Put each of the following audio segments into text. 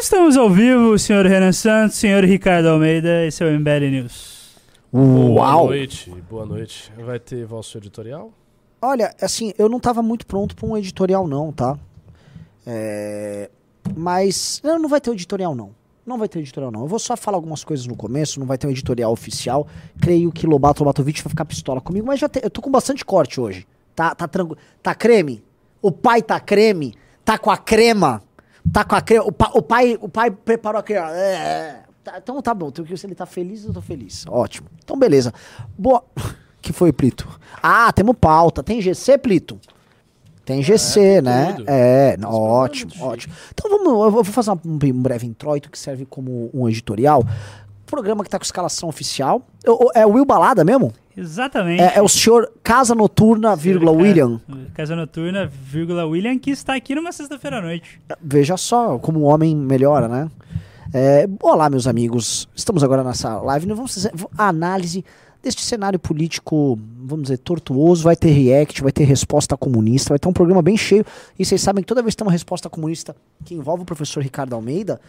Estamos ao vivo, senhor Renan Santos, senhor Ricardo Almeida, esse é o MBL News. Boa Uau! noite, boa noite. Vai ter vosso editorial? Olha, assim, eu não tava muito pronto pra um editorial, não, tá? É... Mas. Não, não vai ter editorial, não. Não vai ter editorial, não. Eu vou só falar algumas coisas no começo, não vai ter um editorial oficial. Creio que Lobato Lobatovic vai ficar pistola comigo, mas já te- eu tô com bastante corte hoje. Tá, tá tranquilo. Tá creme? O pai tá creme? Tá com a crema? Tá com a crema? O, pa- o pai, o pai preparou a crema. É. Tá, então tá bom. Se ele tá feliz, eu tô feliz. Ótimo. Então, beleza. Boa. que foi, Plito? Ah, temos pauta. Tem GC, Plito? Tem GC, tem né? tudo. É, programas ótimo, ótimo. Então vamos, eu vou fazer um, um breve introito que serve como um editorial. Programa que tá com escalação oficial. É o Will Balada mesmo? Exatamente. É, é o senhor Casa Noturna, vírgula, Senhor William. Casa Noturna, vírgula, William, que está aqui numa sexta-feira à noite. Veja só como o homem melhora, né? É, olá, meus amigos. Estamos agora nessa live. Nós vamos fazer a análise deste cenário político, vamos dizer, tortuoso. Vai ter react, vai ter resposta comunista, vai ter um programa bem cheio. E vocês sabem que toda vez que tem uma resposta comunista que envolve o professor Ricardo Almeida,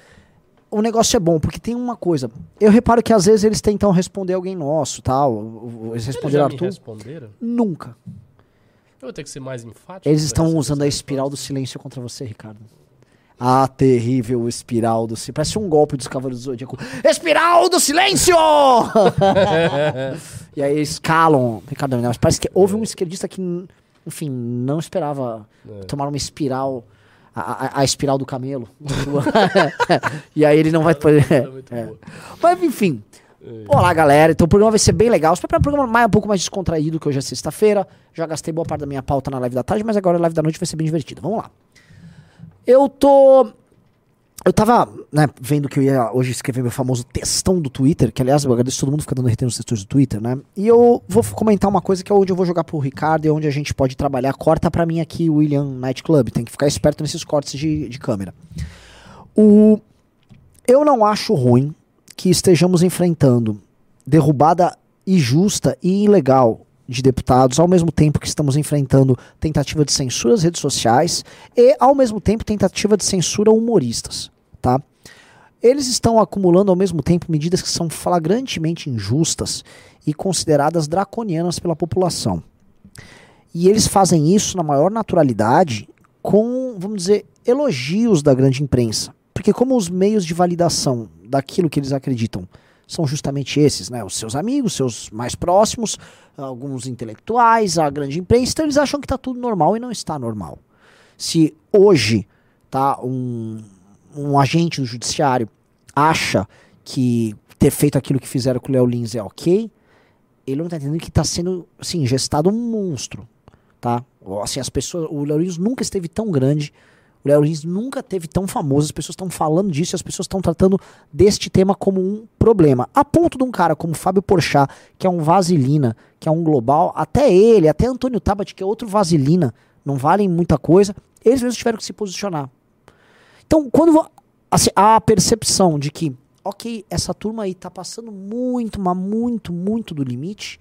o negócio é bom, porque tem uma coisa. Eu reparo que às vezes eles tentam responder alguém nosso, tal. Eles Eles responderam me Arthur. responderam? Nunca. Eu vou ter que ser mais enfático. Eles estão usando a espiral do silêncio contra você, Ricardo. A terrível espiral do silêncio. Parece um golpe dos Cavaleiros do Zodíaco. Espiral do silêncio! e aí escalam. Ricardo, mas parece que houve um esquerdista que, enfim, não esperava É. tomar uma espiral. A, a- espiral do camelo. e aí ele não vai poder. É É. Mas enfim. Olá, galera. Então o programa vai ser bem legal. Espero um programa mais, um pouco mais descontraído, que hoje é sexta-feira. Já gastei boa parte da minha pauta na live da tarde, mas agora a live da noite vai ser bem divertida. Vamos lá. Eu tô. Eu tava, né, vendo que eu ia hoje escrever meu famoso textão do Twitter, que aliás eu agradeço todo mundo que fica dando retendo nos textões do Twitter, né? E eu vou comentar uma coisa que é onde eu vou jogar pro Ricardo e onde a gente pode trabalhar. Corta pra mim aqui, William Night Club. Tem que ficar esperto nesses cortes de, de câmera. O, eu não acho ruim que estejamos enfrentando derrubada injusta e ilegal de deputados, ao mesmo tempo que estamos enfrentando tentativa de censura às redes sociais e, ao mesmo tempo, tentativa de censura a humoristas, tá? Eles estão acumulando ao mesmo tempo medidas que são flagrantemente injustas e consideradas draconianas pela população. E eles fazem isso na maior naturalidade com, vamos dizer, elogios da grande imprensa. Porque como os meios de validação daquilo que eles acreditam são justamente esses, né? Os seus amigos, seus mais próximos, alguns intelectuais, a grande imprensa, então eles acham que está tudo normal e não está normal. Se hoje tá um, um agente do judiciário acha que ter feito aquilo que fizeram com o Léo Lins é ok, ele não está entendendo que está sendo assim, gestado um monstro, tá? Assim, as pessoas, o Léo Lins nunca esteve tão grande, o Léo Lins nunca teve tão famoso, as pessoas estão falando disso as pessoas estão tratando deste tema como um problema. A ponto de um cara como Fábio Porchat, que é um vaselina, que é um global, até ele, até Antônio Tabet, que é outro vaselina, não valem muita coisa, eles mesmos tiveram que se posicionar. Então, quando assim, há a percepção de que, ok, essa turma aí tá passando muito, mas muito, muito do limite,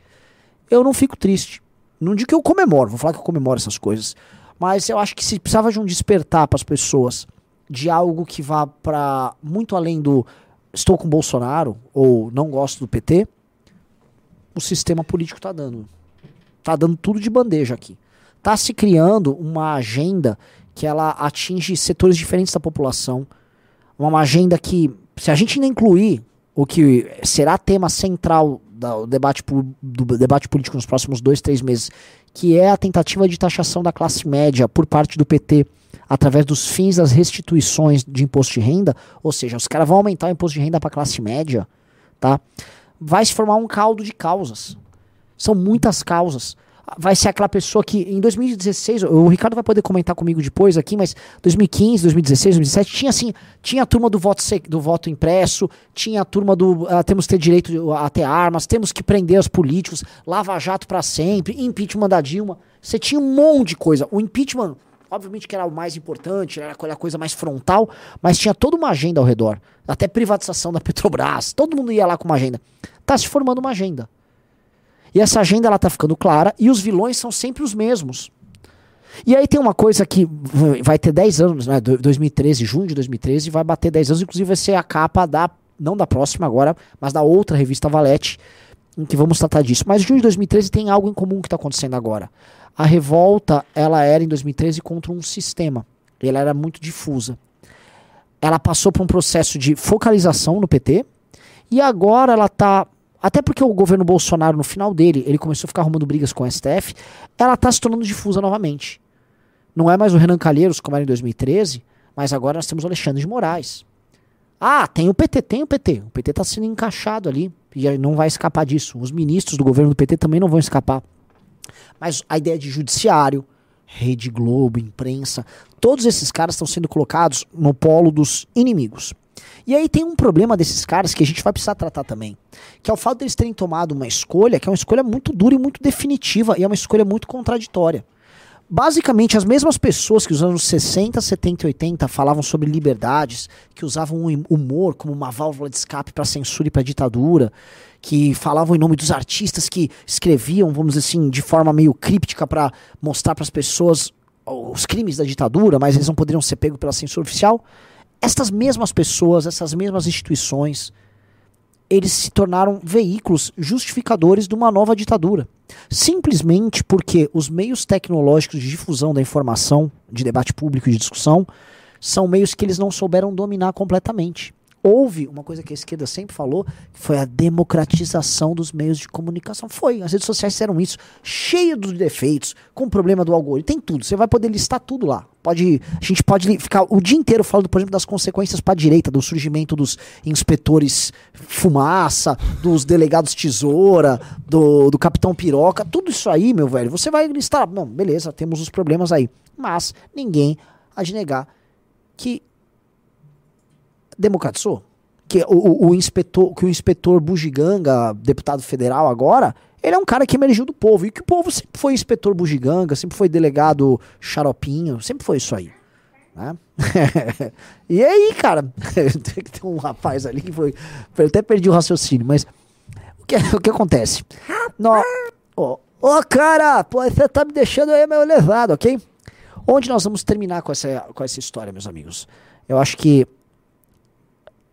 eu não fico triste. Não digo que eu comemoro, vou falar que eu comemoro essas coisas. Mas eu acho que se precisava de um despertar para as pessoas de algo que vá para muito além do estou com Bolsonaro ou não gosto do PT, o sistema político tá dando. Tá dando tudo de bandeja aqui. Tá se criando uma agenda que ela atinge setores diferentes da população. Uma agenda que, se a gente ainda incluir o que será tema central do debate, do debate político nos próximos dois, três meses, que é a tentativa de taxação da classe média por parte do PT através dos fins das restituições de imposto de renda, ou seja, os caras vão aumentar o imposto de renda para a classe média, tá? Vai se formar um caldo de causas. São muitas causas. Vai ser aquela pessoa que em 2016, o Ricardo vai poder comentar comigo depois aqui, mas 2015, 2016, 2017 tinha assim, tinha a turma do voto do voto impresso, tinha a turma do ah, temos que ter direito a ter armas, temos que prender os políticos, lava jato para sempre, impeachment da Dilma. Você tinha um monte de coisa. O impeachment, obviamente que era o mais importante, era aquela coisa mais frontal, mas tinha toda uma agenda ao redor, até privatização da Petrobras, todo mundo ia lá com uma agenda. Tá se formando uma agenda. E essa agenda ela tá ficando clara e os vilões são sempre os mesmos. E aí tem uma coisa que vai ter 10 anos, né? do- 2013, junho de 2013, vai bater 10 anos, inclusive vai ser a capa da, não da próxima agora, mas da outra revista Valete, em que vamos tratar disso. Mas junho de 2013 tem algo em comum que está acontecendo agora. A revolta, ela era em 2013 contra um sistema. Ela era muito difusa. Ela passou por um processo de focalização no PT, e agora ela tá. Até porque o governo Bolsonaro, no final dele, ele começou a ficar arrumando brigas com o STF, ela tá se tornando difusa novamente. Não é mais o Renan Calheiros, como era em 2013, mas agora nós temos o Alexandre de Moraes. Ah, tem o PT, tem o PT. O PT tá sendo encaixado ali e não vai escapar disso. Os ministros do governo do PT também não vão escapar. Mas a ideia de judiciário, Rede Globo, imprensa, todos esses caras estão sendo colocados no polo dos inimigos. E aí tem um problema desses caras que a gente vai precisar tratar também, que é o fato deles terem tomado uma escolha que é uma escolha muito dura e muito definitiva e é uma escolha muito contraditória. Basicamente, as mesmas pessoas que nos anos 60, 70 e 80 falavam sobre liberdades, que usavam o humor como uma válvula de escape para censura e para ditadura, que falavam em nome dos artistas que escreviam, vamos dizer assim, de forma meio críptica para mostrar para as pessoas os crimes da ditadura, mas eles não poderiam ser pegos pela censura oficial. Estas mesmas pessoas, essas mesmas instituições, eles se tornaram veículos justificadores de uma nova ditadura. Simplesmente porque os meios tecnológicos de difusão da informação, de debate público e de discussão, são meios que eles não souberam dominar completamente. Houve uma coisa que a esquerda sempre falou, que foi a democratização dos meios de comunicação. Foi, as redes sociais fizeram isso, cheio de defeitos, com o problema do algoritmo, tem tudo. Você vai poder listar tudo lá. Pode, a gente pode ficar o dia inteiro falando, por exemplo, das consequências para a direita, do surgimento dos inspetores fumaça, dos delegados tesoura, do, do capitão piroca, tudo isso aí, meu velho. Você vai listar, não, beleza, temos os problemas aí. Mas ninguém há de negar que democratizou. Que o, o, inspetor, que o inspetor Bugiganga, deputado federal agora, ele é um cara que emergiu do povo. E que o povo sempre foi inspetor Bugiganga, sempre foi delegado xaropinho, sempre foi isso aí. Né? e aí, cara, tem um rapaz ali que foi. Eu até perdi o raciocínio, mas o que, o que acontece? Ô, ô, cara, pô, você tá me deixando aí meio levado, ok? Onde nós vamos terminar com essa, com essa história, meus amigos? Eu acho que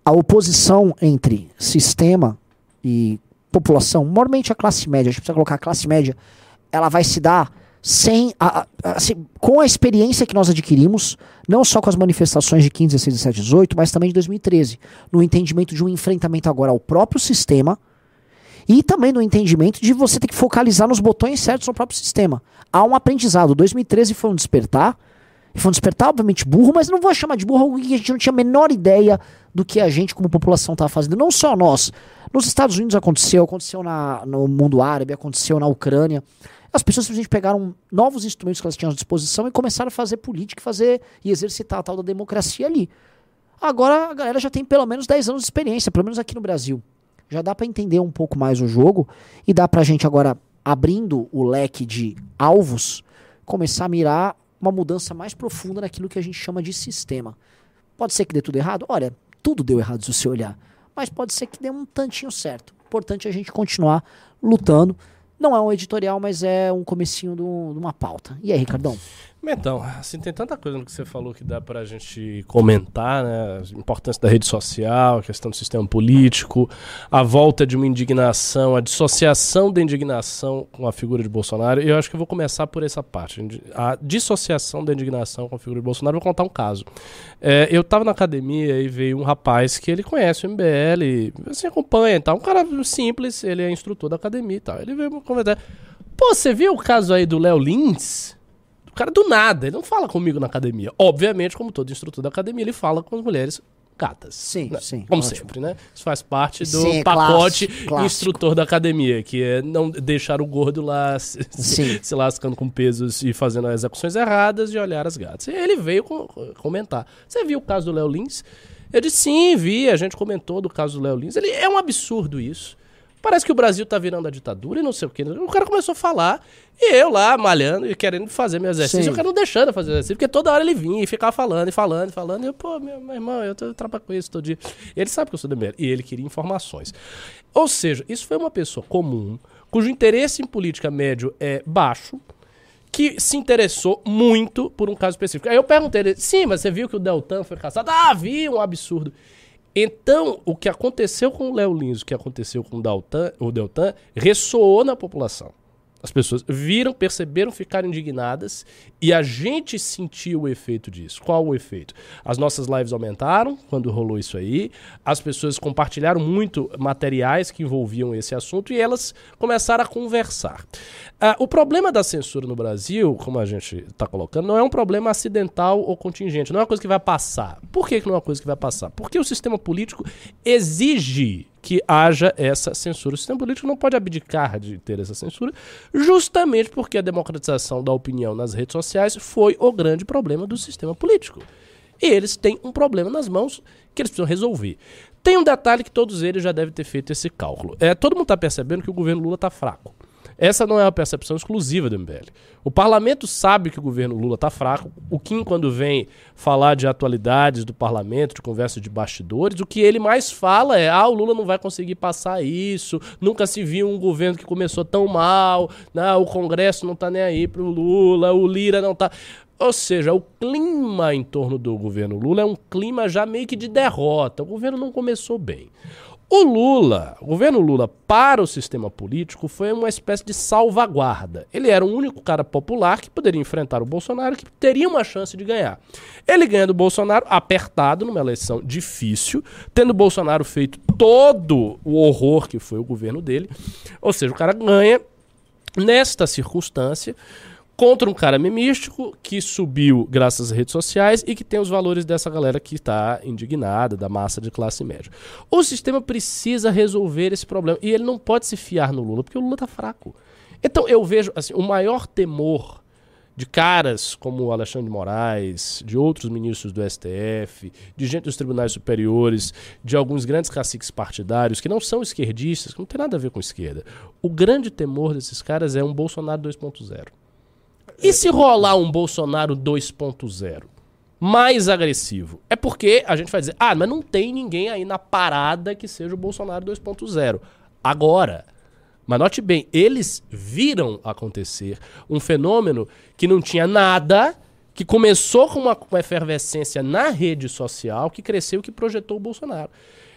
a oposição entre sistema e população, normalmente a classe média, a gente precisa colocar a classe média, ela vai se dar sem a- a- assim, com a experiência que nós adquirimos, não só com as manifestações de 15, 16, 17, 18, mas também de 2013, no entendimento de um enfrentamento agora ao próprio sistema e também no entendimento de você ter que focalizar nos botões certos no próprio sistema. Há um aprendizado. 2013 foi um despertar. Foi um despertar, obviamente, burro, mas não vou chamar de burro algo que a gente não tinha a menor ideia do que a gente, como população, estava fazendo. Não só nós. Nos Estados Unidos aconteceu, aconteceu na, no mundo árabe, aconteceu na Ucrânia. As pessoas simplesmente pegaram novos instrumentos que elas tinham à disposição e começaram a fazer política, fazer e exercitar a tal da democracia ali. Agora a galera já tem pelo menos 10 anos de experiência, pelo menos aqui no Brasil. Já dá para entender um pouco mais o jogo e dá pra gente agora, abrindo o leque de alvos, começar a mirar uma mudança mais profunda naquilo que a gente chama de sistema. Pode ser que dê tudo errado? Olha, tudo deu errado se você olhar. Mas pode ser que dê um tantinho certo. Importante é a gente continuar lutando. Não é um editorial, mas é um comecinho de uma pauta. E aí, Ricardão? Então, assim, tem tanta coisa no que você falou que dá pra gente comentar, né? A importância da rede social, a questão do sistema político, a volta de uma indignação, a dissociação da indignação com a figura de Bolsonaro. Eu acho que eu vou começar por essa parte. A dissociação da indignação com a figura de Bolsonaro. Eu vou contar um caso. É, eu tava na academia e veio um rapaz que ele conhece o MBL, assim, acompanha e tal. Um cara simples, ele é instrutor da academia e tal. Ele veio me conversar. Pô, você viu o caso aí do Léo Lins? O cara do nada, ele não fala comigo na academia. Obviamente, como todo instrutor da academia, ele fala com as mulheres gatas. Sim, né? sim, Como ótimo. sempre, né? Isso faz parte do Sim, é pacote clássico, clássico. instrutor da academia, que é não deixar o gordo lá se, Sim. se lascando com pesos e fazendo as execuções erradas e olhar as gatas. E ele veio co- comentar. Você viu o caso do Léo Lins? Eu disse, sim, vi, a gente comentou do caso do Léo Lins. Ele é um absurdo isso. Parece que o Brasil tá virando a ditadura e não sei o quê. O cara começou a falar e eu lá malhando e querendo fazer meu exercício. Sim. O cara não deixando fazer exercício, porque toda hora ele vinha e ficava falando e falando e falando. E eu, pô, meu, meu irmão, eu, trabalho com isso todo dia. Ele sabe que eu sou do MBL e ele queria informações. Ou seja, isso foi uma pessoa comum, cujo interesse em política médio é baixo, que se interessou muito por um caso específico. Aí eu perguntei ele, sim, mas você viu que o Deltan foi caçado? Ah, vi, um absurdo. Então, o que aconteceu com o Léo Lins, o que aconteceu com o o Deltan ressoou na população. As pessoas viram, perceberam, ficaram indignadas e a gente sentiu o efeito disso. Qual o efeito? As nossas lives aumentaram quando rolou isso aí, as pessoas compartilharam muito materiais que envolviam esse assunto e elas começaram a conversar. Uh, o problema da censura no Brasil, como a gente está colocando, não é um problema acidental ou contingente, não é uma coisa que vai passar. Por que, que não é uma coisa que vai passar? Porque o sistema político exige que haja essa censura. O sistema político não pode abdicar de ter essa censura, justamente porque a democratização da opinião nas redes sociais foi o grande problema do sistema político. E eles têm um problema nas mãos que eles precisam resolver. Tem um detalhe que todos eles já devem ter feito esse cálculo. É, todo mundo está percebendo que o governo Lula está fraco. Essa não é uma percepção exclusiva do MBL. O parlamento sabe que o governo Lula está fraco. O Kim, quando vem falar de atualidades do parlamento, de conversa de bastidores, o que ele mais fala é: ah, o Lula não vai conseguir passar isso, nunca se viu um governo que começou tão mal, não, o Congresso não está nem aí para o Lula, o Lira não está. Ou seja, o clima em torno do governo Lula é um clima já meio que de derrota. O governo não começou bem. O Lula, o governo Lula para o sistema político foi uma espécie de salvaguarda. Ele era o único cara popular que poderia enfrentar o Bolsonaro, que teria uma chance de ganhar. Ele ganha do Bolsonaro apertado numa eleição difícil, tendo Bolsonaro feito todo o horror que foi o governo dele. Ou seja, o cara ganha nesta circunstância contra um cara memístico que subiu graças às redes sociais e que tem os valores dessa galera que está indignada, da massa de classe média. O sistema precisa resolver esse problema e ele não pode se fiar no Lula, porque o Lula está fraco. Então eu vejo assim, o maior temor de caras como o Alexandre de Moraes, de outros ministros do STF, de gente dos tribunais superiores, de alguns grandes caciques partidários que não são esquerdistas, que não tem nada a ver com esquerda. O grande temor desses caras é um Bolsonaro 2.0. E se rolar um Bolsonaro 2.0? Mais agressivo. É porque a gente vai dizer, ah, mas não tem ninguém aí na parada que seja o Bolsonaro 2.0. Agora. Mas note bem, eles viram acontecer um fenômeno que não tinha nada, que começou com uma, efervescência na rede social, que cresceu, que projetou o Bolsonaro.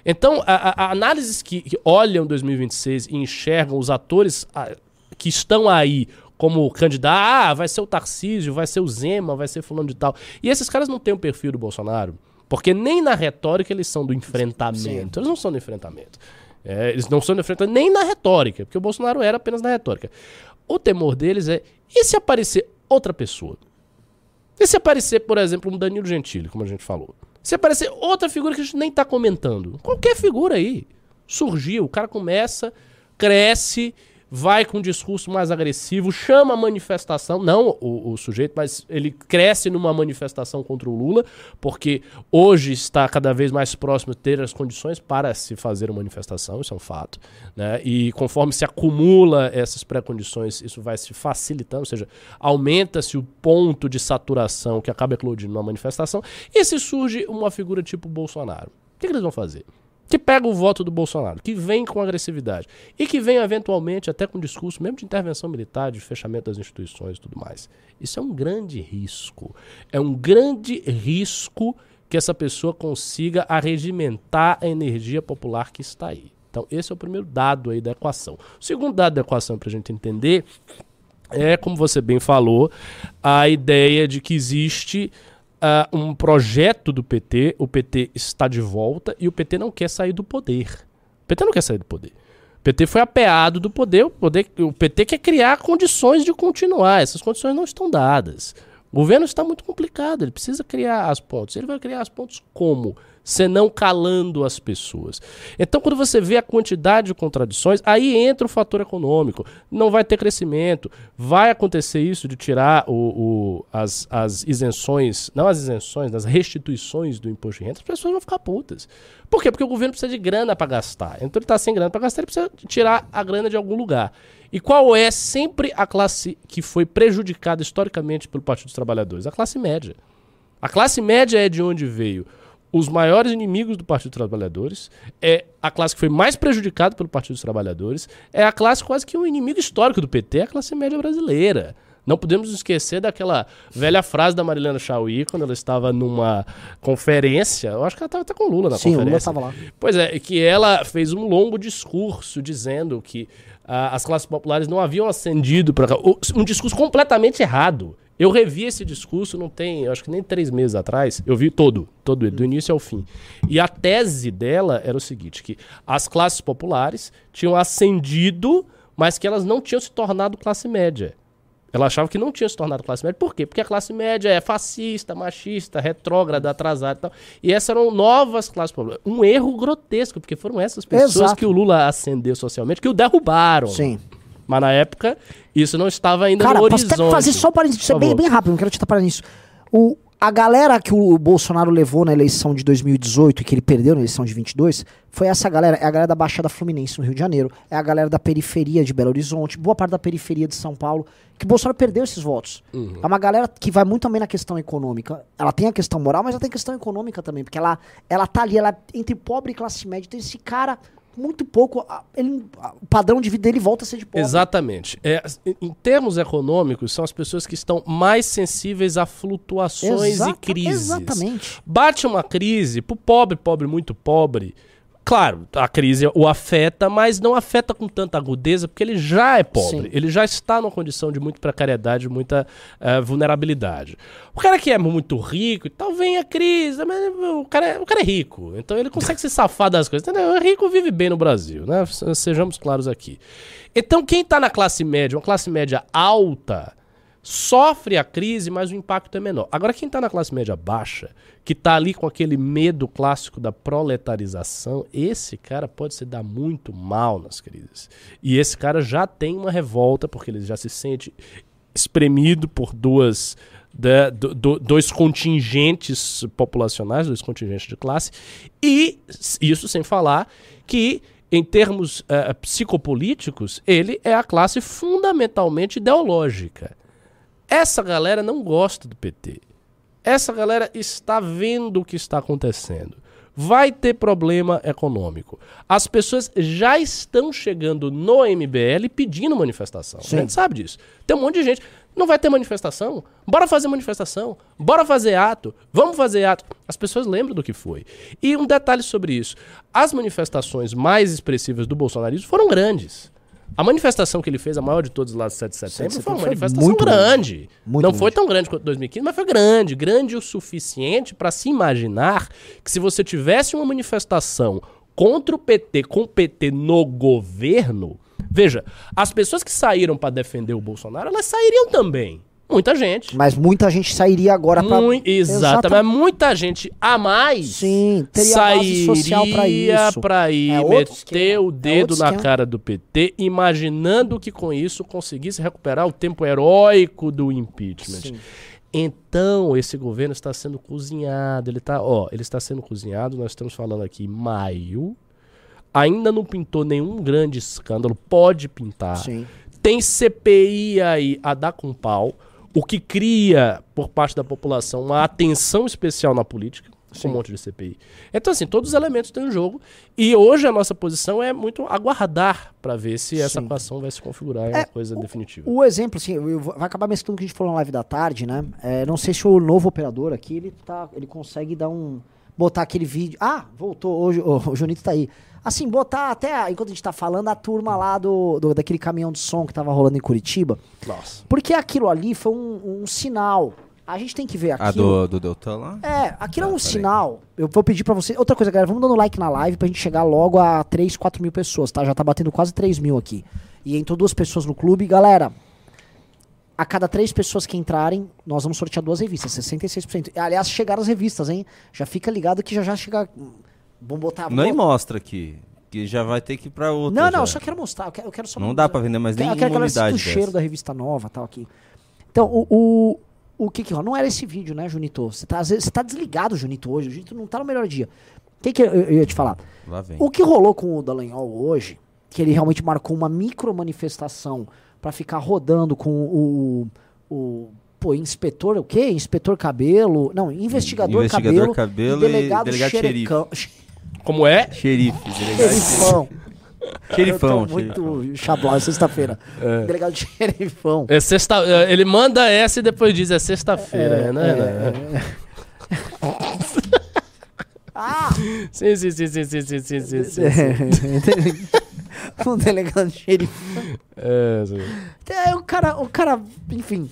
Então, a, a análises que, que olham 2026 e enxergam os atores a, que estão aí como candidato, ah, vai ser o Tarcísio, vai ser o Zema, vai ser fulano de tal. E esses caras não têm o perfil do Bolsonaro, porque nem na retórica eles são do enfrentamento. Sim. Eles não são do enfrentamento. É, eles não são do enfrentamento nem na retórica, porque o Bolsonaro era apenas na retórica. O temor deles é, e se aparecer outra pessoa? E se aparecer, por exemplo, um Danilo Gentili, como a gente falou? Se aparecer outra figura que a gente nem está comentando? Qualquer figura aí. Surgiu, o cara começa, cresce vai com um discurso mais agressivo, chama a manifestação, não o, o, sujeito, mas ele cresce numa manifestação contra o Lula, porque hoje está cada vez mais próximo de ter as condições para se fazer uma manifestação, isso é um fato. Né? E conforme se acumula essas pré-condições, isso vai se facilitando, ou seja, aumenta-se o ponto de saturação que acaba eclodindo numa manifestação, e se surge uma figura tipo Bolsonaro. O que, que eles vão fazer? Que pega o voto do Bolsonaro, que vem com agressividade e que vem eventualmente até com discurso mesmo de intervenção militar, de fechamento das instituições e tudo mais. Isso é um grande risco. É um grande risco que essa pessoa consiga arregimentar a energia popular que está aí. Então, esse é o primeiro dado aí da equação. O segundo dado da equação para a gente entender é, como você bem falou, a ideia de que existe uh, um projeto do PT, o PT está de volta e o PT não quer sair do poder. O PT não quer sair do poder. O PT foi apeado do poder, o, poder, o PT quer criar condições de continuar. Essas condições não estão dadas. O governo está muito complicado, ele precisa criar as pontes. Ele vai criar as pontes como? Senão calando as pessoas. Então, quando você vê a quantidade de contradições, aí entra o fator econômico. Não vai ter crescimento. Vai acontecer isso de tirar o, o, as, as isenções, não as isenções, as restituições do imposto de renda, as pessoas vão ficar putas. Por quê? Porque o governo precisa de grana para gastar. Então, ele está sem grana para gastar, ele precisa tirar a grana de algum lugar. E qual é sempre a classe que foi prejudicada historicamente pelo Partido dos Trabalhadores? A classe média. A classe média é de onde veio os maiores inimigos do Partido dos Trabalhadores, é a classe que foi mais prejudicada pelo Partido dos Trabalhadores, é a classe quase que um inimigo histórico do PT, é a classe média brasileira. Não podemos esquecer daquela velha frase da Marilena Chauí, quando ela estava numa conferência. Eu acho que ela estava até com o Lula na Sim, o Lula conferência. estava lá. Pois é, que ela fez um longo discurso dizendo que ah, as classes populares não haviam ascendido para um discurso completamente errado. Eu revi esse discurso, não tem, acho que nem três meses atrás, eu vi todo, todo, do início ao fim. E a tese dela era o seguinte, que as classes populares tinham ascendido, mas que elas não tinham se tornado classe média. Ela achava que não tinha se tornado classe média. Por quê? Porque a classe média é fascista, machista, retrógrada, atrasada e tal. E essas eram novas classes populares. Um erro grotesco, porque foram essas pessoas Exato. que o Lula ascendeu socialmente que o derrubaram. Sim. Mas na época, isso não estava ainda Cara, no posso horizonte. até fazer só um parênteses, isso é bem, bem rápido, não quero te atrapalhar nisso. O, a galera que o Bolsonaro levou na eleição de 2018 e que ele perdeu na eleição de 22, foi essa galera, é a galera da Baixada Fluminense no Rio de Janeiro, é a galera da periferia de Belo Horizonte, boa parte da periferia de São Paulo, que o Bolsonaro perdeu esses votos. Uhum. É uma galera que vai muito também na questão econômica. Ela tem a questão moral, mas ela tem a questão econômica também, porque ela, ela tá ali, ela é entre pobre e classe média, então esse cara, muito pouco, ele, o padrão de vida dele volta a ser de pobre. Exatamente. É, em termos econômicos, são as pessoas que estão mais sensíveis a flutuações Exata- e crises. Exatamente. Bate uma crise, pro pobre, pobre, muito pobre. Claro, a crise o afeta, mas não afeta com tanta agudeza, porque ele já é pobre. Sim. Ele já está numa condição de muita precariedade, muita eh, vulnerabilidade. O cara que é muito rico e tal, vem a crise, mas o cara, é, o cara é rico, então ele consegue se safar das coisas. Entendeu? O rico vive bem no Brasil, né? Se- Sejamos claros aqui. Então, quem está na classe média, uma classe média alta, sofre a crise, mas o impacto é menor. Agora, quem está na classe média baixa, que está ali com aquele medo clássico da proletarização, esse cara pode se dar muito mal nas crises. E esse cara já tem uma revolta, porque ele já se sente espremido por duas. da- do- do- dois contingentes populacionais, dois contingentes de classe, e isso sem falar que, em termos eh, psicopolíticos, ele é a classe fundamentalmente ideológica. Essa galera não gosta do PT. Essa galera está vendo o que está acontecendo. Vai ter problema econômico. As pessoas já estão chegando no MBL pedindo manifestação. Sim. A gente sabe disso. Tem um monte de gente. Não vai ter manifestação? Bora fazer manifestação. Bora fazer ato. Vamos fazer ato. As pessoas lembram do que foi. E um detalhe sobre isso. As manifestações mais expressivas do bolsonarismo foram grandes. A manifestação que ele fez, a maior de todas lá de 7 de setembro, 7 de foi uma setembro foi manifestação muito grande. grande. Muito não foi grande. tão grande quanto 2015, mas foi grande. Grande o suficiente para se imaginar que se você tivesse uma manifestação contra o PT, com o PT no governo, veja, as pessoas que saíram para defender o Bolsonaro, elas sairiam também. Muita gente. Mas muita gente sairia agora pra. Mui- Exato, mas muita gente a mais Sim, teria base social pra sairia isso. pra ir É meter esquema, o é dedo outro na esquema. cara do PT, imaginando que com isso conseguisse recuperar o tempo heróico do impeachment. Sim. Então, esse governo está sendo cozinhado. Ele está, ó, ele está sendo cozinhado. Nós estamos falando aqui em maio. Ainda não pintou nenhum grande escândalo. Pode pintar. Sim. Tem CPI aí a dar com pau, o que cria, por parte da população, uma atenção especial na política, com um monte de CPI. Então, assim, todos os elementos estão em jogo. E hoje a nossa posição é muito aguardar para ver se essa Sim. equação vai se configurar em É, uma coisa definitiva. O exemplo, assim, eu vai acabar mesclando o que a gente falou na live da tarde, né? É, não sei se o novo operador aqui, ele, tá, ele consegue dar um. Botar aquele vídeo. Ah, voltou, hoje o, o Junito tá aí. Assim, botar até, a- enquanto a gente tá falando, a turma lá do, do- daquele caminhão de som que tava rolando em Curitiba. Nossa. Porque aquilo ali foi um, um sinal. A gente tem que ver A aquilo. do, do Deltan lá? É, aquilo é um Tá, peraí. sinal. Eu vou pedir pra você. Outra coisa, galera, vamos dando like na live pra gente chegar logo a 3, 4 mil pessoas, tá? Já tá batendo quase 3 mil aqui. E entrou duas pessoas no clube. Galera, a cada três pessoas que entrarem, nós vamos sortear duas revistas, 66%. Aliás, chegaram as revistas, hein? Já fica ligado que já já chega. Vamos botar. vamos Nem botar- mostra aqui. Que já vai ter que ir pra outra. Não, não, eu já. só quero mostrar. Eu quero, eu quero só Não dá pra vender mais eu nenhuma quero que ela unidade o cheiro da revista nova tal aqui. Então, o, o, o que que? Não era esse vídeo, né, Junito? Você tá, às vezes, você tá desligado, Junito, hoje. O Junito não tá no melhor dia. O que que eu, eu ia te falar? Lá vem. O que rolou com o Dallagnol hoje, que ele realmente marcou uma micro manifestação pra ficar rodando com o, o pô, inspetor, o quê? Inspetor Cabelo, não, investigador, Investigador Cabelo, Cabelo e e delegado, delegado xerecão, Como é? Xerife, delegado xerife. xerifão. Xerifão, Eu tô muito chablau, é sexta-feira. Delegado de xerifão. É sexta, é, ele manda essa e depois diz é sexta-feira, é, né? né? Ah! Sim, sim, sim, sim, sim, sim, sim, sim, sim. um delegado de xerifão. É, sim. É, o cara, o cara, enfim.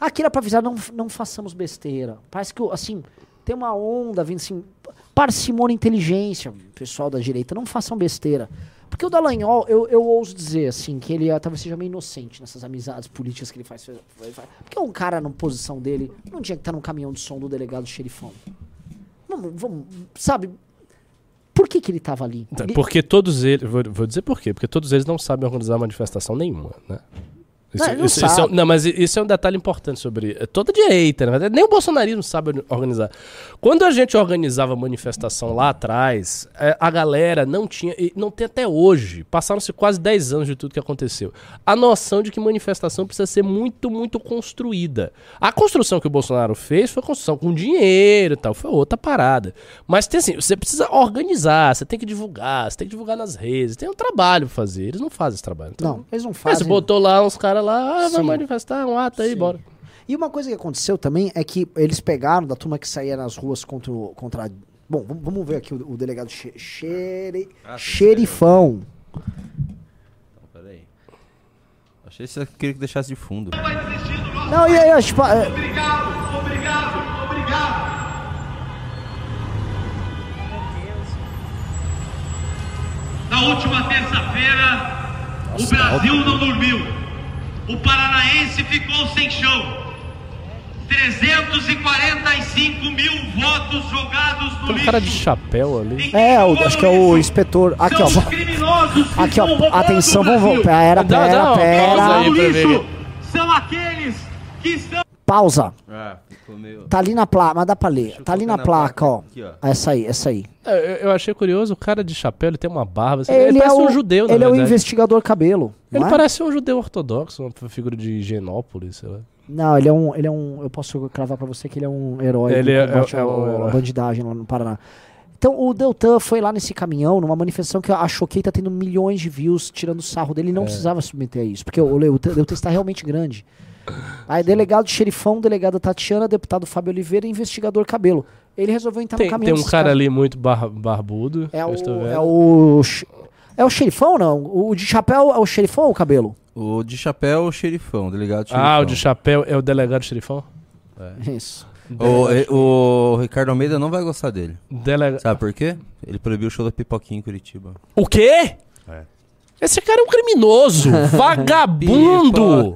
Aqui era pra avisar, não, não façamos besteira. Parece que, assim, tem uma onda vindo assim. Parcimônia inteligência, pessoal da direita, não façam besteira. Porque o Dallagnol, eu, eu ouso dizer, assim, que ele ah, talvez seja meio inocente nessas amizades políticas que ele faz. Porque um cara na posição dele não tinha que estar num caminhão de som do delegado xerifão. Vamos, vamos, sabe? Por que que ele tava ali? Ele- Porque todos eles. Vou, vou dizer por quê. Porque todos eles não sabem organizar manifestação nenhuma, né? Isso, Não, isso- isso é, um- não, mas isso é um detalhe importante sobre. é Toda direita, na verdade. Nem o bolsonarismo sabe organizar. Quando a gente organizava manifestação lá atrás, é, a galera não tinha. E não tem até hoje. Passaram-se quase 10 anos de tudo que aconteceu. A noção de que manifestação precisa ser muito, muito construída. A construção que o Bolsonaro fez foi construção com dinheiro e tal. Foi outra parada. Mas tem assim, você precisa organizar, você tem que divulgar, você tem que divulgar nas redes. Tem um trabalho pra fazer. Eles não fazem esse trabalho. Então, Não, eles não fazem. você botou lá uns caras lá, ah, vai manifestar, um ato aí, Sim. bora. E uma coisa que aconteceu também é que eles pegaram da turma que saía nas ruas contra. o- contra bom, vamos, ver aqui o, o delegado xe, xeri- Ah, xerifão. Então, peraí. Achei que você queria que deixasse de fundo. Não, e aí, tipo, Obrigado, obrigado, obrigado. Na última terça-feira, o Brasil não dormiu. O Paranaense ficou sem chão. 345 mil votos jogados no Tem um lixo. cara de chapéu ali. É, o- acho que é o inspetor. Aqui, São ó. Aqui, ó. Atenção, o vamos. Brasil. Pera, pera, uma pausa pera. são aqueles que estão Pausa. Ah, ficou meio. Tá ali na placa, mas dá pra ler. eu Tá ali na na placa, placa. ó. Aqui, ó. Essa aí, essa aí. É, eu, eu achei curioso, o cara de chapéu, ele tem uma barba. assim, Ele, é parece o, um judeu, na Ele é o investigador cabelo. Ele não é? parece um judeu ortodoxo, uma figura de Genópolis, sei lá. Não, ele é um, ele é um. Eu posso cravar pra você que ele é um herói. Ele é- é- é à herói. bandidagem lá no Paraná. Então o Deltan foi lá nesse caminhão, numa manifestação que a Choquei tá tendo milhões de views tirando sarro dele. Ele É. não precisava submeter a isso, porque o, o Deltan Deltan está realmente grande. Aí, delegado xerifão, delegada Tatiana, deputado Fábio Oliveira e investigador Cabelo. Ele resolveu entrar Tem, no caminhão tem um cara caras. ali muito bar- barbudo. É o, é o. É o xerifão, não? O de chapéu é o xerifão ou o cabelo? O de chapéu, o xerifão, delegado xerifão. Ah, o de chapéu é o delegado xerifão? Isso. O, o Ricardo Almeida não vai gostar dele. Delega... Sabe por quê? Ele proibiu o show da Pipoquinha em Curitiba. O quê? É. Esse cara é um criminoso! vagabundo!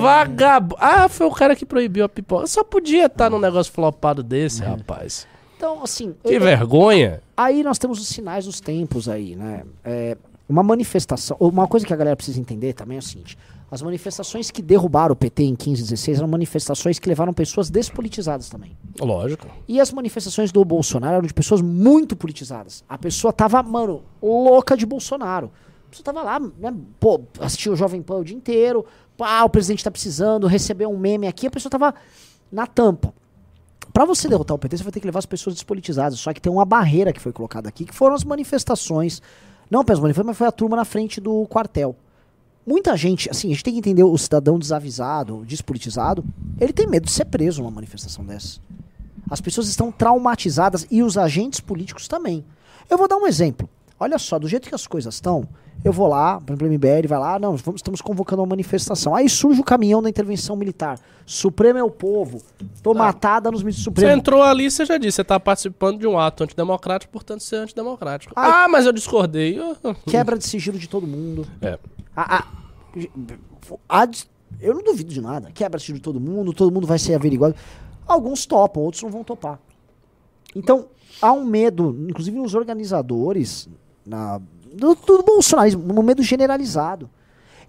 Vagabundo! Ah, foi o cara que proibiu a pipoca. Só podia estar num negócio flopado desse, rapaz. Então, assim. Que eu- vergonha! Aí nós temos os sinais dos tempos aí, né? É, uma manifestação. Uma coisa que a galera precisa entender também é o seguinte: as manifestações que derrubaram o PT em 15 e 16 eram manifestações que levaram pessoas despolitizadas também. Lógico. E as manifestações do Bolsonaro eram de pessoas muito politizadas. A pessoa tava, mano, louca de Bolsonaro. A pessoa tava lá, né, pô, assistiu o Jovem Pan o dia inteiro, pá, o presidente tá precisando, recebeu um meme aqui, a pessoa tava na tampa. Pra você derrotar o PT, você vai ter que levar as pessoas despolitizadas. Só que tem uma barreira que foi colocada aqui, que foram as manifestações. Não apenas manifestações, mas foi a turma na frente do quartel. Muita gente, assim, a gente tem que entender o cidadão desavisado, despolitizado, ele tem medo de ser preso numa manifestação dessa. As pessoas estão traumatizadas e os agentes políticos também. Eu vou dar um exemplo. Olha só, do jeito que as coisas estão, eu vou lá, por exemplo, o MBL vai lá, não, vamos, estamos convocando uma manifestação. Aí surge o caminhão da intervenção militar. Supremo é o povo. Tô matada nos ministros Você supremos. entrou ali, você já disse, você tá participando de um ato antidemocrático, portanto você é antidemocrático. Ai. Ah, mas eu discordei. Quebra de sigilo de todo mundo. É. A- a- a eu não duvido de nada. Quebra de sigilo de todo mundo, todo mundo vai ser averiguado. Alguns topam, outros não vão topar. Então, há um medo, inclusive nos organizadores, na, do, do bolsonarismo, um medo generalizado.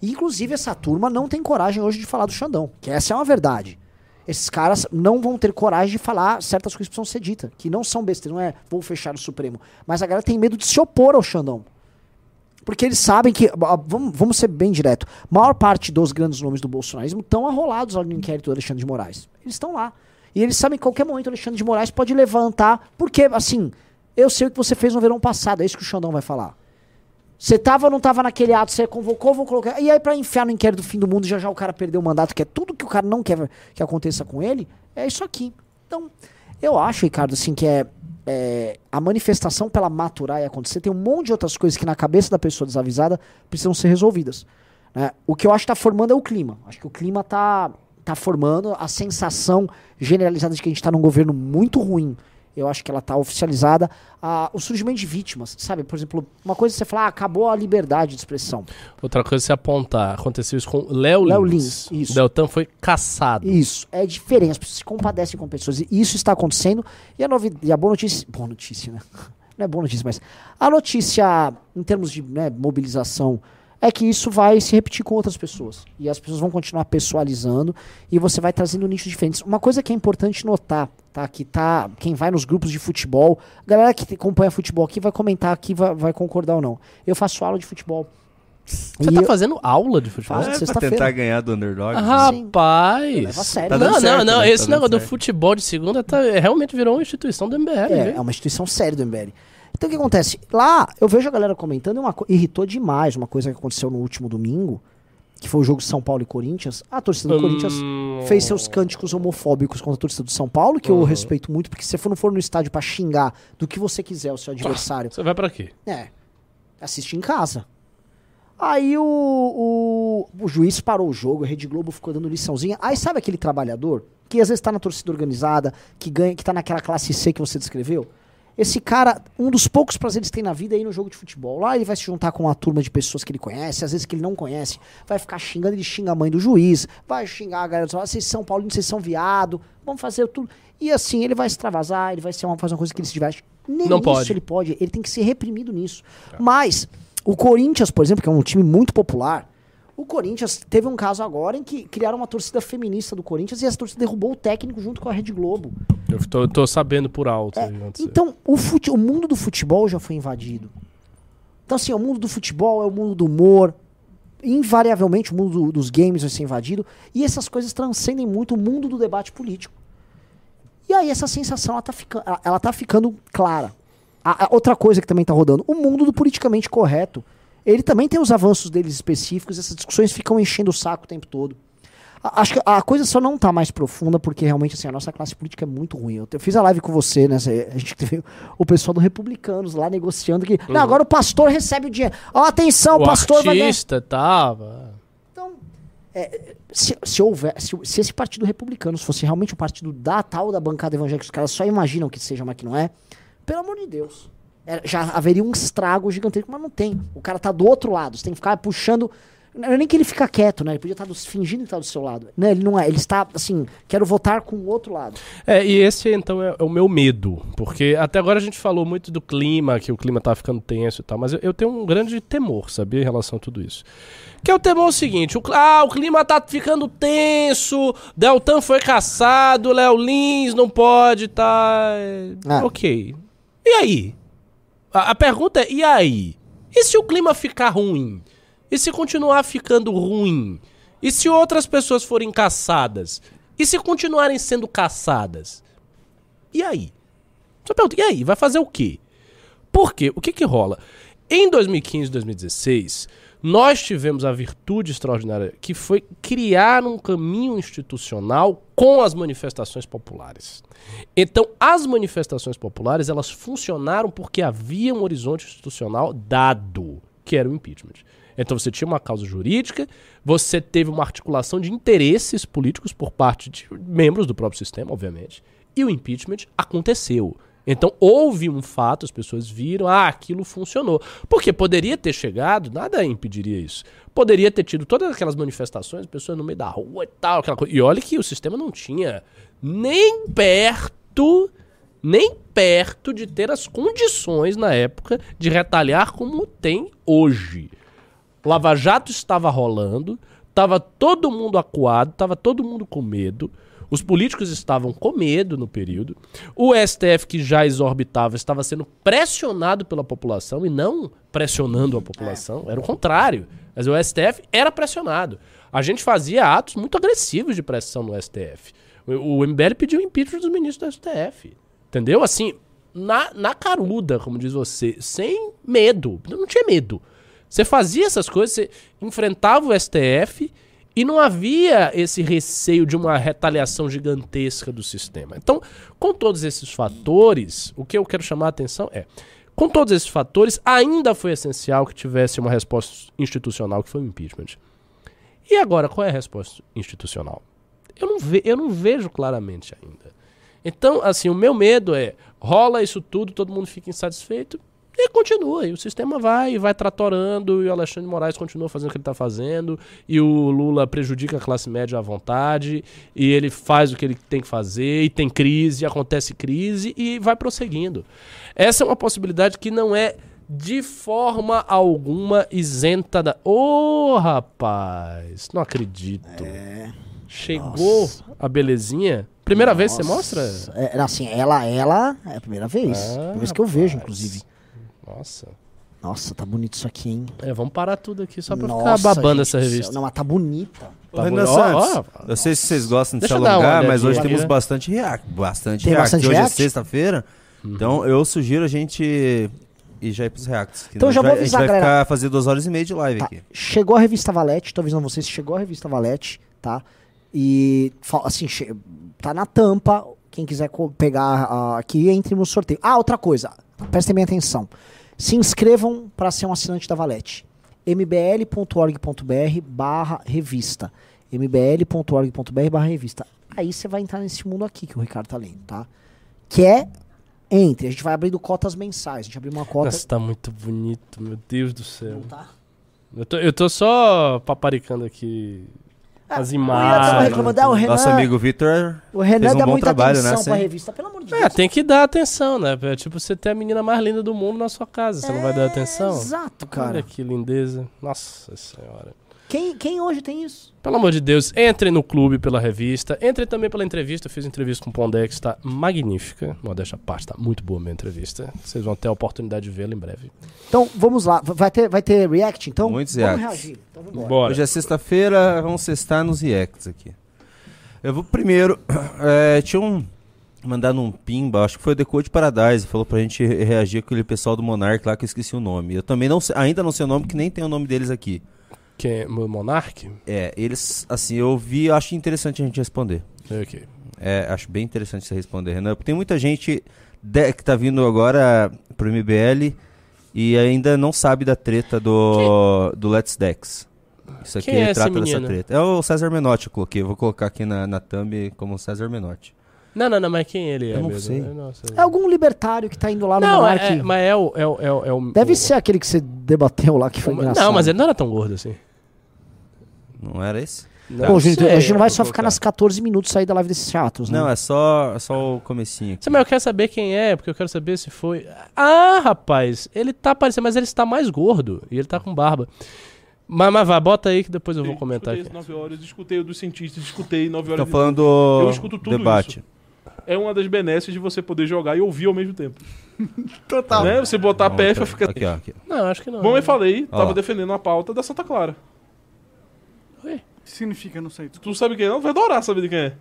E, inclusive, essa turma não tem coragem hoje de falar do Xandão, que essa é uma verdade. Esses caras não vão ter coragem de falar certas coisas que precisam ser ditas, que não são bestas, não é vou fechar o Supremo. Mas a galera tem medo de se opor ao Xandão. Porque eles sabem que, ah, vamos, vamos ser bem direto, maior parte dos grandes nomes do bolsonarismo estão arrolados no inquérito do Alexandre de Moraes. Eles estão lá. E eles sabem que qualquer momento o Alexandre de Moraes pode levantar, porque, assim, eu sei o que você fez no verão passado, é isso que o Xandão vai falar. Você tava ou não tava naquele ato, você convocou, vou colocar. E aí, pra enfiar no inquérito do fim do mundo, já já o cara perdeu o mandato, que é tudo que o cara não quer que aconteça com ele, é isso aqui. Então, eu acho, Ricardo, assim, que é, é, a manifestação pela maturar e acontecer, tem um monte de outras coisas que na cabeça da pessoa desavisada precisam ser resolvidas. né? O que eu acho que tá formando é o clima. Acho que o clima tá, tá formando a sensação generalizada de que a gente tá num governo muito ruim. Eu acho que ela tá oficializada. Ah, o surgimento de vítimas, sabe? Por exemplo, uma coisa é você falar, ah, acabou a liberdade de expressão. Outra coisa é se apontar. Aconteceu isso com Léo Lins. Léo Lins, isso. Deltan foi caçado. Isso, é diferente. As pessoas se compadecem com pessoas. E isso está acontecendo. E a, novi- e a boa notícia. Boa notícia, né? Não é boa notícia, mas. A notícia, em termos de né, mobilização, é que isso vai se repetir com outras pessoas. E as pessoas vão continuar pessoalizando. E você vai trazendo nichos diferentes. Uma coisa que é importante notar, tá? Que tá. Quem vai nos grupos de futebol. A galera que acompanha futebol aqui vai comentar aqui, vai, vai concordar ou não. Eu faço aula de futebol. Você E tá eu- fazendo aula de futebol? Faço. É pra tentar ganhar do underdog. Ah, Sim. Rapaz! Leva a sério. Tá não, dando não, certo, não. né? Esse Tá negócio do certo. futebol de segunda tá, realmente virou uma instituição do MBL. É, viu? é uma instituição séria do MBL. Então o que acontece? Lá, eu vejo a galera comentando e uma irritou demais uma coisa que aconteceu no último domingo, que foi o jogo São Paulo e Corinthians. A torcida do Corinthians Hum. fez seus cânticos homofóbicos contra a torcida do São Paulo, que eu Uhum. respeito muito, porque se você for- não for no estádio pra xingar do que você quiser o seu adversário, Você vai pra quê? é, assiste em casa. Aí o, o, o juiz parou o jogo, a Rede Globo ficou dando liçãozinha. Aí sabe aquele trabalhador que às vezes tá na torcida organizada, que ganha, que tá naquela classe C que você descreveu? Esse cara, um dos poucos prazeres que tem na vida é ir no jogo de futebol. Lá ele vai se juntar com uma turma de pessoas que ele conhece, às vezes que ele não conhece, vai ficar xingando, ele xinga a mãe do juiz, vai xingar a galera, fala, vocês são paulinos, vocês são viado, vamos fazer tudo. E assim, ele vai se extravasar, ele vai ser uma, fazer uma coisa que ele se diverte. Nem Não isso pode. ele pode, ele tem que ser reprimido nisso. Mas o Corinthians, por exemplo, que é um time muito popular, o Corinthians teve um caso agora em que criaram uma torcida feminista do Corinthians e essa torcida derrubou o técnico junto com a Rede Globo. Eu tô, tô sabendo por alto. É, então, o, fute- o mundo do futebol já foi invadido. Então, assim, o mundo do futebol é o mundo do humor. Invariavelmente, o mundo do- dos games vai ser invadido. E essas coisas transcendem muito o mundo do debate político. E aí, essa sensação, ela tá, fica, ela, ela tá ficando clara. A- a outra coisa que também tá rodando, o mundo do politicamente correto. Ele também tem os avanços deles específicos, essas discussões ficam enchendo o saco o tempo todo. A- Acho que a coisa só não tá mais profunda, porque realmente assim, a nossa classe política é muito ruim. Eu, eu fiz a live com você, né? A gente teve o pessoal do Republicanos lá negociando que. Não, agora o pastor recebe o dinheiro. Ó, atenção, o o pastor vai ganhar. artista tava. Então, é, se, se houver, se, se esse partido republicano fosse realmente o partido da tal da bancada evangélica, os caras só imaginam que seja, mas que não é, pelo amor de Deus. É, já haveria um estrago gigantesco, mas não tem. O cara tá do outro lado, você tem que ficar puxando. Não é nem que ele fica quieto, né? Ele podia estar dos- fingindo que tá do seu lado. Não, ele não é. Ele está assim, quero votar com o outro lado. É, e esse então é, é o meu medo. Porque até agora a gente falou muito do clima, que o clima tá ficando tenso e tal, mas eu, eu tenho um grande temor, sabia, em relação a tudo isso. Que é o temor seguinte: o, ah, o clima tá ficando tenso, Deltan foi caçado, Léo Lins não pode, tá. Ah. Ok. E aí? A, a pergunta é: e aí? E se o clima ficar ruim? E se continuar ficando ruim? E se outras pessoas forem caçadas? E se continuarem sendo caçadas? E aí? Só pergunta, e aí? Vai fazer o quê? Por quê? O que que rola? Em 2015 2016, nós tivemos a virtude extraordinária que foi criar um caminho institucional com as manifestações populares. Então, as manifestações populares, elas funcionaram porque havia um horizonte institucional dado, que era o impeachment. Então você tinha uma causa jurídica, você teve uma articulação de interesses políticos por parte de membros do próprio sistema, obviamente, e o impeachment aconteceu. Então houve um fato, as pessoas viram, ah, aquilo funcionou. Porque poderia ter chegado, nada impediria isso. Poderia ter tido todas aquelas manifestações, pessoas no meio da rua e tal, aquela coisa. E olha que o sistema não tinha nem perto, nem perto de ter as condições na época de retalhar como tem hoje. Lava Jato estava rolando, estava todo mundo acuado, estava todo mundo com medo. Os políticos estavam com medo no período. O STF, que já exorbitava, estava sendo pressionado pela população e não pressionando a população. Era o contrário. Mas o STF era pressionado. A gente fazia atos muito agressivos de pressão no STF. O, MBL pediu impeachment dos ministros do STF. Entendeu? Assim, na, na caruda, como diz você, sem medo. Não tinha medo. Você fazia essas coisas, você enfrentava o STF e não havia esse receio de uma retaliação gigantesca do sistema. Então, com todos esses fatores, o que eu quero chamar a atenção é, com todos esses fatores, ainda foi essencial que tivesse uma resposta institucional, que foi o impeachment. E agora, qual é a resposta institucional? Eu não, ve eu não vejo claramente ainda. Então, assim, o meu medo é, rola isso tudo, todo mundo fica insatisfeito, e continua, e o sistema vai, vai tratorando, e o Alexandre Moraes continua fazendo o que ele está fazendo, e o Lula prejudica a classe média à vontade, e ele faz o que ele tem que fazer, e tem crise, e acontece crise, e vai prosseguindo. Essa é uma possibilidade que não é de forma alguma isenta da. Ô, rapaz, não acredito. Chegou Nossa. a belezinha. Primeira vez que você mostra? É, assim, ela, ela é a primeira vez. Ah, primeira vez que eu vejo, inclusive. Nossa. Nossa, tá bonito isso aqui, hein? É, vamos parar tudo aqui só pra Nossa, ficar babando gente essa revista. Não, mas tá bonita. Ô, Renan Ó, Santos, ó, eu sei se vocês gostam de Deixa se alongar, mas olhadinha hoje aqui, temos né? bastante react. Bastante Tem react. bastante hoje react? é sexta-feira, então eu sugiro a gente ir já ir pros reacts. Então já vou vai- avisar, A gente vai galera. ficar fazer duas horas e meia de live Tá. aqui. Chegou a revista Valete, tô avisando vocês, chegou a revista Valete, tá? E, assim, tá na tampa. Quem quiser pegar ah, aqui, entre no sorteio. Ah, outra coisa, prestem bem atenção. Se inscrevam para ser um assinante da Valete. mbl.org.br barra revista. mbl.org.br barra revista. Aí você vai entrar nesse mundo aqui que o Ricardo tá lendo, tá? Que é entre. A gente vai abrindo cotas mensais. A gente abriu uma cota. Nossa, tá muito bonito, meu Deus do céu. Não tá? Eu tô, eu tô só paparicando aqui as O Renan tava imagens. ah, o Renan, Nosso amigo Vitor o Renan fez um dá bom muita trabalho, atenção né, pra revista, pelo amor de É, Deus. tem que dar atenção, né? É tipo você ter a menina mais linda do mundo na sua casa. Você não vai dar atenção? Exato, Olha cara. que lindeza. Nossa senhora. Quem, quem hoje tem isso? Pelo amor de Deus, entre no clube pela revista. Entre também pela entrevista. Eu fiz entrevista com o Pondex, tá magnífica. Modéstia à parte, tá muito boa a minha entrevista. Vocês vão ter a oportunidade de vê-la em breve. Então, vamos lá. Vai ter, vai ter react, então? Muitos vamos reacts. reagir. Então, vambora. Bora. Hoje é sexta-feira, vamos cestar nos reacts aqui. Eu vou primeiro. é, tinha um. Mandado um pimba, acho que foi o Decode Paradise, falou pra gente re- reagir com aquele pessoal do Monark lá que eu esqueci o nome. Eu também não sei, ainda não sei o nome, que nem tem o nome deles aqui. Quem é? Mo- Monark? É, eles, assim, eu vi, eu acho interessante a gente responder. Ok. É, acho bem interessante você responder, Renan, porque tem muita gente de- que tá vindo agora pro MBL e ainda não sabe da treta do, do Let's Dex. Isso aqui Quem é trata dessa treta. É o César Menotti, eu coloquei. Vou colocar aqui na, na thumb como César Menotti. Não, não, não, mas quem ele é Eu não mesmo? sei. Sei. É algum libertário que tá indo lá no Não, Monark. é, é- mas é o. É, o- é, o- é o Deve o- ser aquele que você debateu lá, que foi engraçado. Não, mas ele não era tão gordo assim. Não era esse? Pô, gente, sei, a gente não vai só ficar nas 14 minutos sair da live desses teatros, né? Não, é só, é só o comecinho aqui. Sim, mas eu quero saber quem é, porque eu quero saber se foi. Ah, rapaz, ele tá parecendo, mas ele está mais gordo e ele tá com barba. Mas, mas vai, bota aí que depois eu vou comentar escutei aqui. as 9 horas, escutei o dos cientistas, escutei 9 horas de- falando do Eu escuto tudo debate. É uma das benesses de você poder jogar e ouvir ao mesmo tempo. Total. Né? Você botar a Vamos PF pra- fica. Aqui, ó. Aqui. Não, acho que não. Bom, eu falei, Ó tava defendendo a pauta da Santa Clara. Significa, não sei. Tu sabe quem é? Não vai adorar saber de quem é.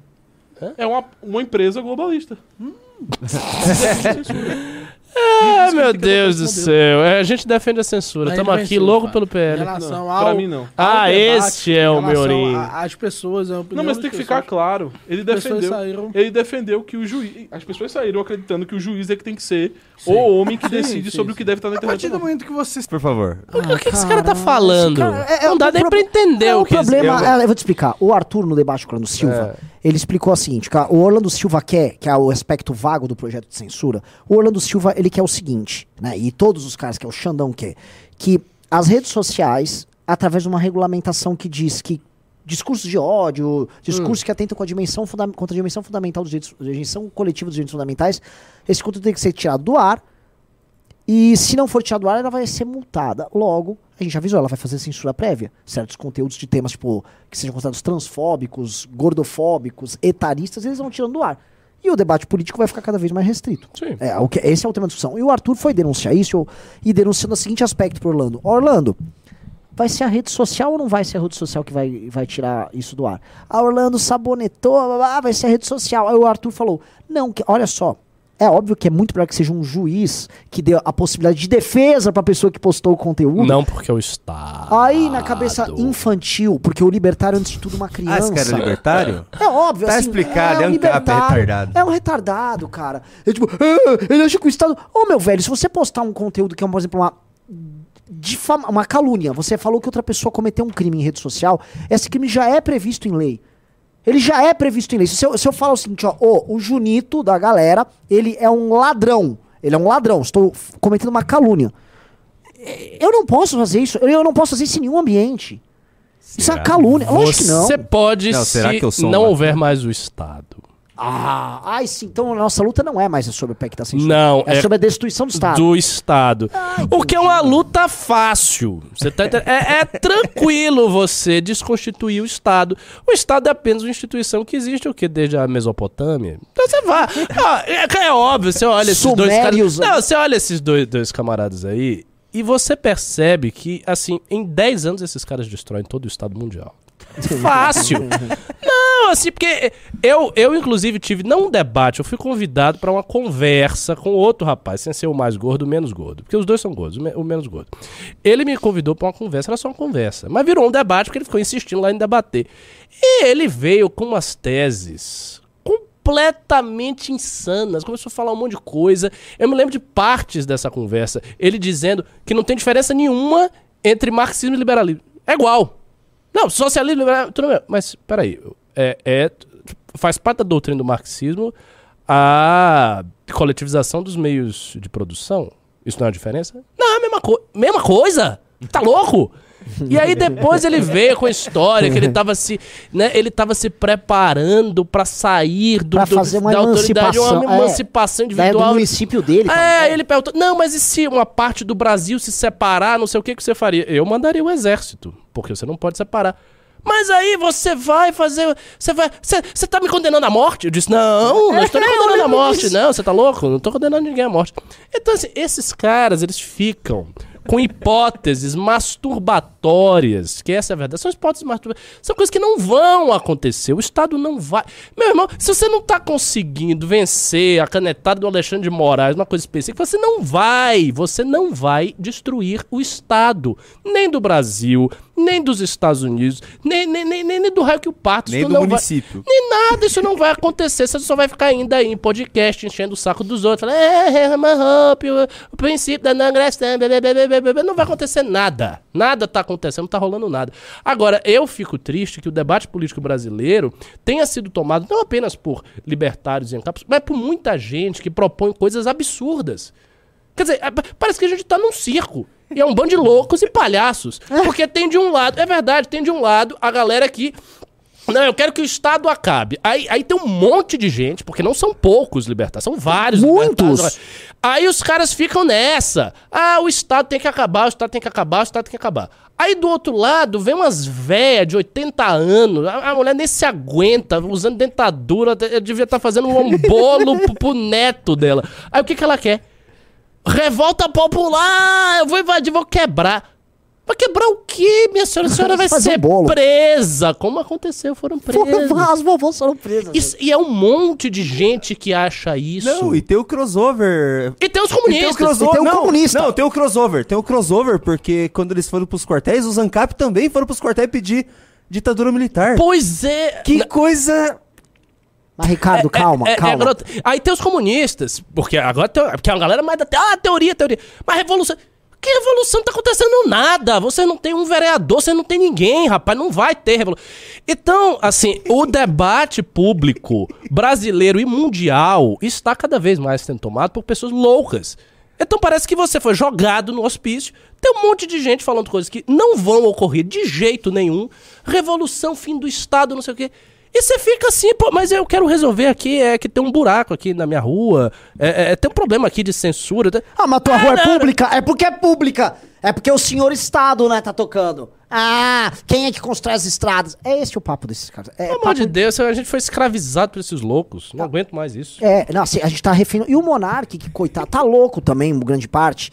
Hã? É uma, uma empresa globalista. Ah, meu Deus do céu. É, a gente defende a censura. Estamos aqui venceu, louco cara. pelo Em PL. relação Não, ao. pra mim não. Ah, debate, este é em o a- As pessoas, a Não, mas tem que pessoas. ficar claro. Ele defendeu. saíram. Ele defendeu que o juiz. As pessoas saíram acreditando que o juiz é que tem que ser o homem que Sim, decide sim, sobre o sim. que deve estar na A partir internet. do momento que você Por favor. O que esse cara tá falando? cara- é- é não dá nem pro- pra entender É, o o que problema, esse- é, eu vou te explicar. O Arthur, no debate com o Orlando Silva, É. ele explicou o seguinte: o Orlando Silva quer, que é o aspecto vago do projeto de censura, o Orlando Silva ele quer o seguinte, né? E todos os caras que é o Xandão quer, que as redes sociais, através de uma regulamentação que diz que discursos de ódio, discursos que atentam com a dimensão contra a dimensão fundamental dos direitos, a dimensão coletiva dos direitos fundamentais, esse conteúdo tem que ser tirado do ar. E se não for tirado do ar, ela vai ser multada. Logo, a gente avisou, ela vai fazer censura prévia. Certos conteúdos de temas, tipo, que sejam considerados transfóbicos, gordofóbicos, etaristas, eles vão tirando do ar. E o debate político vai ficar cada vez mais restrito. Sim. É, o que, esse é o tema da discussão. E o Arthur foi denunciar isso e denunciando o seguinte aspecto pro Orlando. Orlando, vai ser a rede social ou não vai ser a rede social que vai, vai tirar isso do ar? A Orlando sabonetou, blá, blá, vai ser a rede social. Aí o Arthur falou, não, que, olha só, É óbvio que é muito melhor que seja um juiz que dê a possibilidade de defesa pra pessoa que postou o conteúdo. Não porque é o Estado. Aí na cabeça infantil, porque o libertário antes de tudo uma Ah, criança. esse cara é libertário? É óbvio, Tá assim, explicado, é um capa, é retardado. É um retardado, cara. É tipo, "Ah, ele acha que o Estado. Ô, meu velho, se você postar um conteúdo que é, por exemplo, uma. Difama, uma calúnia, você falou que outra pessoa cometeu um crime em rede social, esse crime já é previsto em lei. Ele já é previsto em lei. Se eu, se eu falar o seguinte, ó, ô, o Junito da galera, ele é um ladrão. Ele é um ladrão. Estou cometendo uma calúnia. É, Eu não posso fazer isso. Eu não posso fazer isso em nenhum ambiente. Isso é uma calúnia. Lógico que não. Você pode Não, será se que eu sou não uma- houver mais o Estado. Ah, ai sim. Então a nossa luta não é mais sobre o PEC da censura. Não, é, é sobre a destruição do Estado. do Estado. o que é uma luta fácil. Você tá é, é tranquilo você desconstituir o Estado. O Estado é apenas uma instituição que existe o que desde a Mesopotâmia. Então você vai. Ah, é, é óbvio, você olha esses dois Sumérios, caras. Não, você olha esses dois, dois camaradas aí e você percebe que, assim, em 10 anos esses caras destroem todo o Estado mundial. Fácil. Não, assim, porque eu, eu inclusive, tive, não um debate, eu fui convidado pra uma conversa com outro rapaz, sem ser o mais gordo, o menos gordo. Porque os dois são gordos, o, me- o menos gordo. Ele me convidou pra uma conversa, era só uma conversa. Mas virou um debate porque ele ficou insistindo lá em debater. E ele veio com umas teses completamente insanas. Começou a falar um monte de coisa. Eu me lembro de partes dessa conversa. Ele dizendo que não tem diferença nenhuma entre marxismo e liberalismo. É igual. Não, socialismo e liberalismo, tudo bem. Mas, peraí. É, é, faz parte da doutrina do marxismo a coletivização dos meios de produção. Isso não é uma diferença? Não, é a mesma, co mesma coisa. Tá louco? E aí depois ele veio com a história que ele tava se, né, ele tava se preparando pra sair do, Pra do- fazer uma da autoridade, uma emancipação, é. emancipação do individual. município dele. É, aí ele perguntou, não, mas e se uma parte do Brasil se separar, não sei o que que você faria? Eu mandaria o exército, porque você não pode separar. Mas aí você vai fazer. Você vai. Você, você tá me condenando à morte? Eu disse, não, não estou me condenando à morte, não, você tá louco? Não tô condenando ninguém à morte. Então, assim, esses caras, eles ficam com hipóteses masturbatórias, que essa é a verdade. São hipóteses masturbatórias. São coisas que não vão acontecer. O Estado não vai. Meu irmão, se você não tá conseguindo vencer a canetada do Alexandre de Moraes, uma coisa específica, você não vai. Você não vai destruir o Estado. Nem do Brasil, nem dos Estados Unidos, nem, nem, nem, nem, do raio que o parto. Nem do não vai- município. nem nada, isso não vai acontecer. Você só vai ficar ainda aí em podcast, enchendo o saco dos outros. Falando, é, é, uma roupa, o, o princípio da não agressão, blá." não vai acontecer nada. Nada tá acontecendo, não tá rolando nada. Agora, eu fico triste que o debate político brasileiro tenha sido tomado não apenas por libertários e ancapos, mas por muita gente que propõe coisas absurdas. Quer dizer, é, parece que a gente tá num circo. E é um bando de loucos e palhaços. Porque tem de um lado, é verdade, tem de um lado a galera que. Não, eu quero que o Estado acabe. Aí, aí tem um monte de gente, porque não são poucos libertários, são vários Muitos. Aí os caras ficam nessa. Ah, o Estado tem que acabar, o Estado tem que acabar, o Estado tem que acabar. Aí do outro lado vem umas véias de 80 anos, a, a mulher nem se aguenta, usando dentadura, devia estar fazendo um bolo pro, pro neto dela. Aí o que, que ela quer? Revolta popular! Eu vou invadir, vou quebrar. Vai quebrar o quê, minha senhora? A senhora vai ser um presa. Como aconteceu? Foram presos. As vovós foram presas. Isso- e é um monte de gente que acha isso. Não, e tem o crossover. E tem os E tem o comunistas. crossover. e tem o não, comunista. Não, tem o crossover. Tem o crossover porque quando eles foram pros quartéis, os ANCAP também foram pros quartéis pedir ditadura militar. Pois é. que coisa. Mas, Ricardo, calma, É- é- é calma. Aí tem os comunistas, porque agora tem, porque a galera mais da te- ah, teoria, teoria. Mas revolução. Que revolução? Não tá acontecendo nada. Você não tem um vereador, você não tem ninguém, rapaz. Não vai ter revolução. Então, assim, o debate público brasileiro e mundial está cada vez mais sendo tomado por pessoas loucas. Então parece que você foi jogado no hospício. Tem um monte de gente falando coisas que não vão ocorrer de jeito nenhum. Revolução, fim do Estado, não sei o quê. E você fica assim, pô, mas eu quero resolver aqui, é que tem um buraco aqui na minha rua, é, é, tem um problema aqui de censura. tá- Ah, mas tua Ah, rua é não, não. pública? É porque é pública. É porque o senhor Estado, né, tá tocando. Ah, quem é que constrói as estradas? É esse o papo desses caras. É, Pelo amor de Deus, a gente foi escravizado por esses loucos. Não aguento mais isso. É, não, assim, a gente tá refém. E o Monark, que coitado, tá louco também, grande parte.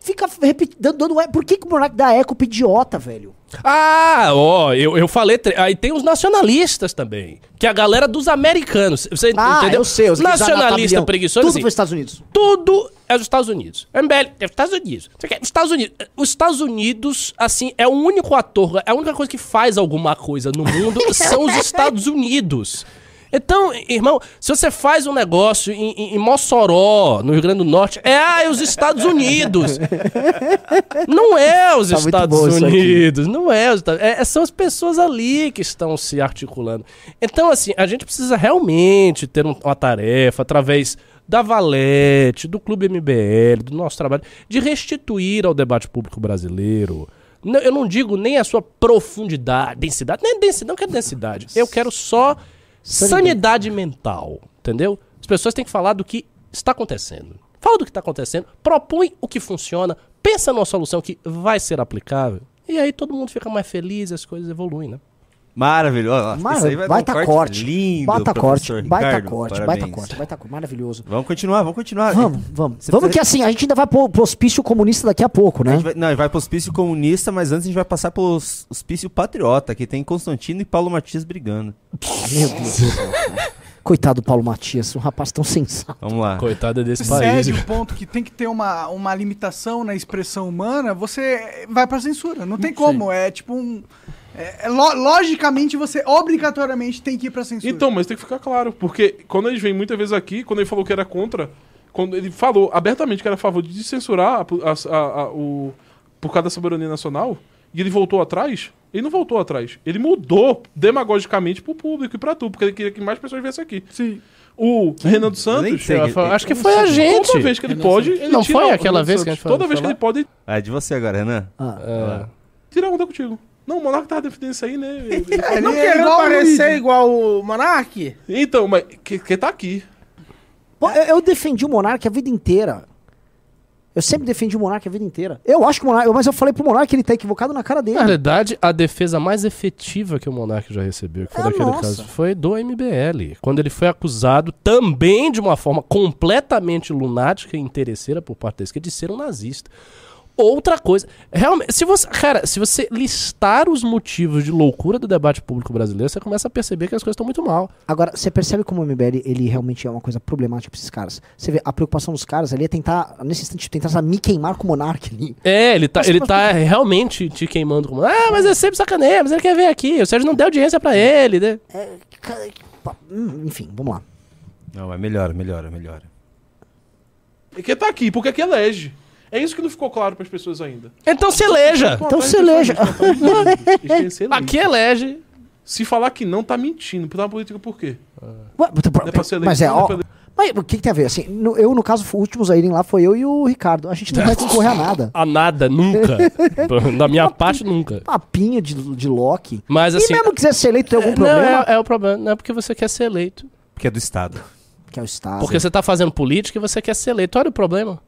Fica repetindo, dando. Por que, que o Monark dá eco pro idiota, velho? Ah, ó, eu, eu falei. tre- Aí tem os nacionalistas também. Que é a galera dos americanos. Você Ah, entendeu? eu sei. Os Nacionalista preguiçoso. Tudo assim, foi Estados Unidos. tudo é os Estados Unidos. MBL é os Estados Unidos. Quer? Estados Unidos. Os Estados Unidos, assim, é o único ator, é a única coisa que faz alguma coisa no mundo são os Estados Unidos. Então, irmão, se você faz um negócio em, em- em Mossoró, no Rio Grande do Norte, é, ah, é os Estados Unidos. Não é os Tá Estados. Unidos, não é os Estados é, São as pessoas ali que estão se articulando. Então, assim, a gente precisa realmente ter um- uma tarefa através da Valete, do Clube MBL, do nosso trabalho, de restituir ao debate público brasileiro. Eu não digo nem a sua profundidade, densidade, nem densidade, não quero densidade. Eu quero só sanidade mental, entendeu? As pessoas têm que falar do que está acontecendo. Fala do que está acontecendo, propõe o que funciona, pensa numa solução que vai ser aplicável. E aí todo mundo fica mais feliz e as coisas evoluem, né? Maravilhoso. Mara, Isso aí vai, tá um corte. lindo, Bata corte, baita Ricardo. corte, baita corte, baita corte. Maravilhoso. Vamos continuar, vamos continuar. Vamos, vamos. Você vamos precisa- que assim, a gente ainda vai pro, pro hospício comunista daqui a pouco, A né? gente vai, não, a vai pro hospício comunista, mas antes a gente vai passar hos- hospício patriota, que tem Constantino e Paulo Matias brigando. Meu Deus do céu. Coitado do Paulo Matias, um rapaz tão sensato. Vamos lá. Coitada desse país. Segue o ponto que tem que ter uma, uma limitação na expressão humana, você vai pra censura. Não tem como. É tipo um. É- é lo- logicamente, você obrigatoriamente tem que ir pra censura. Então, mas tem que ficar claro, porque quando eles vêm muitas vezes aqui, quando ele falou que era contra, quando ele falou abertamente que era a favor de censurar a, a- a- a- o, por causa da soberania nacional, e ele voltou atrás, ele não voltou atrás. Ele mudou demagogicamente pro público e pra tu, porque ele queria que mais pessoas viessem aqui. Sim. O Renan dos Santos, sei. Eu fa- Acho que foi a gente. toda vez que ele pode, ele Não tira foi aquela Renan vez dos que a Santos. gente foi- Toda vez que ele pode, Ah, é de você agora, Renan. Ah, É. tira onda contigo. Não, o Monarca tava defendendo isso aí, né? Ele- Ele não não quer querendo igual o parecer igual o Monark? então, mas que, que tá aqui. Pô, eu, eu defendi o Monark a vida inteira. Eu sempre defendi o Monark a vida inteira. Eu acho que o Monark. Mas eu falei pro Monark que ele tá equivocado na cara dele. Na realidade, a defesa mais efetiva que o Monark já recebeu, que foi Ah, daquele nossa. caso, foi do MBL. Quando ele foi acusado, também de uma forma completamente lunática e interesseira por parte da esquerda, de ser um nazista. Outra coisa, realmente, se você, cara, se você listar os motivos de loucura do debate público brasileiro, você começa a perceber que as coisas estão muito mal. Agora, você percebe como o MBL ele realmente é uma coisa problemática pra esses caras. Você vê, a preocupação dos caras ali é tentar, nesse instante, tentar sabe, me queimar com o Monark ali. É, ele tá, Mas- ele mas- tá realmente te queimando como. Ah, mas é sempre sacaneia, mas ele quer ver aqui. O Sérgio não deu audiência pra ele, né? É, hum, enfim, vamos lá. Não, é melhora, melhora, melhora. Porque tá aqui, porque aqui elege. É isso que não ficou claro pras pessoas ainda. Então se eleja. Então se eleja. Aqui elege. Se falar que não, tá mentindo. Tá política por quê? Ué, Não é pra ser mas é, eleito, não ó. é pra- Mas o que, que tem a ver? Assim, no- eu, no caso, os últimos a irem lá foi eu e o Ricardo. A gente não vai concorrer a nada. A nada, nunca. da minha parte, nunca. Papinho de, de Loki. Mas assim. e mesmo que quiser ser eleito, tem algum não, problema? é, é o problema. Não é porque você quer ser eleito. Porque é do Estado. Que é o Estado. Porque você tá fazendo política e você quer ser eleito. Olha o problema.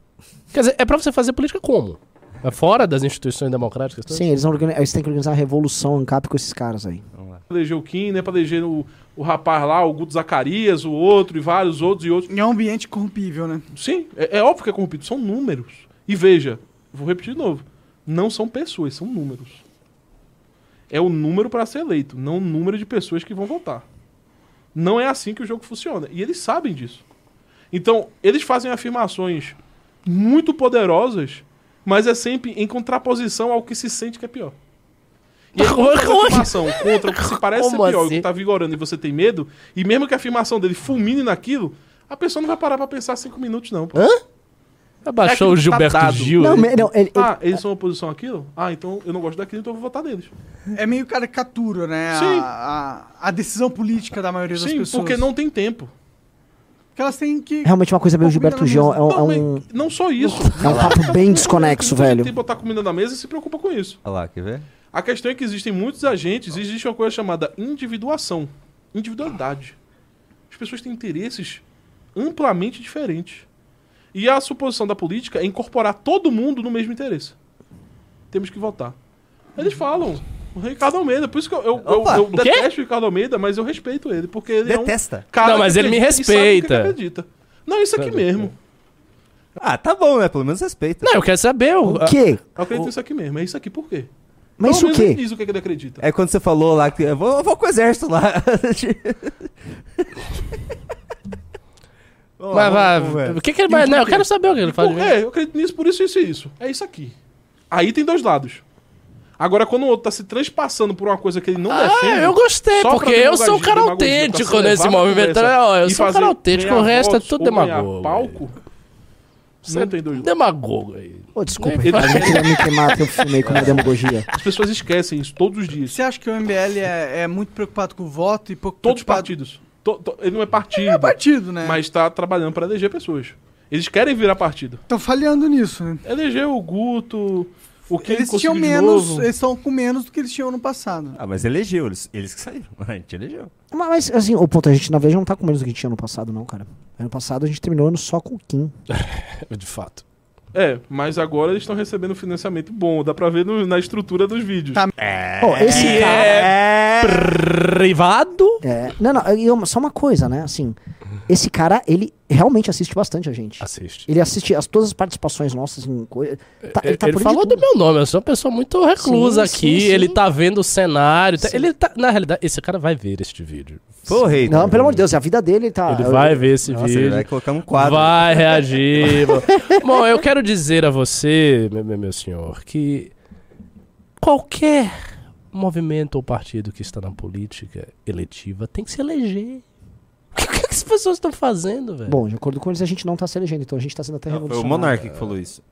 Quer dizer, é pra você fazer política como? É fora das instituições democráticas? todas? Sim, eles, vão eles têm que organizar uma revolução ANCAP com esses caras aí. Vamos lá. eleger o Kim, né? Pra eleger o, o rapaz lá, o Guto Zacarias, o outro e vários outros e outros. Em um ambiente corrompível, né? Sim, é, é óbvio que é corrompido, são números. E veja, vou repetir de novo: não são pessoas, são números. É o número para ser eleito, não o número de pessoas que vão votar. Não é assim que o jogo funciona. E eles sabem disso. Então, eles fazem afirmações muito poderosas, mas é sempre em contraposição ao que se sente que é pior. E faz a afirmação contra o que se parece ser Como pior, o assim? que tá vigorando e você tem medo, e mesmo que a afirmação dele fulmine naquilo, a pessoa não vai parar pra pensar cinco minutos, não. pô. Abaixou É o tá Gilberto dado. Gil. Não, me- não, ele, ele- Ah, eles são oposição àquilo? Ah, então eu não gosto daquilo, então eu vou votar neles. É meio caricatura, né? Sim. A, a, a decisão política da maioria das Sim, pessoas. porque não tem tempo. Porque elas têm que. realmente uma coisa meio Gilberto Gil. É, um- não, é um, não só isso. é um papo bem desconexo, velho. Tem que botar comida na mesa e se preocupa com isso. Olha lá, quer ver? A questão é que existem muitos agentes e existe uma coisa chamada individuação. Individualidade. As pessoas têm interesses amplamente diferentes. E a suposição da política é incorporar todo mundo no mesmo interesse. Temos que votar. Eles falam. O Ricardo Almeida, por isso que eu, eu, eu- Opa, eu o detesto o Ricardo Almeida, mas eu respeito ele, porque ele é um Detesta. cara Não, mas que ele me acredita sabe o que que respeita. acredita. Não, isso aqui mesmo. Ah, tá bom, né? Pelo menos respeita. Não, eu quero saber. O, O quê? Eu acredito nisso aqui mesmo. É isso aqui por quê? Mas isso o menos ele quê? diz o que, que ele acredita. É quando você falou lá que eu vou, eu vou com o exército lá. Vamos lá, Mas, vai, vamos ver. o que que ele vai. Não, eu quero saber o que ele faz. Por- é, eu acredito nisso, por isso, isso e isso. É isso aqui. Aí tem dois lados. Agora, quando o outro tá se transpassando por uma coisa que ele não defende. Ah, eu gostei, porque eu sou um demagogia, cara autêntico se nesse movimento. Ó, eu sou um fazer- cara autêntico, o resto é tudo demagogo. palco, não tem dois. Demagogo aí. Ô, desculpa, a gente queria me queimar teu filme aí com uma demagogia. As pessoas esquecem isso todos os dias. Você acha que o MBL é, é muito preocupado com o voto e pouco Todos os partidos. To- to- ele não é partido, É partido, né? mas tá trabalhando pra eleger pessoas. Eles querem virar partido. Estão falhando nisso, né? Elegeu o Guto, o que Eles tinham menos, novo. eles estão com menos do que eles tinham no passado. Ah, mas elegeu, eles, eles que saíram. A gente elegeu. Mas, mas, assim, o ponto, a gente na verdade não tá com menos do que tinha no passado, não, cara. Ano passado a gente terminou ano só com o Kim. De fato. É, mas agora eles estão recebendo financiamento bom. Dá pra ver no- na estrutura dos vídeos. Tá. Pô, esse Que cara. é privado? É, não, não, e uma- só uma coisa, né? Assim, esse cara, ele realmente assiste bastante a gente. Assiste. Ele assiste as, todas as participações nossas em coisa. Tá, ele tá ele por falou do meu nome, eu sou uma pessoa muito reclusa Sim, aqui. sim, sim. Ele tá vendo o cenário. tá- Sim. ele tá, na realidade, esse cara vai ver este vídeo. Rei. Não, pelo amor de Deus, a vida dele ele tá. Ele vai ver esse Nossa, vídeo. ele vai colocar um quadro. Vai reagir. Bom, Bom, eu quero dizer a você, meu, meu- meu senhor, que qualquer movimento ou partido que está na política eletiva tem que se eleger. O que, que as pessoas estão fazendo, velho? Bom, de acordo com eles, a gente não tá se elegendo, então a gente tá sendo até Não, foi o. Monark que falou isso.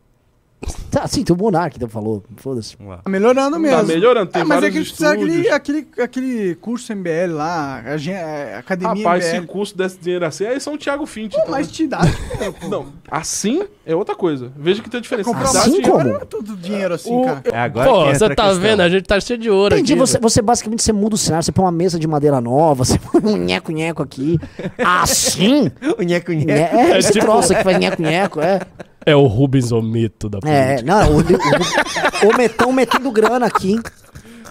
Tá, sim, tem o Monark que falou. Foda-se. Vamos lá. Tá melhorando mesmo. Tá melhorando, tem Ah, mas é que eles fizeram aquele, aquele, aquele curso MBL lá, a a Academia Rapaz, MBL. se curso desse dinheiro assim, aí são o Thiago Fint. Pô, então, mas né? te dá dinheiro, pô. Não, assim é outra coisa. Veja que tem diferença. Comprar Assim dinheiro. como? É tudo dinheiro assim, O- cara. É agora Pô, você tá questão. vendo? A gente tá cheio de ouro Entendi, aqui. você, você basicamente você muda o cenário, você põe uma mesa de madeira nova, você põe um nheco-nheco aqui. Assim? O nheco nheco. É, é esse tipo- troço que faz nheco-nheco, é. É o Rubens Omito da É, política. não, o, o, o Metão metendo grana aqui.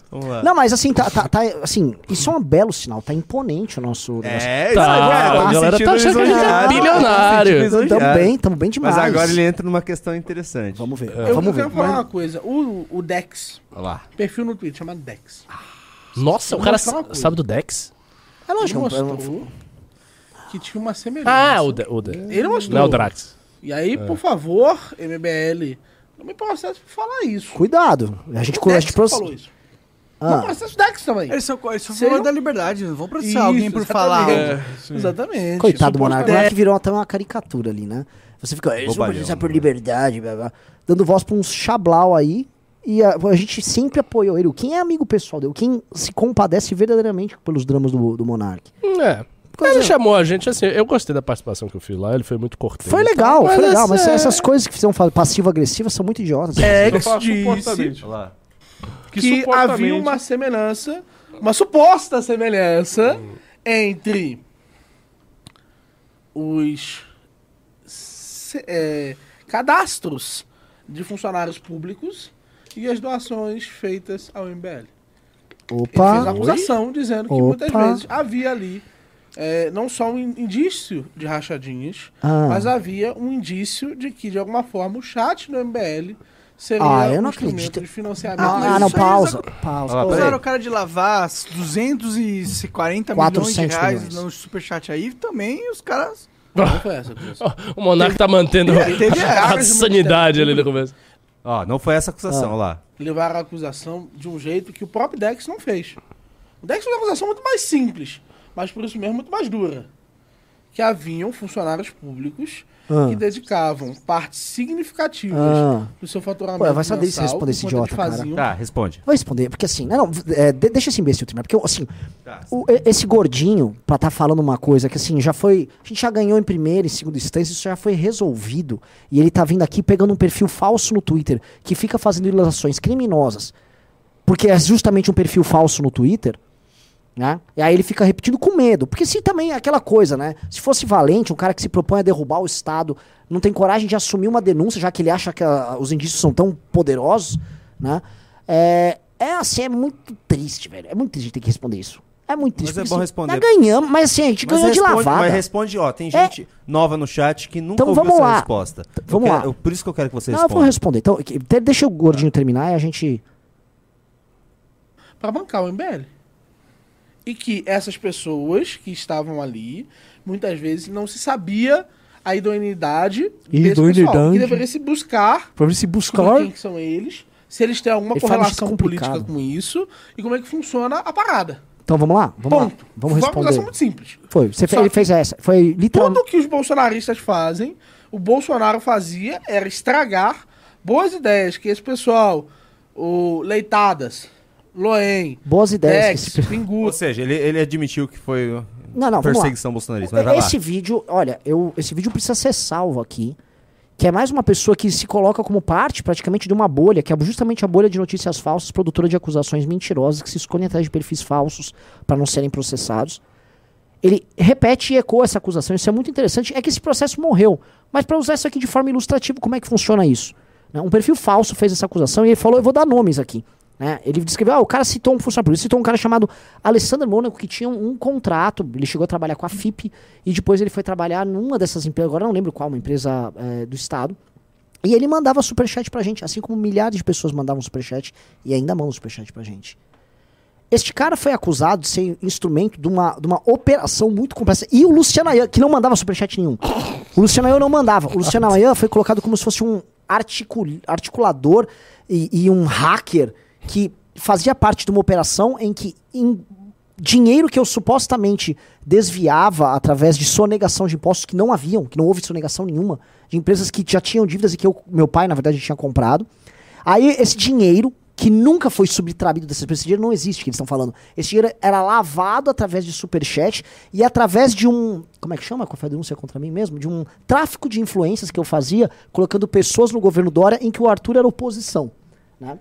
Vamos lá. Não, mas assim, tá, tá, tá, assim, isso é um belo sinal, tá imponente o nosso. É, Tá, isso agora, a galera tá achando que a gente é bilionário. Tamo lisonjeado. bem, tamo bem demais. Mas agora ele entra numa questão interessante. Vamos ver, Eu vamos ver. quero falar uma coisa. O, o Dex, Olha lá. perfil no Twitter chamado Dex. Nossa, o cara sabe do Dex? É Ele lógico, é mostrou que tinha uma semelhança. Ah, o, de, o de, Ele mostrou. Não é o Drax. E aí, por favor, MBL, não me processe por falar isso. cuidado. A gente, que proce- falou isso. Não Ah, processa o Dex também. Eles são, eles são Seriam- da liberdade, não vão processar Isso, alguém por falar. É. Exatamente. coitado do Monarca. O Supostamente. Monarca virou até uma caricatura ali, né? Você fica, eles vão Bobalhão, processar por né? liberdade, blá, blá, dando voz pra uns chablau aí. E a, a gente sempre apoiou ele. Quem é amigo pessoal dele? Quem se compadece verdadeiramente pelos dramas do, do Monark? É. Ele chamou a gente assim. Eu gostei da participação que eu fiz lá, ele foi muito cortês. Foi legal, Mas foi legal, essa mas é- essas coisas que são passivo-agressivas são muito idiotas. É, Eu falo disse. Que, que havia uma semelhança, uma suposta semelhança entre os é, cadastros de funcionários públicos e as doações feitas ao MBL. Ele fez a Opa, acusação dizendo que Opa. muitas vezes havia ali é, não só um in- indício de rachadinhas, Ah. mas havia um indício de que, de alguma forma, o chat do MBL seria Ah, eu um não instrumento acredito. de financiamento. ah, ah, não, pausa, eles pausa. Usaram o cara de lavar 240 milhões 400 de reais milhões. no superchat aí, também os caras... Não foi essa a acusação. O Monark tá mantendo Teve a sanidade ali no começo. Ó, não foi essa acusação, Ah. lá. Levaram a acusação de um jeito que o próprio Dex não fez. O Dex fez uma acusação muito mais simples, mas por isso mesmo muito mais dura. Que haviam funcionários públicos Ah. que dedicavam partes significativas Ah. do seu faturamento Pô, vai saber se responder esse idiota, faziam- Tá, responde. Vou responder, porque assim, não, não, é, de- deixa esse imbecil terminar, porque assim, Tá. o- esse gordinho, pra estar falando uma coisa que assim, já foi, a gente já ganhou em primeira e segunda instância, isso já foi resolvido, e ele tá vindo aqui pegando um perfil falso no Twitter, que fica fazendo ilustrações criminosas, porque é justamente um perfil falso no Twitter, né? E aí ele fica repetindo com medo, porque se também é aquela coisa, né? Se fosse valente, um cara que se propõe a derrubar o Estado, não tem coragem de assumir uma denúncia, já que ele acha que ah, os indícios são tão poderosos, né? É, é assim, é muito triste, velho. É muito triste ter que responder isso. É muito triste. Mas é bom assim, responder. Nós ganhamos, mas assim, a gente Mas ganhou de responde, lavada. mas responde, ó, tem É. gente nova no chat que nunca Então ouviu vamos essa lá. resposta. Eu vamos quero- lá. eu- por isso que eu quero que você Não, eu vou responda. responder. Então, de- deixa o gordinho terminar e a gente. para bancar o MBL. E que essas pessoas que estavam ali, muitas vezes não se sabia a idoneidade desse pessoal. Idoneidade. Que deveria se buscar ver se buscar. quem que são eles, se eles têm alguma Ele correlação política com isso e como é que funciona a parada. Então vamos lá? Vamos Ponto. lá. Vamos Foi uma acusação responder. muito simples. Foi. Você fe- fez essa. Foi literalmente. Tudo que os bolsonaristas fazem, o Bolsonaro fazia era estragar boas ideias que esse pessoal, o Leitadas, Loen, Boas ideias. Dex, que esse- Ou seja, ele, ele admitiu que foi Não, não, perseguição bolsonarista. Mas vai lá. Esse vídeo, olha, eu, esse vídeo precisa ser salvo aqui. Que é mais uma pessoa que se coloca como parte praticamente de uma bolha, que é justamente a bolha de notícias falsas, produtora de acusações mentirosas, que se escondem atrás de perfis falsos para não serem processados. Ele repete e ecoa essa acusação. Isso é muito interessante. É que esse processo morreu. Mas para usar isso aqui de forma ilustrativa, como é que funciona isso? né? Um perfil falso fez essa acusação e ele falou: eu vou dar nomes aqui. Né? Ele descreveu: ah, o cara citou um funcionário público, citou um cara chamado Alessandro Mônaco que tinha um, um contrato. Ele chegou a trabalhar com a FIP e depois ele foi trabalhar numa dessas empresas, agora não lembro qual, uma empresa eh, do Estado. E ele mandava superchat pra gente, assim como milhares de pessoas mandavam superchat e ainda mandam superchat pra gente. Este cara foi acusado de ser instrumento de uma, de uma operação muito complexa. E o Luciano Ayan, que não mandava superchat nenhum. O Luciano Ayan não mandava. O Luciano Ayan foi colocado como se fosse um articul- articulador e, e um hacker que fazia parte de uma operação em que em dinheiro que eu supostamente desviava através de sonegação de impostos que não haviam, que não houve sonegação nenhuma, de empresas que já tinham dívidas e que eu- meu pai, na verdade, tinha comprado. Aí esse dinheiro, que nunca foi subtraído dessas empresas, esse dinheiro não existe que eles estão falando. Esse dinheiro era lavado através de superchat e através de um. Como é que chama? Qual foi a denúncia contra mim mesmo? De um tráfico de influências que eu fazia, colocando pessoas no governo Dória em que o Arthur era oposição. Né?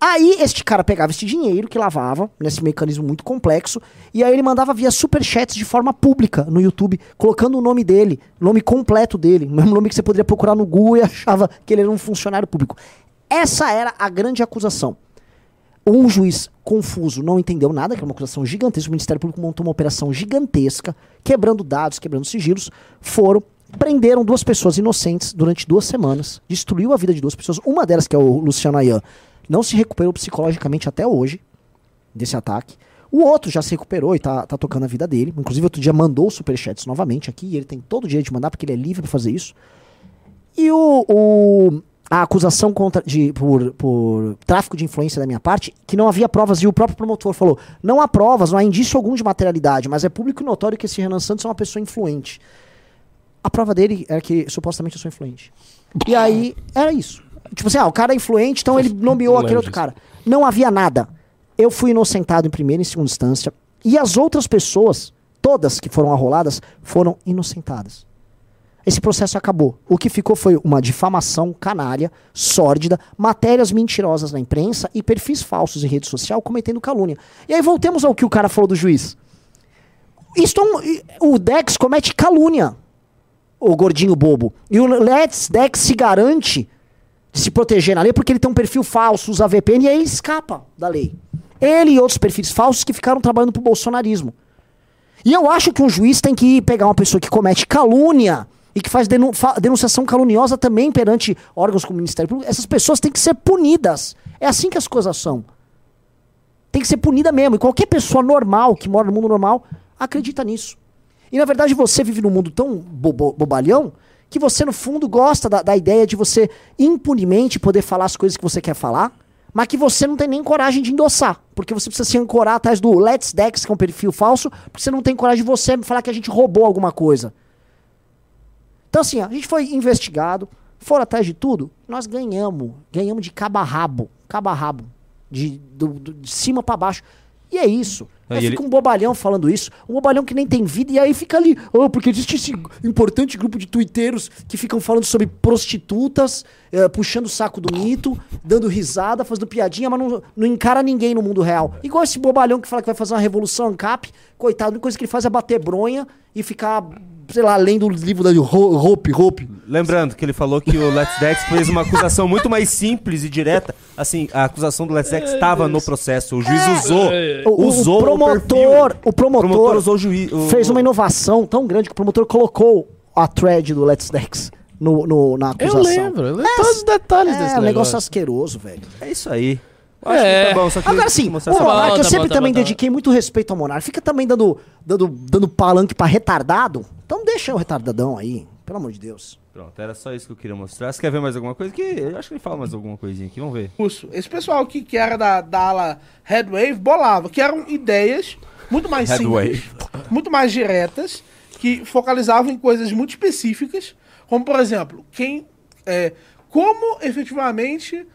Aí este cara pegava esse dinheiro que lavava, nesse mecanismo muito complexo, e aí ele mandava via superchats de forma pública no YouTube, colocando o nome dele, nome completo dele, o mesmo nome que você poderia procurar no Google e achava que ele era um funcionário público. Essa era a grande acusação. Um juiz confuso não entendeu nada, que era uma acusação gigantesca. O Ministério Público montou uma operação gigantesca, quebrando dados, quebrando sigilos. Foram, prenderam duas pessoas inocentes durante duas semanas, destruiu a vida de duas pessoas. Uma delas, que é o Luciano Ayan, não se recuperou psicologicamente até hoje desse ataque. O outro já se recuperou e tá, tá tocando a vida dele. Inclusive, outro dia mandou superchats novamente aqui. E ele tem todo o direito de mandar, porque ele é livre para fazer isso. E o, o- a acusação contra, de, por, por tráfico de influência da minha parte, que não havia provas, e o próprio promotor falou: não há provas, não há indício algum de materialidade, mas é público e notório que esse Renan Santos é uma pessoa influente. A prova dele era que supostamente eu sou influente. E aí, era isso. Tipo assim, ah, o cara é influente, então ele nomeou aquele outro cara. Não havia nada. Eu fui inocentado em primeira e segunda instância. E as outras pessoas, todas que foram arroladas, foram inocentadas. Esse processo acabou. O que ficou foi uma difamação canalha, sórdida, matérias mentirosas na imprensa e perfis falsos em rede social cometendo calúnia. E aí voltemos ao que o cara falou do juiz. Isto é um- o Dex comete calúnia, o gordinho bobo. E o Let's Dex se garante de se proteger na lei porque ele tem um perfil falso, usa VPN e aí escapa da lei. Ele e outros perfis falsos que ficaram trabalhando pro bolsonarismo. E eu acho que um juiz tem que pegar uma pessoa que comete calúnia e que faz denu- fa- denunciação caluniosa também perante órgãos como o Ministério Público. Essas pessoas têm que ser punidas. É assim que as coisas são. Tem que ser punida mesmo. E qualquer pessoa normal, que mora no mundo normal, acredita nisso. E na verdade você vive num mundo tão bobo- bobalhão que você, no fundo, gosta da, da ideia de você impunemente poder falar as coisas que você quer falar, mas que você não tem nem coragem de endossar. Porque você precisa se ancorar atrás do Let's Dex, que é um perfil falso, porque você não tem coragem de você falar que a gente roubou alguma coisa. Então, assim, a gente foi investigado, foram atrás de tudo, nós ganhamos. Ganhamos de cabo a rabo. Cabo a rabo. De, de cima pra baixo. E é isso. Aí ele- fica um bobalhão falando isso, um bobalhão que nem tem vida, e aí fica ali, oh, porque existe esse importante grupo de tuiteiros que ficam falando sobre prostitutas, eh, puxando o saco do mito, dando risada, fazendo piadinha, mas não, não encara ninguém no mundo real. Igual esse bobalhão que fala que vai fazer uma revolução ANCAP, coitado, a única coisa que ele faz é bater bronha e ficar, sei lá, lendo o livro da Hope, Hope. Lembrando que ele falou que o Let's Dex fez uma acusação muito mais simples e direta. Assim, a acusação do Let's Dex estava no processo. O juiz usou. O, o- usou o promotor, o O promotor, promotor usou o juiz. o- fez uma inovação tão grande que o promotor colocou a thread do Let's Dex no, no- na Eu acusação. lembro, eu lembro todos os detalhes É, desse um negócio negócio. asqueroso, velho. É isso aí. Acho É. que tá bom, só que Agora sim, o Tá Monark, eu sempre tá também tá dediquei muito respeito ao Monark. Fica também dando, dando, dando palanque pra retardado. Então deixa o retardadão aí, pelo amor de Deus. Pronto, era só isso que eu queria mostrar. Você quer ver mais alguma coisa? Que eu acho que ele fala mais alguma coisinha aqui, vamos ver. Curso. Esse pessoal que, que era da, da ala Headwave bolava, que eram ideias muito mais simples, muito mais diretas, que focalizavam em coisas muito específicas, como por exemplo, quem, é, como efetivamente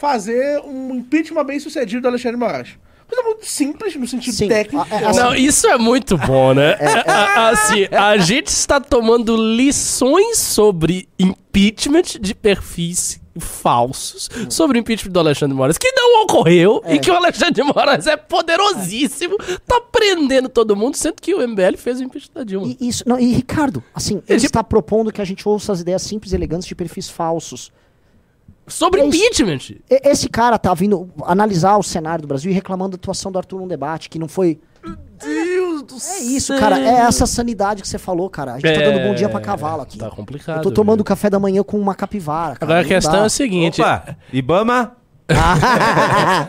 fazer um impeachment bem sucedido do Alexandre de Moraes. Coisa muito simples no sentido Sim, técnico. é, assim, Não, isso é muito bom, né? A- Assim, a gente está tomando lições sobre impeachment de perfis falsos, sobre o impeachment do Alexandre de Moraes, que não ocorreu e que o Alexandre de Moraes é poderosíssimo, tá prendendo todo mundo, sendo que o MBL fez o impeachment da Dilma. E, isso, não, e Ricardo, assim, ele está propondo que a gente ouça as ideias simples e elegantes de perfis falsos. Sobre É impeachment. Esse cara tá vindo analisar o cenário do Brasil e reclamando da atuação do Arthur num debate que não foi. Deus do É isso, cara. É essa sanidade que você falou, cara. A gente tá dando bom dia pra cavalo aqui. Tá complicado. Eu tô tomando viu? café da manhã com uma capivara. Cara. Agora a questão dá. é a seguinte: Opa, Ibama, a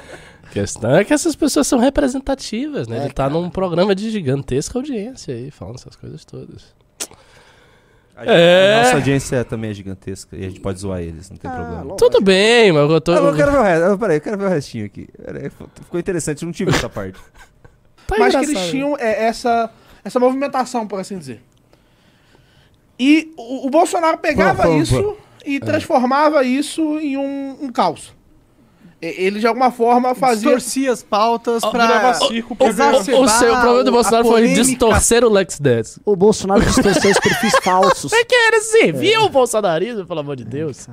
questão é que essas pessoas são representativas, né? É, Ele tá num programa de gigantesca audiência aí, falando essas coisas todas. A, É. a nossa audiência também é gigantesca e a gente pode zoar eles, não tem Ah, problema. lógico. Tudo bem, mas eu tô. Ah, eu quero ver o resto. Ah, Peraí, eu quero ver o restinho aqui. Peraí, ficou interessante, eu não tive essa parte. Tá mas que eles tinham é, essa, essa movimentação, por assim dizer. E o, o Bolsonaro pegava Pô, pô, pô. isso e transformava isso em um, um caos. Ele, de alguma forma, fazia... Distorcia as pautas Ó, pra circo, O, o, o seu problema do Bolsonaro foi distorcer o Lex Dance. O Bolsonaro distorceu os perfis falsos. Você quer servir o bolsonarismo, pelo amor de Deus?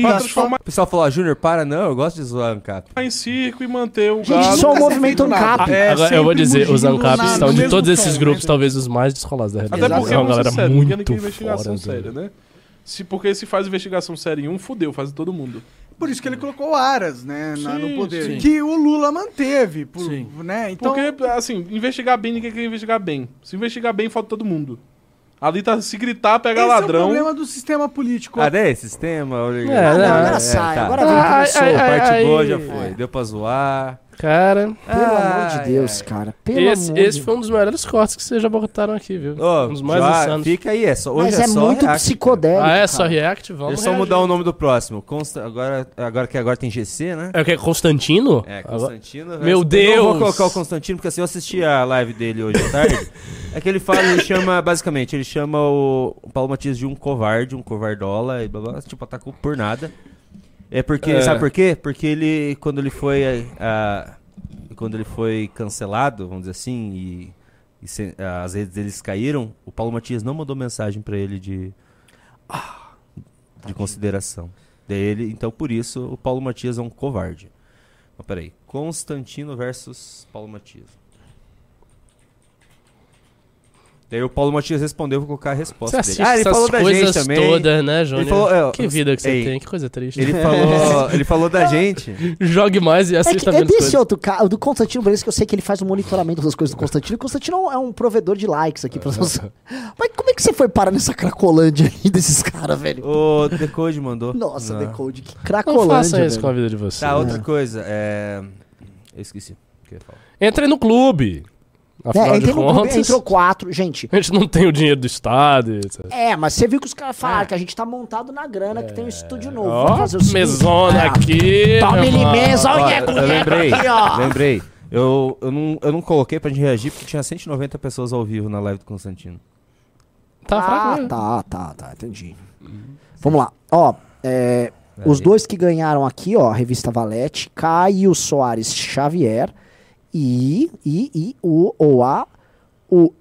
Transformar O pessoal falou, Júnior, para não, eu gosto de zoar ANCAP. em circo e manter o Gente, só o movimento. ANCAP. É, Agora, eu vou dizer, os ANCAPs estão de todos esses grupos, né? talvez os mais descolados da Até realidade. porque, é uma galera ninguém muito tem investigação fora. séria, né? Se, porque se faz investigação séria em um, fudeu, faz todo mundo. Por isso que ele colocou o Aras, né, na- Sim, no poder. sim. Que o Lula manteve, por, Sim. né? Então, Porque, assim, investigar bem, ninguém quer investigar bem. Se investigar bem, falta todo mundo. Ali tá, se gritar, pegar esse é o ladrão. problema do sistema político. Ah, né? Sistema. É, Ah, não, não, agora é, sai. tá. Agora vem Ai, começou. ai, A ai, parte boa ai. já foi, deu pra zoar. Cara, Pelo amor de Ai, Deus, ai. cara. Pelo esse, amor esse de foi um dos melhores cortes que vocês já botaram aqui, viu? Ó, um dos mais já insanos. Fica aí, é só, hoje Mas é, é, só muito react, psicodélico. Ah, é? Só cara. react? Vamos Eles só reagir. mudar o nome do próximo. Consta, agora, agora que agora tem GC, né? É o que? Constantino? É, Agora- Constantino. Meu Eu não Deus! vou colocar o Constantino, porque assim, eu assisti a live dele hoje à tarde. é que ele fala, ele chama, basicamente, ele chama o, o Paulo Matias de um covarde, um covardola, e blá blá, blá, tipo, atacou por nada. É porque, É. sabe por quê? Porque ele, quando ele foi, ah, quando ele foi cancelado, vamos dizer assim, e, e se- as redes deles caíram, o Paulo Matias não mandou mensagem pra ele de, de consideração dele, então por isso o Paulo Matias é um covarde. Mas peraí, Constantino versus Paulo Matias. Daí o Paulo Matias respondeu, vou colocar a Você resposta assiste dele. Ah, ele essas falou da coisas gente também. todas, né, Júnior? falou, é, que vida que você ei, tem, que coisa triste. Ele falou, ele falou da gente. Jogue mais e É, que, assista é desse coisas. outro cara, o do Constantino Brenes, que eu sei que ele faz o monitoramento das coisas do Constantino. O Constantino é um provedor de likes aqui pra nós. Mas como é que você foi parar nessa cracolândia aí desses caras, velho? O Decode mandou. Nossa, Não. Decode, que Não cracolândia. façam isso velho. com a vida de vocês. Tá, outra coisa. É... Eu esqueci. o que eu ia falar. Entre no clube. Afinal É, de clube, contas, entrou quatro. Gente, a gente não tem o dinheiro do Estado. Etc. é, mas você viu que os caras falaram que a gente tá montado na grana, que tem um estúdio novo. Ó, fazer o seguinte. mesona É, aqui. Irmão. Limesa, olha lembrei, aqui, ó. lembrei. Eu, eu, não, eu não coloquei pra gente reagir porque tinha 190 pessoas ao vivo na live do Constantino. Tá fraco, Ah, né? tá, tá, tá, entendi. Vamos lá. Ó, é, os dois que ganharam aqui, ó, a revista Valete, Caio Soares Xavier e, e, e o, o, a, o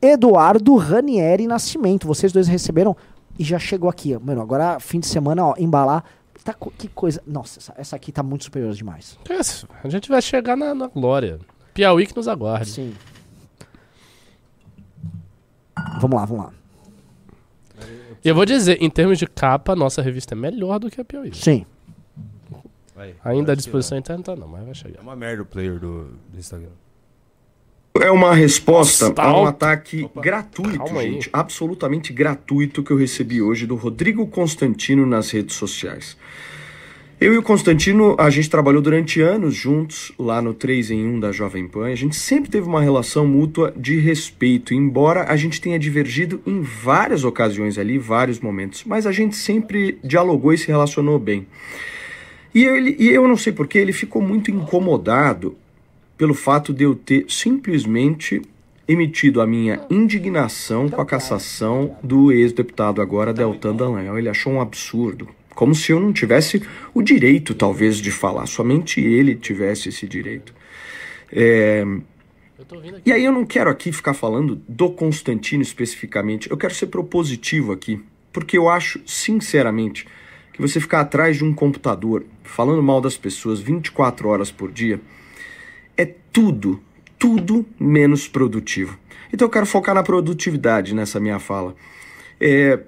Eduardo Ranieri Nascimento. Vocês dois receberam e já chegou aqui. Mano, agora fim de semana, ó, embalar. Tá, que coisa. Nossa, essa, essa aqui tá muito superior demais. Esse, A gente vai chegar na, na glória. Piauí que nos aguarde. Sim. Vamos lá, vamos lá. E eu vou dizer, em termos de capa, nossa revista é melhor do que a Piauí. Sim. Ainda à disposição interna, tá não, mas vai É chegar. uma merda o player do, do Instagram. É uma resposta Nossa, tá a um ataque gratuito, calma aí. gente. Absolutamente gratuito que eu recebi hoje do Rodrigo Constantino nas redes sociais. Eu e o Constantino, a gente trabalhou durante anos juntos lá no 3 em 1 da Jovem Pan. A gente sempre teve uma relação mútua de respeito, embora a gente tenha divergido em várias ocasiões ali, vários momentos, mas a gente sempre dialogou e se relacionou bem. E, ele, e eu não sei porquê, ele ficou muito incomodado pelo fato de eu ter simplesmente emitido a minha indignação com a cassação do ex-deputado agora Deltan Dallagnol. Ele achou um absurdo, como se eu não tivesse o direito, talvez, de falar. Somente ele tivesse esse direito. É... E aí eu não quero aqui ficar falando do Constantino especificamente. Eu quero ser propositivo aqui, porque eu acho, sinceramente, que você ficar atrás de um computador falando mal das pessoas 24 horas por dia é tudo, tudo menos produtivo. Então eu quero focar na produtividade nessa minha fala. É,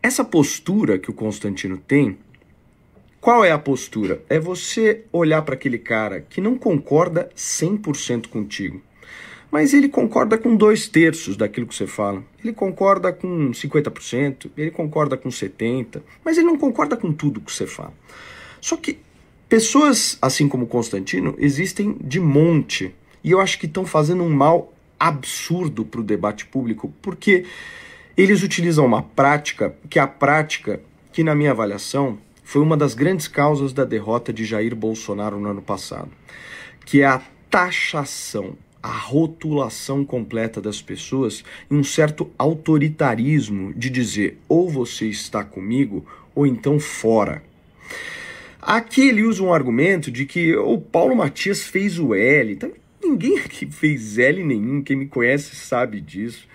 essa postura que o Constantino tem, qual é a postura? É você olhar para aquele cara que não concorda 100% contigo, mas ele concorda com dois terços daquilo que você fala. Ele concorda com 50%, ele concorda com 70%, mas ele não concorda com tudo que você fala. Só que pessoas assim como Constantino existem de monte e eu acho que estão fazendo um mal absurdo para o debate público, porque eles utilizam uma prática que é a prática que, na minha avaliação, foi uma das grandes causas da derrota de Jair Bolsonaro no ano passado, que é a taxação, a rotulação completa das pessoas em um certo autoritarismo de dizer ou você está comigo ou então fora. Aqui ele usa um argumento de que o Paulo Matias fez o L. Então, ninguém aqui fez L nenhum, quem me conhece sabe disso.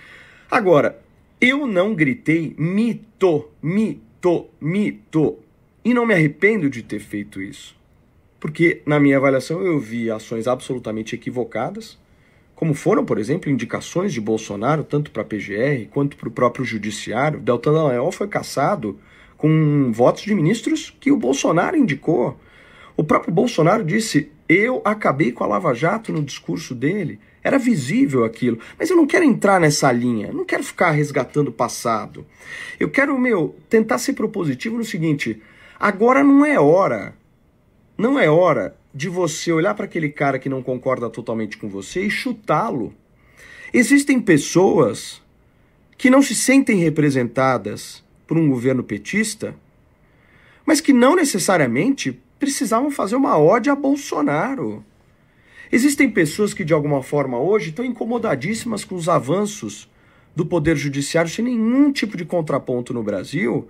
Agora, eu não gritei mito, mito, mito. E não me arrependo de ter feito isso. Porque, na minha avaliação, eu vi ações absolutamente equivocadas, como foram, por exemplo, indicações de Bolsonaro, tanto para a PGR quanto para o próprio Judiciário. Deltan Dallagnol foi caçado com votos de ministros que o Bolsonaro indicou. O próprio Bolsonaro disse: Eu acabei com a Lava Jato no discurso dele. Era visível aquilo. Mas eu não quero entrar nessa linha. Não quero ficar resgatando o passado. Eu quero, meu, tentar ser propositivo no seguinte: agora não é hora. Não é hora de você olhar para aquele cara que não concorda totalmente com você e chutá-lo. Existem pessoas que não se sentem representadas por um governo petista, mas que não necessariamente precisavam fazer uma ode a Bolsonaro. Existem pessoas que, de alguma forma, hoje estão incomodadíssimas com os avanços do Poder Judiciário sem nenhum tipo de contraponto no Brasil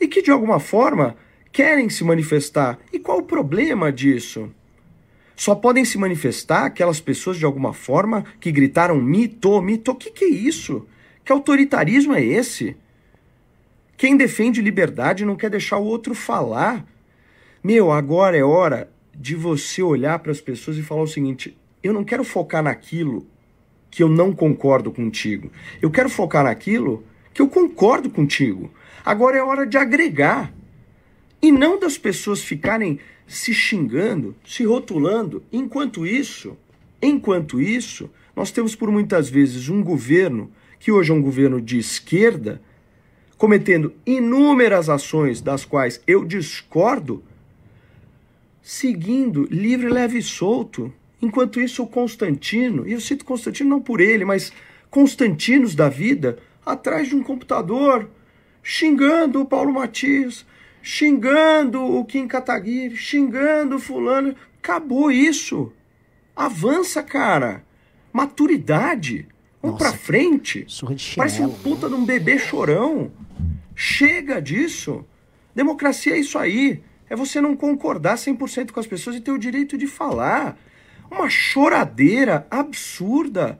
e que, de alguma forma, querem se manifestar. E qual o problema disso? Só podem se manifestar aquelas pessoas, de alguma forma, que gritaram mito, mito. O que, que é isso? Que autoritarismo é esse? Quem defende liberdade não quer deixar o outro falar. Meu, agora é hora de você olhar para as pessoas e falar o seguinte: eu não quero focar naquilo que eu não concordo contigo. Eu quero focar naquilo que eu concordo contigo. Agora é hora de agregar. E não das pessoas ficarem se xingando, se rotulando. Enquanto isso, enquanto isso, nós temos por muitas vezes um governo que hoje é um governo de esquerda cometendo inúmeras ações das quais eu discordo, seguindo livre, leve e solto. Enquanto isso, o Constantino, e eu cito Constantino não por ele, mas Constantinos da vida, atrás de um computador, xingando o Paulo Matias, xingando o Kim Kataguiri, xingando o fulano. Acabou isso. Avança, cara. Maturidade. Vamos pra frente. Parece um puta de um bebê chorão. Chega disso. Democracia é isso aí. É você não concordar 100% com as pessoas e ter o direito de falar. Uma choradeira absurda.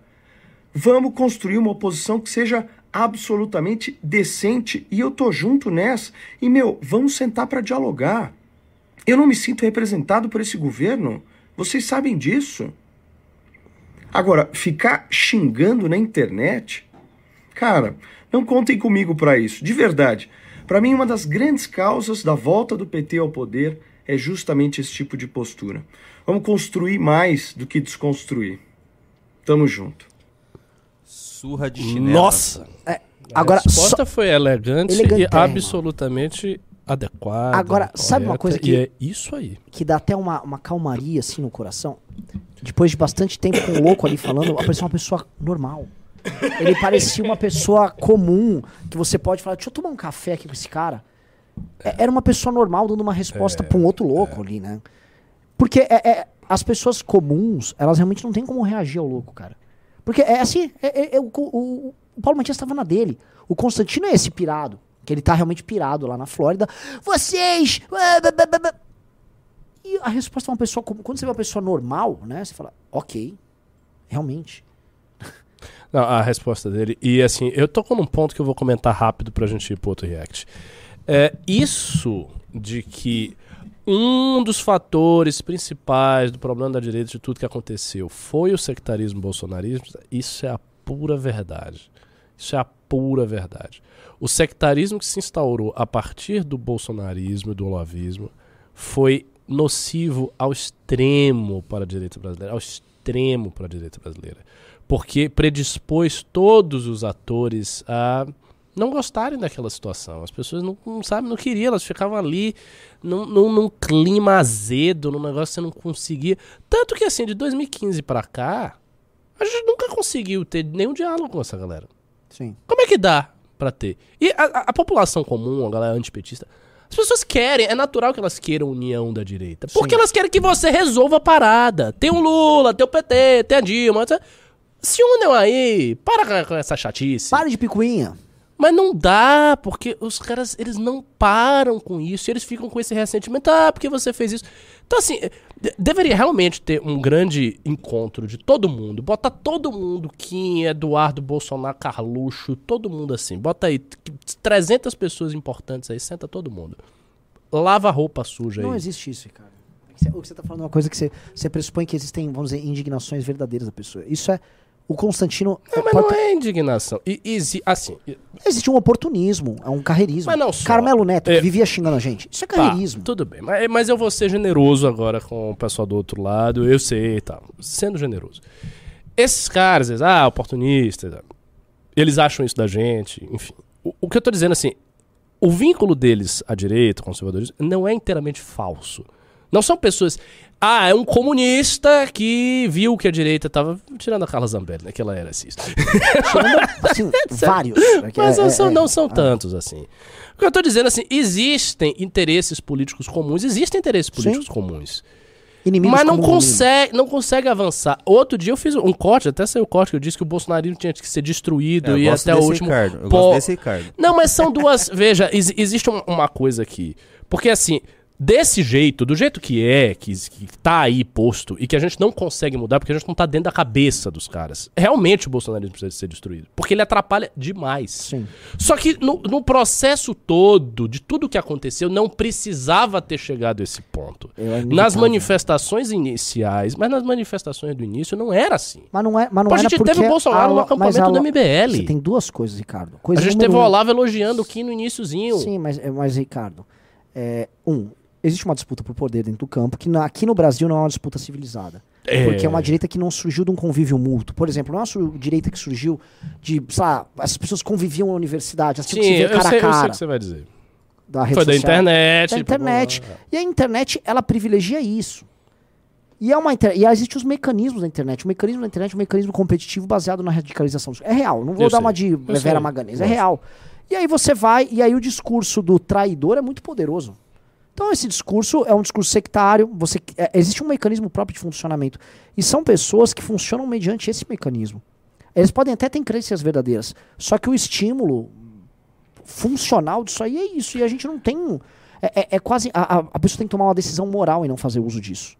Vamos construir uma oposição que seja absolutamente decente e eu tô junto nessa. E meu, vamos sentar para dialogar. Eu não me sinto representado por esse governo. Vocês sabem disso. Agora, ficar xingando na internet, cara, não contem comigo para isso, de verdade. Para mim, uma das grandes causas da volta do PT ao poder é justamente esse tipo de postura. Vamos construir mais do que desconstruir. Tamo junto. Surra de chinelo. Nossa! É, agora, a resposta só- foi elegante e absolutamente adequada. Agora, sabe uma coisa correta, que- E é isso aí. que dá até uma, uma calmaria assim no coração. Depois de bastante tempo com o louco ali falando, apareceu uma pessoa normal. Ele parecia uma pessoa comum, que você pode falar, deixa eu tomar um café aqui com esse cara. É- Era uma pessoa normal dando uma resposta pra um outro louco ali, né? Porque é- é- as pessoas comuns, elas realmente não têm como reagir ao louco, cara. Porque é assim, é- é- é o, o- o Paulo Matias estava na dele. O Constantino é esse pirado, que ele tá realmente pirado lá na Flórida. Vocês... ah, bah, bah, bah, bah." E a resposta é uma pessoa comum. Quando você vê uma pessoa normal, né? Você fala, ok, realmente. Não, a resposta dele. E assim, eu tô com um ponto que eu vou comentar rápido pra gente ir pro outro react. É, isso de que um dos fatores principais do problema da direita de tudo que aconteceu foi o sectarismo bolsonarista, isso é a pura verdade. Isso é a pura verdade. O sectarismo que se instaurou a partir do bolsonarismo e do olavismo foi nocivo ao extremo para a direita brasileira, ao extremo para a direita brasileira, porque predispôs todos os atores a não gostarem daquela situação. As pessoas não, não sabem, não queriam, elas ficavam ali num, num, num clima azedo, num negócio que você não conseguia. Tanto que assim, de 2015 pra cá, a gente nunca conseguiu ter nenhum diálogo com essa galera. Sim. Como é que dá pra ter? E a, a- população comum, a galera antipetista, as pessoas querem, é natural que elas queiram união da direita. Porque elas querem que você resolva a parada. Tem o Lula, tem o PT, tem a Dilma. etc. Se unam aí, para com essa chatice. Pare de picuinha. Mas não dá, porque os caras, eles não param com isso, e eles ficam com esse ressentimento, ah, porque você fez isso. Então, assim, de- deveria realmente ter um grande encontro de todo mundo, bota todo mundo, Kim, Eduardo, Bolsonaro, Carluxo, todo mundo assim, bota aí t- 300 pessoas importantes aí, senta todo mundo. Lava a roupa suja Não aí. existe isso. Você- O que você tá falando é uma coisa que você, você pressupõe que existem, vamos dizer, indignações verdadeiras da pessoa. Isso é. O Constantino. Não, mas pode não é indignação. E, assim, e- Existe um oportunismo, é um carreirismo. Mas não só. Carmelo Neto, É. que vivia xingando a gente. Isso é Tá, carreirismo. tudo bem. Mas, mas eu vou ser generoso agora com o pessoal do outro lado. Eu sei e tal. Sendo generoso. Esses caras, eles, ah, oportunistas, eles acham isso da gente, enfim. O, o que eu tô dizendo assim, o vínculo deles à direita, conservadores, não é inteiramente falso. Não são pessoas. Ah, é um comunista que viu que a direita tava. Tirando a Carla Zambelli, né? Que ela era racista. Assim, vários. É que Mas é- não é- são, é- não são tantos assim. O que eu tô dizendo assim, existem interesses políticos comuns, existem interesses políticos comuns. Inimigos mas não consegue, não consegue avançar. Outro dia eu fiz um corte, até saiu o corte que eu disse que o bolsonarismo tinha que ser destruído É, e até o último. Ricardo, eu pó- gosto desse Ricardo. Não, mas são duas. veja, ex- existe um- uma coisa aqui. Porque assim, desse jeito, do jeito que é, que, que tá aí posto, e que a gente não consegue mudar, porque a gente não tá dentro da cabeça dos caras. Realmente o bolsonarismo precisa ser destruído. Porque ele atrapalha demais. Sim. Só que no, no processo todo, de tudo que aconteceu, não precisava ter chegado a esse ponto. É. Nas manifestações iniciais, mas nas manifestações do início não era assim. Mas não é, mas não Pô, a gente teve o Bolsonaro no a- acampamento mas a- do MBL. Você tem duas coisas, Ricardo. Coisa a gente teve o um. Olavo elogiando o Kim no iníciozinho. Sim, mas, mas Ricardo, é, um, existe uma disputa por poder dentro do campo que na- aqui no Brasil não é uma disputa civilizada. É. Porque é uma direita que não surgiu de um convívio mútuo. Por exemplo, não é uma direita que surgiu de, sei lá, as pessoas conviviam na universidade, elas Sim, que se eu cara sei, a eu sei o cara. que você vai dizer. Da Foi da social. internet. Da blá, internet. blá. E a internet, ela privilegia isso. E, é uma inter... e existem os mecanismos da internet. O mecanismo da internet é um mecanismo competitivo baseado na radicalização. É real. Não vou Eu dar sei. uma de Vera. Magalhães. É real. E aí você vai, e aí o discurso do traidor é muito poderoso. Então esse discurso é um discurso sectário. Você, é, existe um mecanismo próprio de funcionamento. E são pessoas que funcionam mediante esse mecanismo. Eles podem até ter crenças verdadeiras. Só que o estímulo funcional disso aí é isso. E a gente não tem. É, é- é quase. A, a- a pessoa tem que tomar uma decisão moral e não fazer uso disso.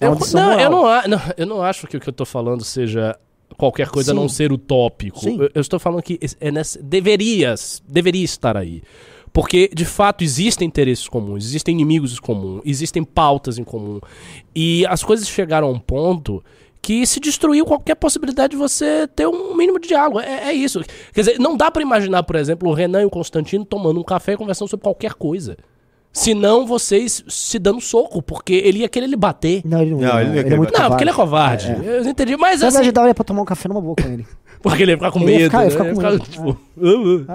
É Eu, não, eu, não, a- não, eu não acho que o que eu tô falando seja qualquer coisa a Sim. não ser utópico. Sim. Eu, eu estou falando que é nessa, deveria, deveria estar aí. Porque, de fato, existem interesses comuns, existem inimigos em comum, existem pautas em comum. E as coisas chegaram a um ponto que se destruiu qualquer possibilidade de você ter um mínimo de diálogo. É, é isso. Quer dizer, não dá pra imaginar, por exemplo, o Renan e o Constantino tomando um café e conversando sobre qualquer coisa. Senão vocês se dando soco, porque ele ia querer lhe bater. Não, ele não, Não, ele não ia ele é muito Não, porque ele é covarde. covarde. Eu entendi, mas Na assim. verdade, dava pra tomar um café numa boa com ele. Porque ele ia ficar com Ele ia medo. ficar- ia né? ficar Ia com ficar, medo. tipo, "Uh, uh".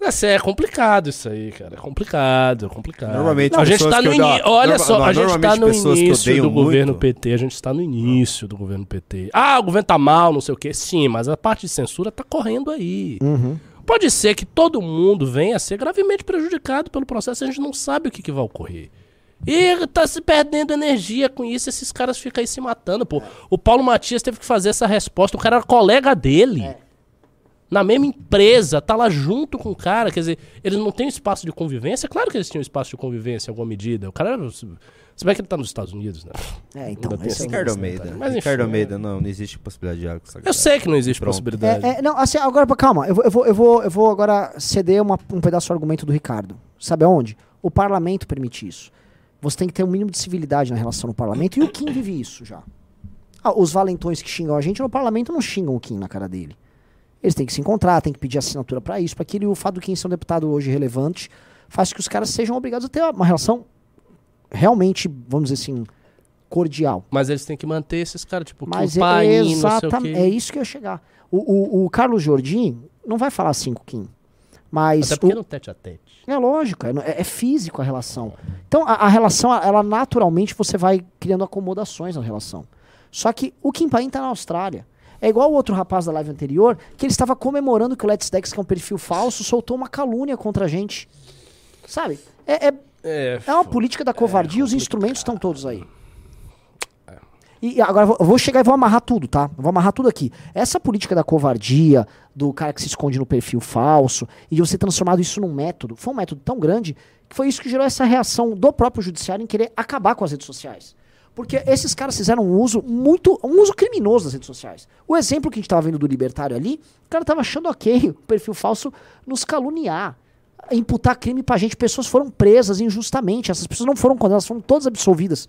Assim, é complicado isso aí, cara. É complicado, é complicado. Normalmente Não, a gente tá no odeiam- início. Olha norma- só, não, a gente tá no início do governo muito- PT. A gente está no início do governo PT. Ah, o governo tá mal, não sei o quê. Sim, mas a parte de censura tá correndo aí. Uhum. Pode ser que todo mundo venha a ser gravemente prejudicado pelo processo. A gente não sabe o que, que vai ocorrer. E tá se perdendo energia com isso, esses caras ficam aí se matando, pô. O Paulo Matias teve que fazer essa resposta, o cara era colega dele. Na mesma empresa, tá lá junto com o cara, quer dizer, eles não têm espaço de convivência? Claro que eles tinham espaço de convivência em alguma medida. O cara. Se bem que ele tá nos Estados Unidos, né? É, então, Ainda esse é Ricardo Almeida. Mas enfim, Ricardo é. Almeida, não, não existe possibilidade de água. Eu sei que não existe possibilidade. É, é, não, assim, agora, calma, eu vou, eu, vou, eu, vou, eu vou agora ceder uma- um pedaço do argumento do Ricardo. Sabe aonde? O parlamento permite isso. Você tem que ter um mínimo de civilidade na relação no parlamento, e o Kim vive isso já. Ah, os valentões que xingam a gente no parlamento não xingam o Kim na cara dele. Eles têm que se encontrar, têm que pedir assinatura pra isso, para aquilo, e o fato do Kim ser um deputado hoje relevante faz que os caras sejam obrigados a ter uma relação realmente, vamos dizer assim, cordial. Mas eles têm que manter esses caras, tipo, Mas Kim é, não o exatamente, é isso que eu ia chegar. O, o, o Carlos Jordim não vai falar assim com o Kim. Mas Até porque o- no tete a tete. é lógico, é, é- é físico a relação. Então a, a relação, ela naturalmente você vai criando acomodações na relação. Só que o Kim Paim tá na Austrália. É igual o outro rapaz da live anterior, que ele estava comemorando que o Let's Dex, que é um perfil falso, soltou uma calúnia contra a gente. Sabe? É, é, É, é uma política da covardia, os instrumentos estão todos aí. E agora eu vou- eu vou chegar e vou amarrar tudo, tá? Eu vou amarrar tudo aqui. Essa política da covardia, do cara que se esconde no perfil falso, e de você transformado isso num método, foi um método tão grande que foi isso que gerou essa reação do próprio judiciário em querer acabar com as redes sociais. Porque esses caras fizeram um uso muito. um uso criminoso das redes sociais. O exemplo que a gente tava vendo do libertário ali, o cara tava achando ok o perfil falso nos caluniar. Imputar crime pra gente. Pessoas foram presas injustamente. Essas pessoas não foram condenadas, foram todas absolvidas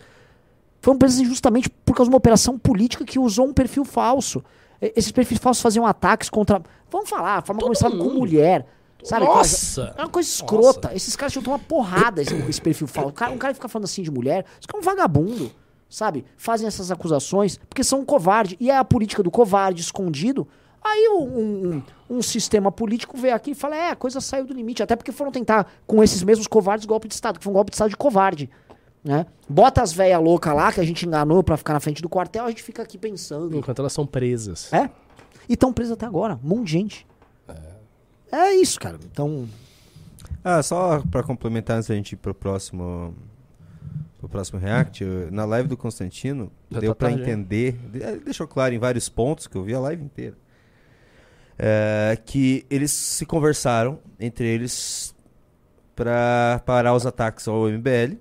foram presas injustamente por causa de uma operação política que usou um perfil falso. E- Esses perfis falsos faziam ataques contra. Vamos falar, a forma falam com mulher. Sabe? Nossa! É uma coisa escrota. Esses caras tinham tomar porrada esse, esse perfil falso. Um cara, um cara fica falando assim de mulher, isso é um vagabundo. Sabe? Fazem essas acusações porque são um covarde. E é a política do covarde escondido. Aí um, um- um sistema político vê aqui e fala: é, a coisa saiu do limite. Até porque foram tentar, com esses mesmos covardes, golpe de Estado, que foi um golpe de Estado de covarde. Né? Bota as velhas loucas lá que a gente enganou pra ficar na frente do quartel, a gente fica aqui pensando. Enquanto elas são presas. É? E estão presas até agora, um monte de gente. É isso, cara. Então, Ah, só pra complementar antes da gente ir pro próximo pro próximo react, eu- na live do Constantino, Já deu tá hein? entender, de- eh, deixou claro em vários pontos que eu vi a live inteira. é, que eles se conversaram entre eles pra parar os ataques ao MBL,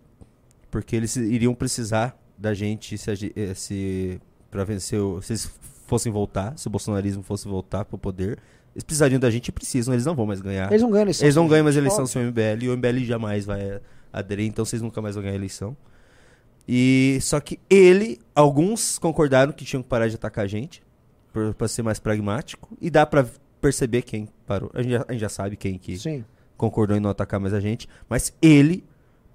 porque eles iriam precisar da gente se, eh, se para vencer, o- se eles fossem voltar, se o bolsonarismo fosse voltar pro poder, eles precisariam da gente e precisam, eles não vão mais ganhar. eles não ganham eleição. Eles não ganham mais eleição sem o MBL e o MBL jamais vai aderir, então vocês nunca mais vão ganhar eleição. E só que ele, alguns concordaram que tinham que parar de atacar a gente, pra ser mais pragmático, e dá pra perceber quem parou. A gente já, a gente já sabe quem que Sim. concordou em não atacar mais a gente, mas ele,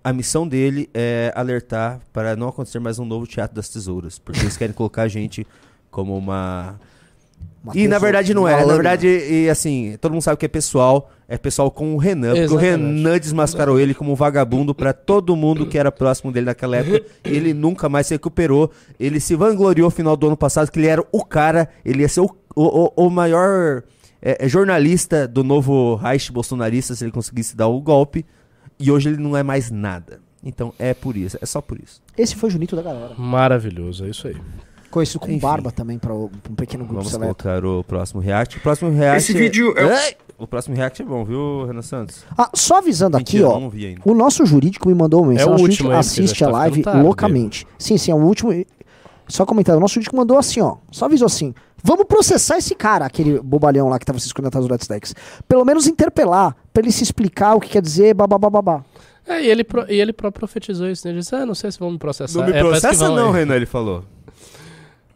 a missão dele é alertar para não acontecer mais um novo Teatro das Tesouras, porque eles querem colocar a gente como uma Uma e na verdade não é. Na verdade, e assim, todo mundo sabe que é pessoal. É pessoal com o Renan. Porque o Exatamente. Renan desmascarou ele como um vagabundo pra todo mundo que era próximo dele naquela época. E ele nunca mais se recuperou. Ele se vangloriou no final do ano passado que ele era o cara, ele ia ser o, o, o- o maior é, é, jornalista do novo Reich bolsonarista se ele conseguisse dar o golpe. E hoje ele não é mais nada. Então é por isso, é só por isso. Esse foi o Junito da galera. Maravilhoso, é isso aí. Conhecido como Enfim. Barba também, pra um pequeno grupo Vamos seleto. colocar o próximo react. O próximo react. Esse vídeo é o- Ai! O próximo react é bom, viu, Renan Santos? Ah, só avisando aqui, Mentira, ó. vi ainda. O nosso jurídico me mandou uma mensagem. É o a gente último aí, porque assiste a tá live tarde, loucamente. Sim, sim, é o último. Só comentando, o nosso jurídico mandou assim, ó. Só avisou assim. Vamos processar esse cara, aquele bobalhão lá que tava se escondendo atrás do Let's Decks. Pelo menos interpelar, pra ele se explicar o que quer dizer, babá. É, e ele, pro- e ele próprio profetizou isso, né? Ele disse, ah, não sei se vão me processar. Não me É, processa vão, não, é. Renan, ele falou.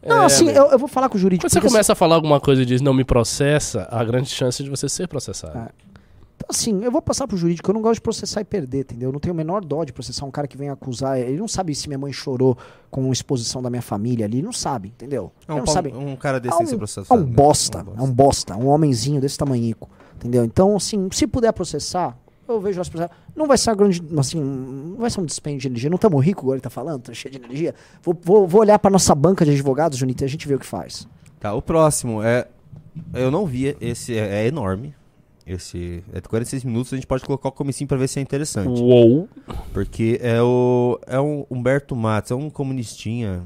Não, É, assim, velho. eu, eu vou falar com o jurídico. Quando você porque, começa a falar alguma coisa e diz não me processa, há grande chance de você ser processado. Ah. Assim, eu vou passar pro jurídico, eu não gosto de processar e perder, entendeu? Eu não tenho o menor dó de processar um cara que vem acusar. Ele não sabe se minha mãe chorou com exposição da minha família ali, ele não sabe, entendeu? É um, não sabe. um cara desse É tem que ser um, processado. é um né? bosta, é um bosta, um homenzinho desse tamanhico. Entendeu? Então, assim, se puder processar, eu vejo as processar. Não vai ser uma grande. Assim, não vai ser um dispêndio de energia. Não estamos ricos, agora ele tá falando, tá cheio de energia. Vou, vou, vou olhar pra nossa banca de advogados, Junito, e a gente vê o que faz. Tá, o próximo é. Eu não vi, esse é, é enorme. Esse é de 46 minutos, a gente pode colocar o comecinho pra ver se é interessante. Uou. Porque é o. É um Humberto Matos, é um comunistinha.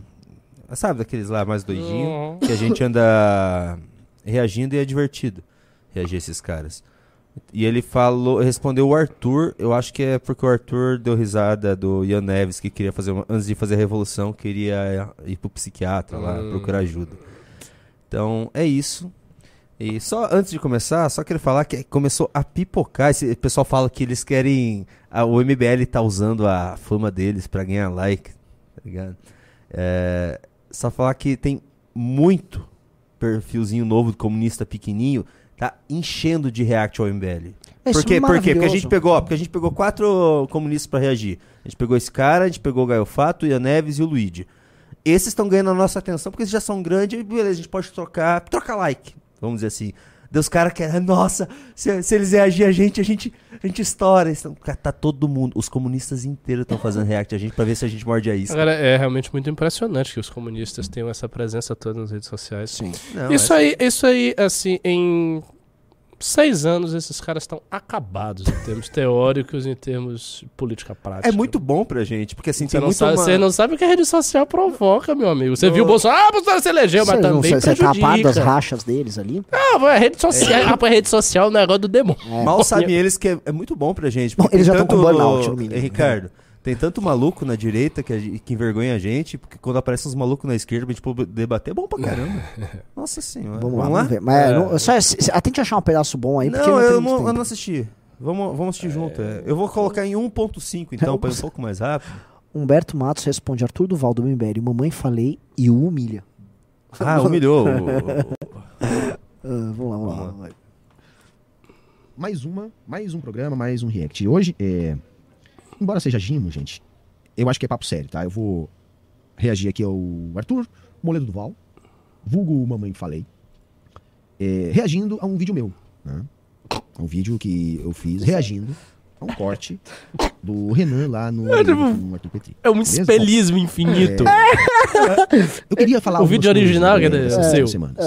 Sabe daqueles lá mais doidinho? Uhum. Que a gente anda reagindo e é divertido. Reagir a esses caras. E ele falou, respondeu o Arthur, eu acho que é porque o Arthur deu risada do Ian Neves, que queria fazer, uma, antes de fazer a revolução, queria ir pro psiquiatra lá, Hum. procurar ajuda. Então, é isso. E só antes de começar, só queria falar que começou a pipocar. Esse pessoal fala que eles querem. a- o MBL tá usando a fama deles pra ganhar like, tá ligado? É, só falar que tem muito perfilzinho novo do comunista pequenininho, tá enchendo de react ao MBL. É, Por quê? Por quê? Porque a gente pegou, porque a gente pegou quatro comunistas pra reagir. A gente pegou esse cara, a gente pegou o Gaio Fato, o Ian Neves e o Luigi. Esses estão ganhando a nossa atenção porque eles já são grandes e beleza, a gente pode trocar, trocar like, vamos dizer assim. Deus cara quer, nossa, se, se eles reagirem a gente, a gente, a gente estoura. Então, cara, tá todo mundo, os comunistas inteiros estão fazendo react a gente pra ver se a gente morde a isca. Agora, é realmente muito impressionante que os comunistas tenham essa presença toda nas redes sociais. Sim. Não, Isso é- aí, isso aí, assim, em seis anos esses caras estão acabados em termos teóricos e em termos de política prática. é muito bom pra gente, porque assim, Você tem não, muito sabe, uma- você não sabe o que a rede social provoca, meu amigo. Você Não. viu o Bolsonaro, ah, Bolsonaro se elegeu, mas Você não- também você você tá a par das prejudica. rachas deles ali? Ah, mas a rede social, pô, a rede social é um negócio do demônio. Mal sabem eles que é, é muito bom pra gente. Bom, eles já tão com burnout, no mínimo. Ricardo, tem tanto maluco na direita que, a que envergonha a gente, porque quando aparece uns malucos na esquerda pra gente pô- debater, é bom pra caramba. Nossa senhora. Vamos lá, vamos ver. Mas É. não, só, se- se- tente achar um pedaço bom aí, porque Não, não, eu não, eu não assisti. Vamos, vamos assistir junto. é. Eu vou colocar em 1.5 então, pra ir um pouco mais rápido. Humberto Matos responde Arthur Duval do MBL. Mamãe falei e o humilha. Ah, humilhou. Ah, vamos lá, vamos lá. Vamos vai. mais uma, mais um programa, mais um react. Hoje, é, embora seja Gimo, gente, eu acho que é papo sério, tá? Eu vou reagir aqui ao Arthur Moledo Duval, vulgo Mamãe Falei, é, reagindo a um vídeo meu, né? Um vídeo que eu fiz reagindo a um corte do Renan lá no, no Arthur Petri. É um Beleza? espelismo infinito. Eu queria falar O vídeo original, que é né, seu. semanas.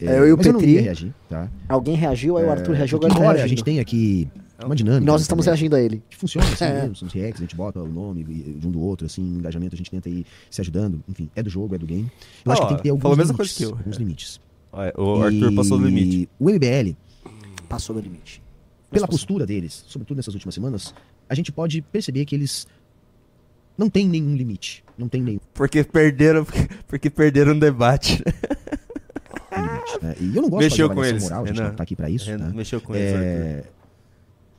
É, eu e o mas eu não Petri. reagir, tá? Alguém reagiu, aí o Arthur reagiu, agora tá a gente tem aqui uma dinâmica. E nós estamos internet, reagindo a ele. que funciona assim É. mesmo, são os reacts, a gente bota o nome e- de um do outro, assim, engajamento, a gente tenta ir se ajudando, enfim, é do jogo, é do game. Eu Ah, acho que tem que ter alguns falou a mesma limites, coisa que eu. alguns limites. Olha, O Arthur passou do E limite. O MBL, Passou do limite. pela postura deles, sobretudo nessas últimas semanas, a gente pode perceber que eles não têm nenhum limite, não tem nenhum Porque perderam, porque perderam o debate. limite. né? E eu não gosto Mexeu de com eles, moral, a gente Renan. não tá aqui pra isso, Renan né? Mexeu com eles, Arthur.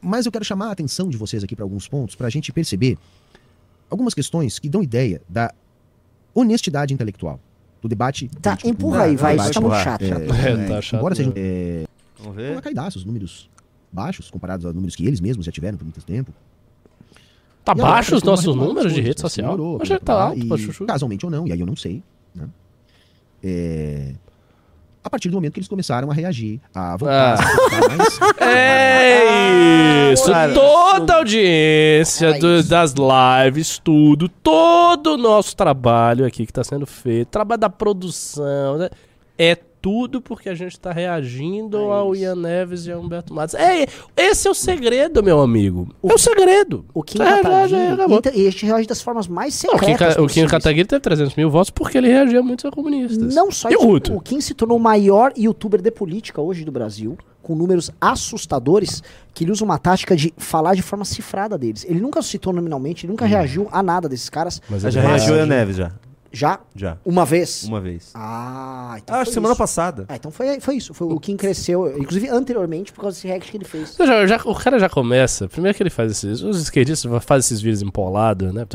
É, Mas eu quero chamar a atenção de vocês aqui para alguns pontos, para a gente perceber algumas questões que dão ideia da honestidade intelectual, do debate. Tá, político. empurra aí, vai, isso tá muito é, chato. É, tá chato Embora sejam é, Vamos ver? uma caidaços, números baixos comparados aos números que eles mesmos já tiveram por muito tempo. Tá E agora baixo os parece que nossos números de das rede coisas, social? melhorou, Hoje tá lá, alto, e. Casualmente ou não, e aí eu não sei. Né? É, A partir do momento que eles começaram a reagir, a voltar, Ah. a voltar mais. É isso, Cara, toda a audiência do- das lives, tudo, todo o nosso trabalho aqui que está sendo feito, trabalho da produção, né? é tudo porque a gente está reagindo ao Ian Neves e ao Humberto Matos. É, esse é o segredo, meu amigo. é o segredo. O Kim reage, Kataguiri, e e este reage das formas mais o secretas o Kim. Kataguiri teve 300 mil votos porque ele reagia muito a comunistas. Não só E o isso, o Kim se tornou o maior youtuber de política hoje do Brasil, com números assustadores, que ele usa uma tática de falar de forma cifrada deles. Ele nunca citou nominalmente, ele nunca reagiu a nada desses caras. Mas ele já reagiu a Neves, já. Já Já. uma vez. Uma vez. Ah, então Ah, acho semana isso. passada. Ah, então foi, foi isso. Foi o Kim cresceu, inclusive anteriormente, por causa desse react que ele fez. Você já- já- o cara já começa. Primeiro que ele faz esses. Os skatistas fazem esses vídeos empolados, né?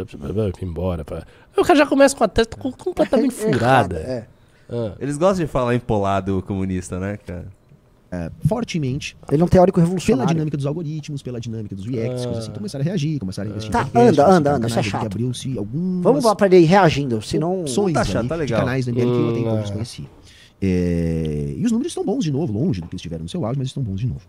Embora. Pá. Aí O cara já começa com a testa com- completamente furada. É. Ah. Eles gostam de falar empolado comunista, né, cara? É, fortemente Ele é um teórico pela revolucionário. dinâmica dos algoritmos, pela dinâmica dos reacts, coisas assim, começaram a reagir, começaram a investir Tá, podcast, anda, anda, anda, isso é chato. que abriu-se algumas Vamos lá pra ele ir reagindo, senão. opções Tá chato, ali tá de legal. canais do MBL que eu até então Hum, desconheci. É, e os números estão bons de novo, longe do que eles tiveram no seu auge, mas estão bons de novo.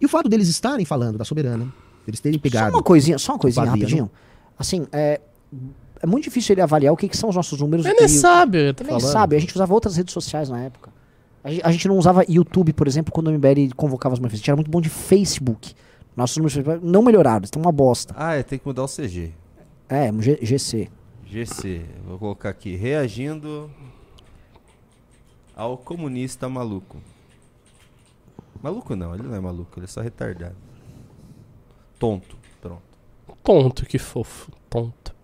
E o fato deles estarem falando da soberana, eles terem pegado. Só uma coisinha, só uma coisinha rapidinho. Assim, é, é muito difícil ele avaliar o que, que são os nossos números. Ele nem e- sabe, Ele nem falando. sabe, a gente usava outras redes sociais na época. A gente, não usava YouTube, por exemplo, quando o MBL convocava as manifestações. A gente era muito bom de Facebook. Nossos números não melhoraram, estão uma bosta. Ah, é, tem que mudar o CG. É, um G- GC. GC. Vou colocar aqui. Reagindo ao comunista maluco. Maluco não, ele não é maluco, ele é só retardado. Tonto. Pronto. Tonto, que fofo. Tonto.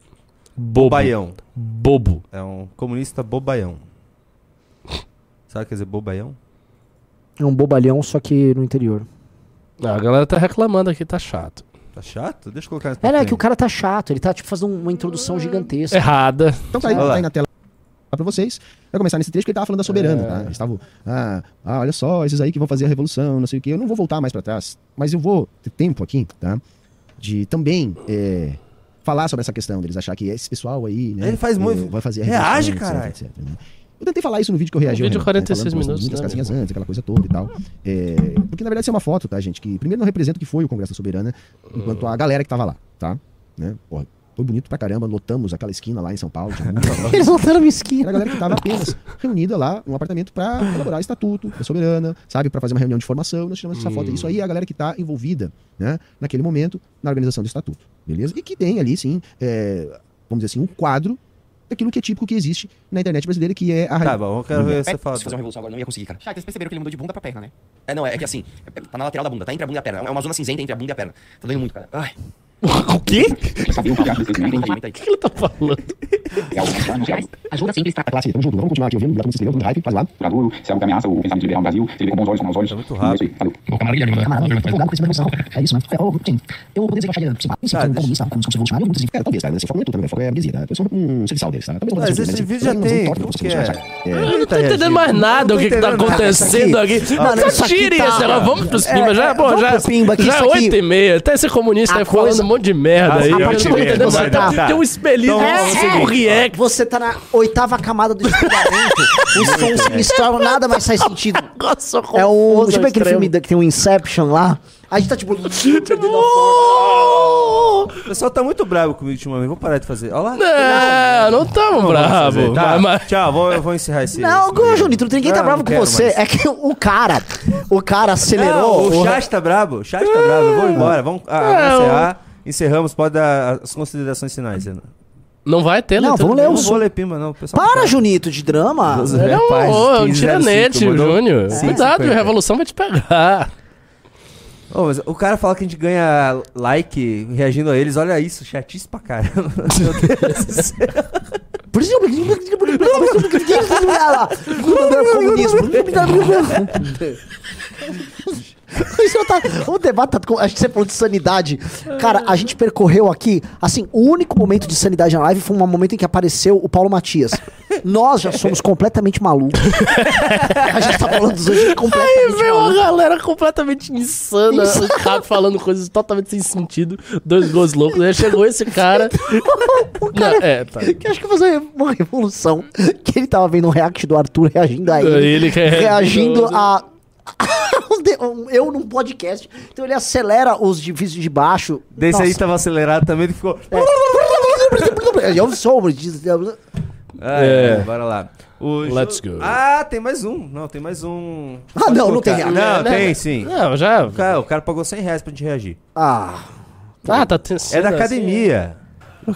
Bobo. Bobaião. Bobo. É um comunista bobaião. Sabe o que quer dizer bobaião? É um bobalhão, só que no interior. Ah, a galera tá reclamando aqui, tá chato. Tá chato? Deixa eu colocar É, papel. que o cara tá chato, ele tá tipo fazendo uma introdução gigantesca. Errada. Então tá aí, tá aí na tela pra vocês. Vai começar nesse trecho que ele tava falando da soberana, É. tá? Eles estavam, ah, ah, olha só, esses aí que vão fazer a revolução, não sei o quê. Eu não vou voltar mais pra trás, mas eu vou ter tempo aqui, tá? De também é, falar sobre essa questão deles achar que esse pessoal aí, né? Ele faz é, muito- Vai fazer a Reage, revolução, caralho. etc, etc, né? Eu tentei falar isso no vídeo que eu reagi. Um vídeo de Renan, 46 falando, postando minutos, muitas né, casinhas antes, aquela coisa toda e tal. É, porque na verdade isso é uma foto, tá, gente? Que primeiro não representa o que foi o Congresso da Soberana, enquanto a galera que tava lá, tá? Né? Porra, foi bonito pra caramba, lotamos aquela esquina lá em São Paulo. tinha muita Eles voltaram era a galera que estava apenas reunida lá num apartamento para elaborar o estatuto da soberana, sabe, para fazer uma reunião de formação. Nós tiramos essa foto. Isso aí é a galera que está envolvida, né, naquele momento, na organização do estatuto, beleza? E que tem ali, sim, é, vamos dizer assim, um quadro daquilo que é típico que existe na internet brasileira, que é a Tá bom, eu quero ver você É, falar. se fazer uma revolução agora, não ia conseguir, cara. Ah, vocês perceberam que ele mudou de bunda pra perna, né? É, não, é, é que assim, é- tá na lateral da bunda, tá entre a bunda e a perna. É uma zona cinzenta entre a bunda e a perna. Tá doendo muito, cara. Ai. O quê? O que ele tá falando? Ajuda sempre a estar. a classe. Tamo junto, vamos continuar aqui ouvindo. Obrigado por você inscreveu, muito hype, faz lá. Duradouro, se é algo que ameaça o pensamento liberal no Brasil, se ele vê com bons olhos, com maus olhos. Tá muito É rápido. isso aí, falou. Camarada, empolgado com esse revolução. É isso, né? Eu, sim, eu poderia dizer que eu acharia simpático. Como deixa- comunista, como discurso revolucionário, muito assim. É, talvez, cara. Esse foco não é tudo, né? Foco é a burguesia, tá? Eu sou um serviçal deles, tá? Mas esse assim, vídeo já tem, você é? É, Eu não tô entendendo mais nada o que, que tá acontecendo aqui. Aqui Tire esse negócio, vamos pros É, pimba. Já, é, pô, vamos já, já isso é aqui- 8 e meia. Até esse comunista aí falando um monte de merda aí. a partir do momento que você nada. tá- Tem um espelhinho Então, é, é, um react. Você tá na oitava camada do espelhamento, os sons se misturam, nada mais faz sentido. Nossa, É. Deixa eu ver aquele filme que tem um Inception lá. A gente tá tipo. O pessoal tá muito bravo comigo ultimamente. Vou parar de fazer. Olha lá. Não, não tamo bravo. Tá, Mas- Tchau, vou, eu vou encerrar esse. Não, esse- Junito, ninguém tá Não, bravo não com você. mais. É que o cara. O cara acelerou. Não, o chat tá brabo. O chat tá brabo. Eu vou embora. Vamos ah, vamos encerrar. Encerramos. Pode dar as considerações finais. Renan. Não vai ter, Não, vamos ler Eu o não vou ler pimba, não. Pessoal Para, não Junito, de drama. é um, Rapaz, ô, é um 1505, tiranete, o mandou- Júnior. Sim, Cuidado, 50. a revolução vai te pegar. Ô, mas o cara fala que a gente ganha like reagindo a eles. Olha isso, chatice pra caramba. Meu Deus do céu. Por isso Isso tá, o debate tá, que você falou de sanidade. Cara, a gente percorreu aqui, assim, o único momento de sanidade na live foi um momento em que apareceu o Paulo Matias. Nós já somos completamente malucos. A gente tá falando dos hoje completamente Aí veio uma galera completamente insana, o cara falando coisas totalmente sem sentido, dois gols loucos. Aí chegou esse cara. O cara Não, é, tá. que acho que fazer uma revolução. Que ele tava vendo um react do Arthur reagindo a ele. Ele que é- reagindo a. eu num podcast. Então ele acelera os vídeos de baixo. Desse aí Nossa. tava acelerado também, ele ficou. Eu sou. É. É, bora lá. O Let's jo- go. Ah, tem mais um. Não, tem mais um. Ah, Pode não, não colocar. tem react. Não, Né? tem sim. Não, já. O cara, o cara pagou 100 reais pra gente reagir. Ah. Ah, tá ten- É da assim. academia.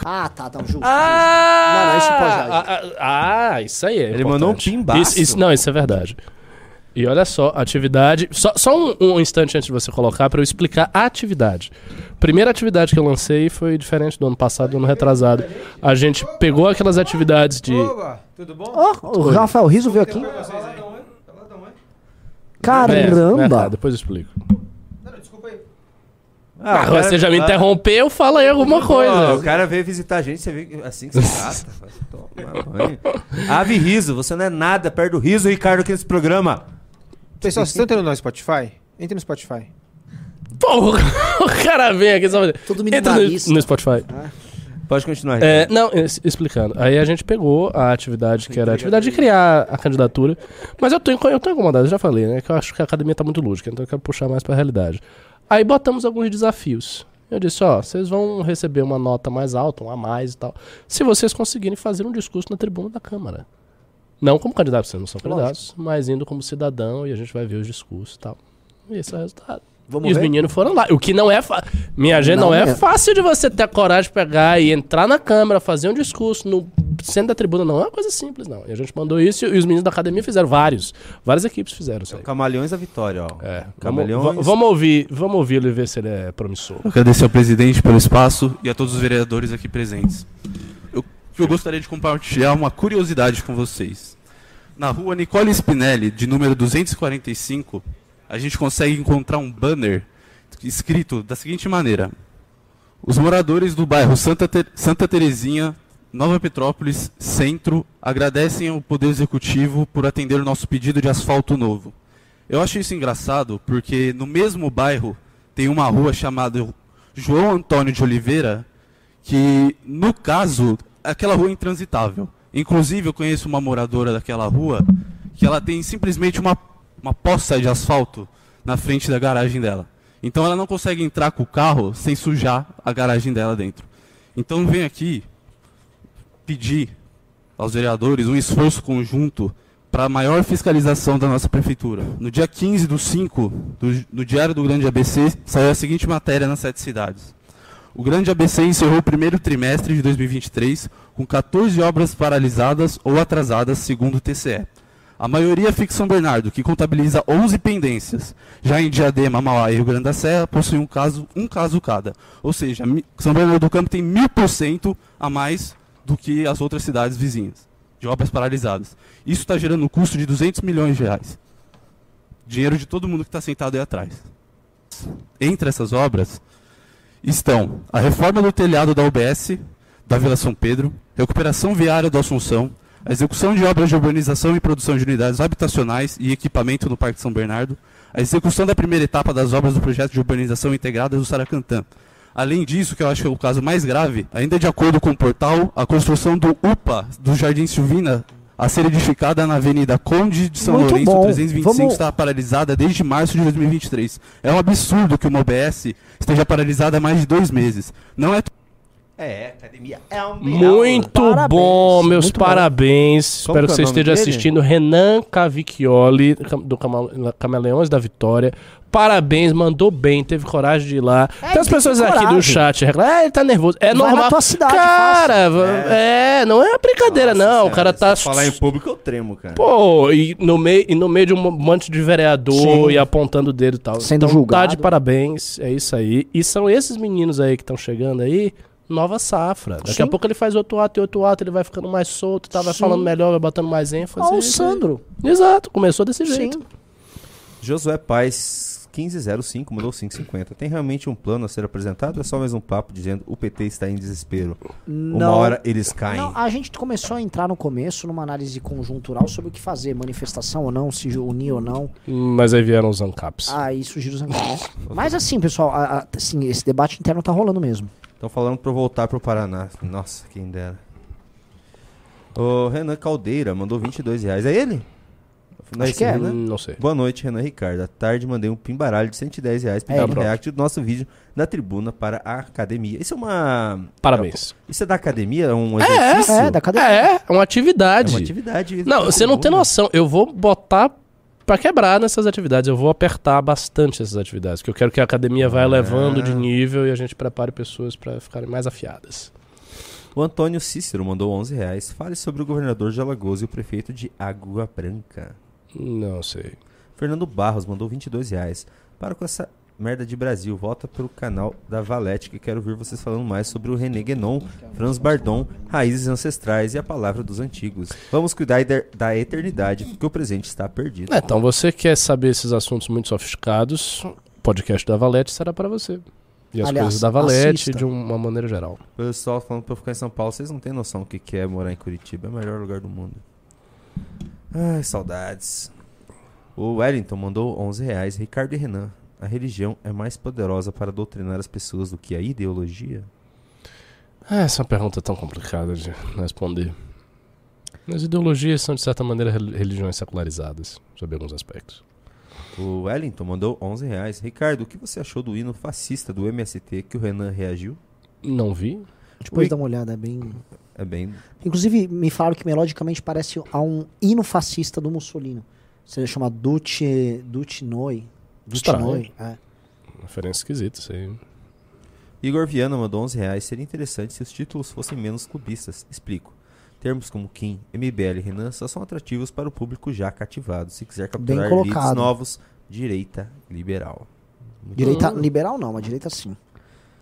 Ah, tá, tá, justo. Ah, Não, não, isso pode ah, ah, ah, isso aí é Ele mandou um importante. pimbaço. Isso, isso- não, isso é verdade. E olha só, atividade. Só, só um, um instante antes de você colocar pra eu explicar a atividade. Primeira atividade que eu lancei foi diferente do ano passado, do ano retrasado. A gente pegou aquelas atividades de. tudo bom? Ó, o Rafael Riso veio aqui. É, né, Caramba! tá, depois eu explico. Ah, Ah, cara- você já me interrompeu, fala aí alguma coisa. o cara veio visitar a gente, você vê assim que você trata. Faz- toma. Ave riso, você não é nada perto do riso, Ricardo, aqui nesse programa. Pessoal, vocês estão entrando no Spotify? Entre no Spotify. Pô, o cara vem aqui só. Tudo Entra no, no Spotify. Pode continuar. É, Ricardo. não, es- explicando. Aí a gente pegou a atividade que era a atividade de criar a candidatura. Mas eu tô, inco- eu tô incomodado, eu já falei, né? Que eu acho que a academia tá muito lúdica, então eu quero puxar mais pra realidade. Aí botamos alguns desafios. Eu disse, ó, vocês vão receber uma nota mais alta, um a mais e tal, se vocês conseguirem fazer um discurso na tribuna da Câmara. Não como candidato, vocês não são candidatos, mas indo como cidadão e a gente vai ver os discursos e tal. E esse é o resultado. Vamos e os ver? meninos foram lá. O que não é fácil. Minha gente, não, Não é mesmo. fácil de você ter a coragem de pegar e entrar na Câmara, fazer um discurso no centro da tribuna. Não é uma coisa simples, não. E a gente mandou isso e os meninos da academia fizeram vários. Várias equipes fizeram isso aí. Camaleões da Vitória, ó. É, vamos, Camaleões. va- vamos ouvir, vamos ouvir ele ver se ele é promissor. Agradecer ao presidente pelo espaço e a todos os vereadores aqui presentes. Eu, eu gostaria de compartilhar uma curiosidade com vocês. Na rua Nicole Spinelli, de número 245, a gente consegue encontrar um banner escrito da seguinte maneira: Os moradores do bairro Santa, Te- Santa Terezinha, Nova Petrópolis, Centro, agradecem ao Poder Executivo por atender o nosso pedido de asfalto novo. Eu acho isso engraçado porque no mesmo bairro tem uma rua chamada João Antônio de Oliveira, que no caso, aquela rua é intransitável. Inclusive, eu conheço uma moradora daquela rua que ela tem simplesmente uma, uma poça de asfalto na frente da garagem dela. Então ela não consegue entrar com o carro sem sujar a garagem dela dentro. Então vem aqui pedir aos vereadores um esforço conjunto para maior fiscalização da nossa prefeitura. No dia 15 do 5, do, no Diário do Grande ABC, saiu a seguinte matéria nas sete cidades. O Grande ABC encerrou o primeiro trimestre de 2023 com 14 obras paralisadas ou atrasadas, segundo o TCE. A maioria fica em São Bernardo, que contabiliza 11 pendências. Já em Diadema, Mauá e Rio Grande da Serra, possui um caso, um caso cada. Ou seja, São Bernardo do Campo tem mil por cento a mais do que as outras cidades vizinhas, de obras paralisadas. Isso está gerando um custo de 200 milhões de reais. Dinheiro de todo mundo que está sentado aí atrás. Entre essas obras estão a reforma do telhado da UBS da Vila São Pedro, recuperação viária do Assunção, a execução de obras de urbanização e produção de unidades habitacionais e equipamento no Parque São Bernardo, a execução da primeira etapa das obras do projeto de urbanização integrada do Saracantã. Além disso, que eu acho que é o caso mais grave, ainda de acordo com o portal, a construção do UPA do Jardim Silvina a ser edificada na Avenida Conde de São Muito Lourenço bom. 325 Vamos- está paralisada desde março de 2023. É um absurdo que uma OBS esteja paralisada há mais de dois meses. Não é É, academia é um Muito Parabéns, bom, meus muito bom. parabéns. Como Espero que que é você esteja dele? assistindo. Renan Cavicchioli, cam- do Cama- Camaleões da Vitória. Parabéns, mandou bem, teve coragem de ir lá. É, tem as pessoas aqui do chat reclamando, ah, ele tá nervoso. É Vai normal. na tua cidade, cara, é. não é brincadeira, Nossa não. senhora, o cara se tá. eu falar em público eu tremo, cara. Pô, e no, meio, e no meio de um monte de vereador Sim. e apontando o dedo e tal. Sendo então, Tá julgado. de parabéns, é isso aí. E são esses meninos aí que estão chegando aí, nova safra. Daqui a Sim. pouco ele faz outro ato e outro ato, ele vai ficando mais solto, tá, vai Sim. falando melhor, vai botando mais ênfase. É o aí. Sandro. Exato, começou desse Sim. jeito. Josué Paz 1505 mandou 550. Tem realmente um plano a ser apresentado? É só mais um papo dizendo o PT está em desespero. Uma Não. hora eles caem. Não, a gente começou a entrar no começo numa análise conjuntural sobre o que fazer, manifestação ou não, se unir ou não. Mas aí vieram os ANCAPs. Aí surgiram os angolanos. Mas assim, pessoal, a- a- assim, esse debate interno tá rolando mesmo. Estão falando pra eu voltar pro Paraná. Nossa, quem dera. O Renan Caldeira mandou 22 reais. É ele? Não Acho esse que é. Hum, Não sei. Boa noite, Renan Ricardo. À tarde mandei um pimbaralho de 110 reais É, pedindo um pronto. react do nosso vídeo da tribuna para a academia. Isso é uma. Parabéns. Isso é da academia? É um exercício? É, da academia. É, é uma É atividade. uma atividade. Não, da você não tem tribuna. noção. Eu vou botar pra quebrar nessas atividades. Eu vou apertar bastante essas atividades. Porque eu quero que a academia vá Ah. elevando de nível e a gente prepare pessoas pra ficarem mais afiadas. O Antônio Cícero mandou 11 reais. Fale sobre o governador de Alagoas e o prefeito de Água Branca. Não sei. Fernando Barros mandou 22 reais. Para com essa merda de Brasil. Volta pelo canal da Valete que quero ver vocês falando mais sobre o René Guénon, Franz Bardon, raízes ancestrais e a palavra dos antigos. Vamos cuidar da- da eternidade, porque o presente está perdido. É, então, você quer saber esses assuntos muito sofisticados, o podcast da Valete será para você. E as Aliás, coisas da Valete assista. de uma maneira geral. O pessoal falando pra eu ficar em São Paulo, vocês não têm noção do que que é morar em Curitiba. É o melhor lugar do mundo. Ai, saudades. O Wellington mandou 11 reais. Ricardo e Renan, a religião é mais poderosa para doutrinar as pessoas do que a ideologia? Ah, Essa é uma pergunta tão complicada de responder. As ideologias são, de certa maneira, rel- religiões secularizadas, sob alguns aspectos. O Wellington mandou 11 reais. Ricardo, o que você achou do hino fascista do MST que o Renan reagiu? Não vi. Depois dá uma olhada, é bem. É bem. Inclusive, me falaram que melodicamente parece a um hino fascista do Mussolini. Você chama Duce, Duce Noi. Duce. Noi. É. Referência esquisita, isso aí. Igor Viana mandou 11 reais. Seria interessante se os títulos fossem menos clubistas. Explico. Termos como Kim, MBL e Renan só são atrativos para o público já cativado. Se quiser capturar leads novos, direita liberal. Muito Direita bom. liberal não, mas direita sim.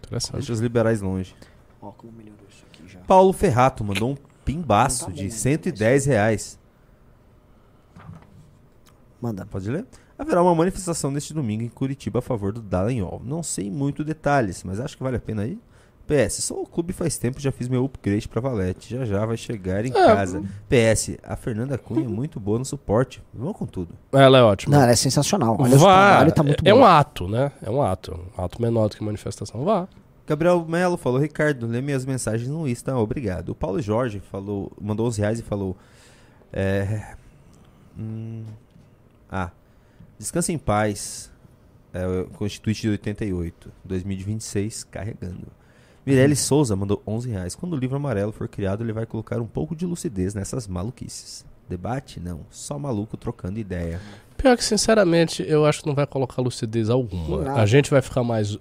Interessante. Deixa os liberais longe. Ó, como melhorou isso aqui já. Paulo Ferrato mandou um pimbaço Não tá de bom, 110 reais. Manda. Pode ler? Haverá uma manifestação neste domingo em Curitiba a favor do Dallagnol. Não sei muito detalhes, mas acho que vale a pena ir. PS, sou o clube faz tempo já fiz meu upgrade pra Valete. Já já vai chegar em É, casa. PS, a Fernanda Cunha é muito boa no suporte. Vamos com tudo. Ela é ótima. Não, ela é sensacional. Olha, o Vá. trabalho tá muito é bom. um ato, né? É um ato. Um ato menor do que manifestação. Vá. Gabriel Melo falou, Ricardo, lê minhas mensagens no Insta, obrigado. O Paulo Jorge falou, mandou 11 reais e falou, é, hum, ah, descansa em paz, é, Constituinte de 88, 2026, carregando. Mirelle Souza mandou 11 reais. Quando o livro amarelo for criado, ele vai colocar um pouco de lucidez nessas maluquices. Debate? Não. Só maluco trocando ideia. Pior que, sinceramente, eu acho que não vai colocar lucidez alguma. Nada. A gente vai ficar mais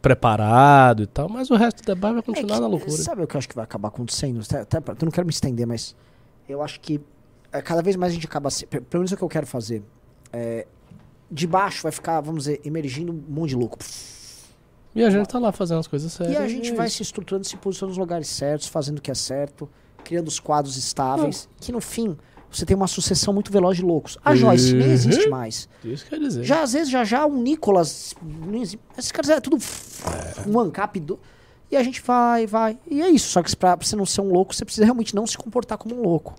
preparado e tal, mas o resto do debate vai É continuar que- na loucura. Sabe o que eu acho que vai acabar acontecendo? Até, pra- eu não quero me estender, mas eu acho que é, cada vez mais a gente acaba. Pelo menos é o que eu quero fazer. É, de baixo vai ficar, vamos dizer, emergindo um monte de louco. E a gente tá lá fazendo as coisas sérias. E a gente é vai isso. se estruturando, se posicionando nos lugares certos, fazendo o que é certo, criando os quadros estáveis, que no fim você tem uma sucessão muito veloz de loucos. A Joyce nem existe Uhum. mais. Isso quer dizer. Já às vezes, já já, um Nicolas. Esses caras é tudo f- um ancap do. E a gente vai, vai. E é isso. Só que pra você não ser um louco, você precisa realmente não se comportar como um louco.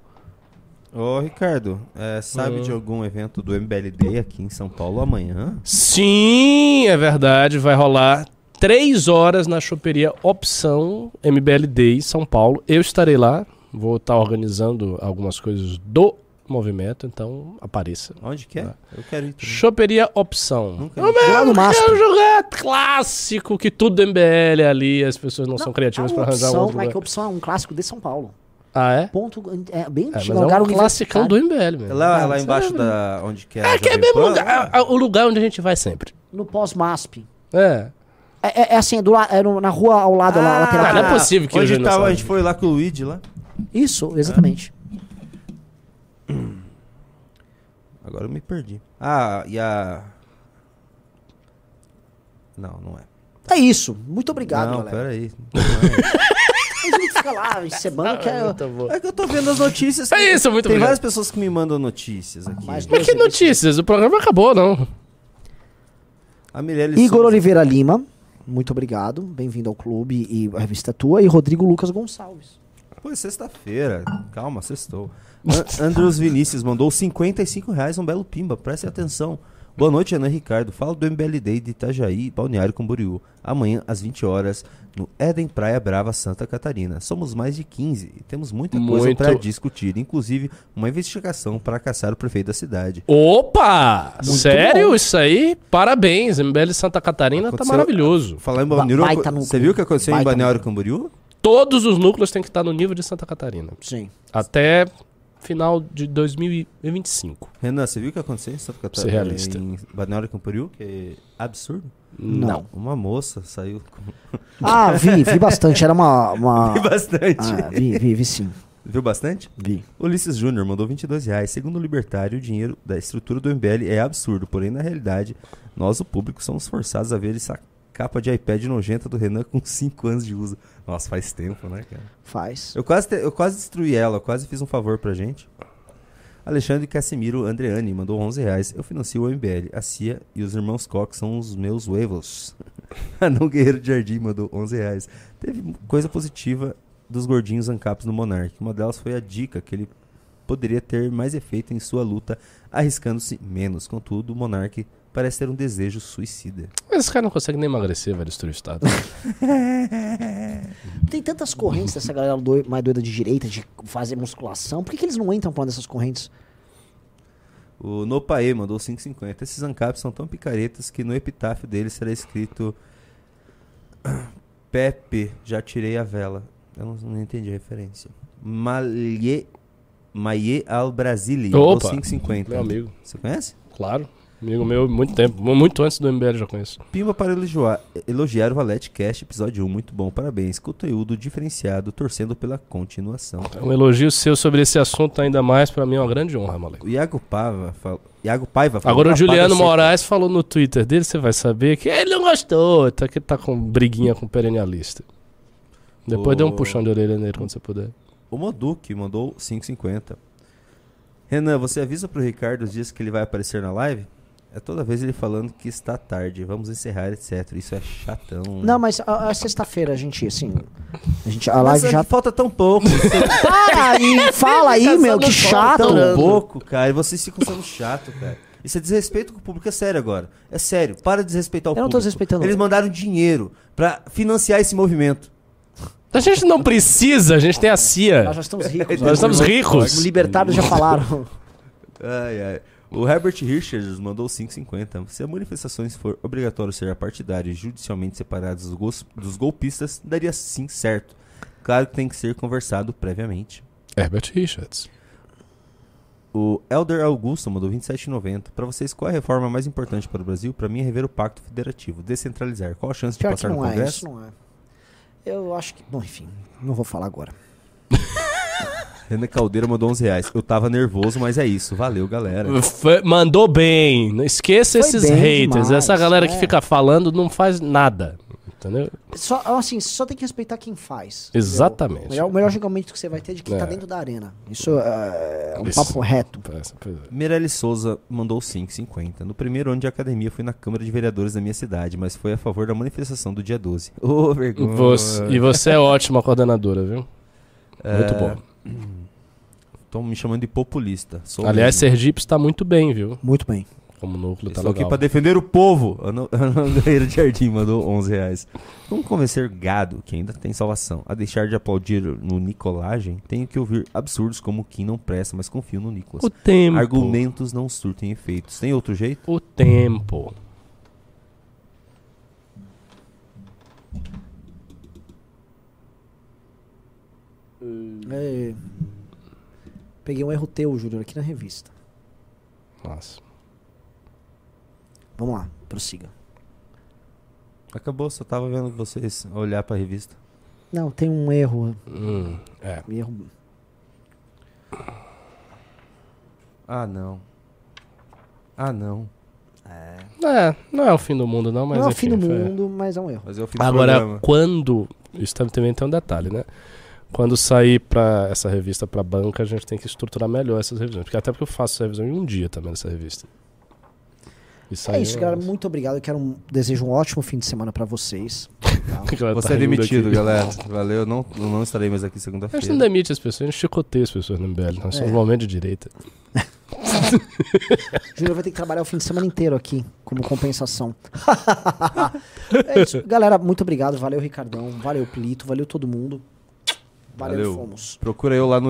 Ô, Ricardo, é, sabe Hum. de algum evento do MBLD aqui em São Paulo amanhã? Sim, é verdade. Vai rolar três horas na choperia Opção MBL Day em São Paulo. Eu estarei lá. Vou estar organizando algumas coisas do movimento, então apareça. Onde que é? Eu quero ir. também. Choperia Opção. Nunca eu MASP. quero jogar clássico, que tudo do MBL é ali, as pessoas não, são criativas para arranjar um outro mas lugar. que opção é um clássico de São Paulo. Ah, é? Ponto. É bem É, antigo. é um lugar um classicão do MBL mesmo. É lá, Ah, lá embaixo da onde que é, É que é mesmo lugar, a- a- o lugar onde a gente vai sempre. No pós-MASP. É. É, é- é assim, é, do é no- na rua ao lado, lá, lateral. Ah, não é possível que hoje não tava, a gente foi lá com o Luigi lá. Isso, exatamente. Agora eu me perdi. Ah, e a Não, não é. É isso. Muito obrigado, não, galera. peraí. A gente fica lá encebando que é. É que eu tô vendo as notícias. É isso, muito Tem obrigado. várias pessoas que me mandam notícias aqui. Mas que notícias? O programa acabou, não. A Mirelle Igor Souza- Oliveira Lima, muito obrigado. Bem-vindo ao clube e a revista tua. E Rodrigo Lucas Gonçalves. Pô, é sexta-feira. Calma, sextou. An Andrews Vinícius mandou 55 reais, um belo pimba. Preste atenção. Boa noite, Ana Ricardo. Falo do MBL Day de Itajaí, Balneário Camboriú. Amanhã, às 20 horas, no Éden Praia Brava, Santa Catarina. Somos mais de 15 e temos muita coisa Muito. para discutir, inclusive uma investigação para caçar o prefeito da cidade. Opa! Muito Sério? bom. Isso aí? Parabéns. MBL Santa Catarina tá Aconteceu- maravilhoso. Falar em Balneário, núcleo. você viu o que aconteceu em Balneário Camboriú? Todos os núcleos têm que estar no nível de Santa Catarina. Sim. Até final de 2025. Renan, você viu o que aconteceu em Santa Ser Catarina? realista. Em Balneário Camboriú, que é absurdo. Não. Uma moça saiu com... Ah, vi, vi bastante. Era uma. uma... Vi bastante. Ah, vi, vi, vi sim. Viu bastante? Vi. Ulisses Júnior mandou 22 reais. Segundo o Libertário, o dinheiro da estrutura do MBL é absurdo, porém, na realidade, nós, o público, somos forçados a ver essa capa de iPad nojenta do Renan com 5 anos de uso. Nossa, faz tempo, né, cara? Faz. Eu quase, te- eu quase destruí ela, eu quase fiz um favor pra gente. Alexandre Casimiro Andreani mandou 11 reais. Eu financio o MBL. A CIA e os irmãos Koch são os meus huevos. Anão Guerreiro de Jardim mandou 11 reais. Teve coisa positiva dos gordinhos ancaps no Monark. Uma delas foi a dica que ele poderia ter mais efeito em sua luta, arriscando-se menos. Contudo, o Monark parece ter um desejo suicida. Mas esse cara não consegue nem emagrecer, velho, destruir o Estado. Tem tantas correntes dessa galera doi- mais doida de direita, de fazer musculação. Por que, que eles não entram pra uma dessas correntes? O Nopaê mandou 5,50. Esses ANCAPs são tão picaretas que no epitáfio dele será escrito Pepe, já tirei a vela. Eu não, não entendi a referência. Malhe, Maie al mandou Opa, 5,50. meu amigo. Você conhece? Claro. Amigo meu, muito tempo. Muito antes do MBL já conheço. Pimba para elogiar, elogiar o Valete Cast, episódio 1, muito bom, parabéns. Conteúdo diferenciado, torcendo pela continuação. Um elogio seu sobre esse assunto ainda mais, pra mim é uma grande honra, moleque. O Iago Paiva, fal... Iago Paiva falou Agora o "Uma Juliano paga seca". Moraes falou no Twitter dele, você vai saber que ele não gostou, tá que tá com briguinha com o perennialista. Depois O- dê um puxão de orelha nele quando você puder. O Moduque mandou 5,50. Renan, você avisa pro Ricardo os dias que ele vai aparecer na live? É toda vez ele falando que está tarde, vamos encerrar, etc. Isso é chatão. Não, mas a, a sexta-feira a gente, assim. A gente. A live já. falta tão pouco. Para aí, fala aí, meu, que chato. Tão pouco, cara. E vocês ficam sendo chato, cara. Isso é desrespeito com o público. É sério agora. É sério. Para de desrespeitar o Eu não público. tô desrespeitando. Eles mandaram dinheiro pra financiar esse movimento. A gente não precisa, a gente tem a CIA. Nós já estamos ricos. Nós estamos ricos. Os libertários já falaram. Ai, ai. O Herbert Richards mandou 5,50. Se as manifestações for obrigatório ser partidário e judicialmente separadas dos, gos- dos golpistas, daria sim certo. Claro que tem que ser conversado previamente. Herbert Richards. O Elder Augusto mandou 27,90. Para vocês, qual é a reforma mais importante para o Brasil? Para mim é rever o pacto federativo, descentralizar. Qual a chance de Pior que passar no não é, Congresso? isso não é. Eu acho que. Bom, enfim, não vou falar agora. Renan Caldeira mandou 11 reais. Eu tava nervoso, mas é isso. Valeu, galera. Foi- mandou bem. Não esqueça Foi esses haters. demais, Essa galera que é. fica falando não faz nada. Entendeu? Só, assim, só tem que respeitar quem faz. Exatamente. O melhor, o melhor julgamento que você vai ter é de quem É. tá dentro da arena. Isso é um Isso. papo reto. É. Mirelle Souza mandou 5,50. No primeiro ano de academia, fui na Câmara de Vereadores da minha cidade, mas foi a favor da manifestação do dia 12. Ô, vergonha. Você- e você é ótima coordenadora, viu? Muito bom. Estão me chamando de populista. Sou Aliás, mesmo. Sergipe está muito bem, viu? Muito bem. Como núcleo, tá Estou aqui legal. para defender o povo. Ana Ana Guerreiro de Jardim mandou 11 reais. Como convencer gado, que ainda tem salvação, a deixar de aplaudir no Nicolagem? Tenho que ouvir absurdos como que não presta, mas confio no Nicolas. O tempo. Argumentos não surtem efeitos. Tem outro jeito? O tempo. É, Peguei um erro teu, Júnior, aqui na revista. Nossa. Vamos lá, prossiga. Acabou, só tava vendo vocês olhar pra revista. Não, tem um erro. Hum, é. Erro. Ah, não. Ah, não. É, não é o fim do mundo, não, mas não é o fim do mundo, mas é um erro. Mas é o fim do Agora, programa. quando. Isso tam- também tem um detalhe, né? Quando sair pra essa revista pra banca, a gente tem que estruturar melhor essas revisões. Porque até porque eu faço essa revisão em um dia também nessa revista. É isso, galera. Muito obrigado. Eu quero um, desejo um ótimo fim de semana pra vocês. tá? Galera, Você tá é demitido, aqui. galera. Valeu, não, eu não estarei mais aqui A gente segunda-feira. não demite as pessoas, a gente chicoteia as pessoas no MBL. Nós somos É. um momento de direita. Júnior vai ter que trabalhar o fim de semana inteiro aqui, como compensação. é isso. Galera, muito obrigado. Valeu, Ricardão. Valeu, Plito. Valeu todo mundo. Valeu, Valeu. fomos. Procura eu lá no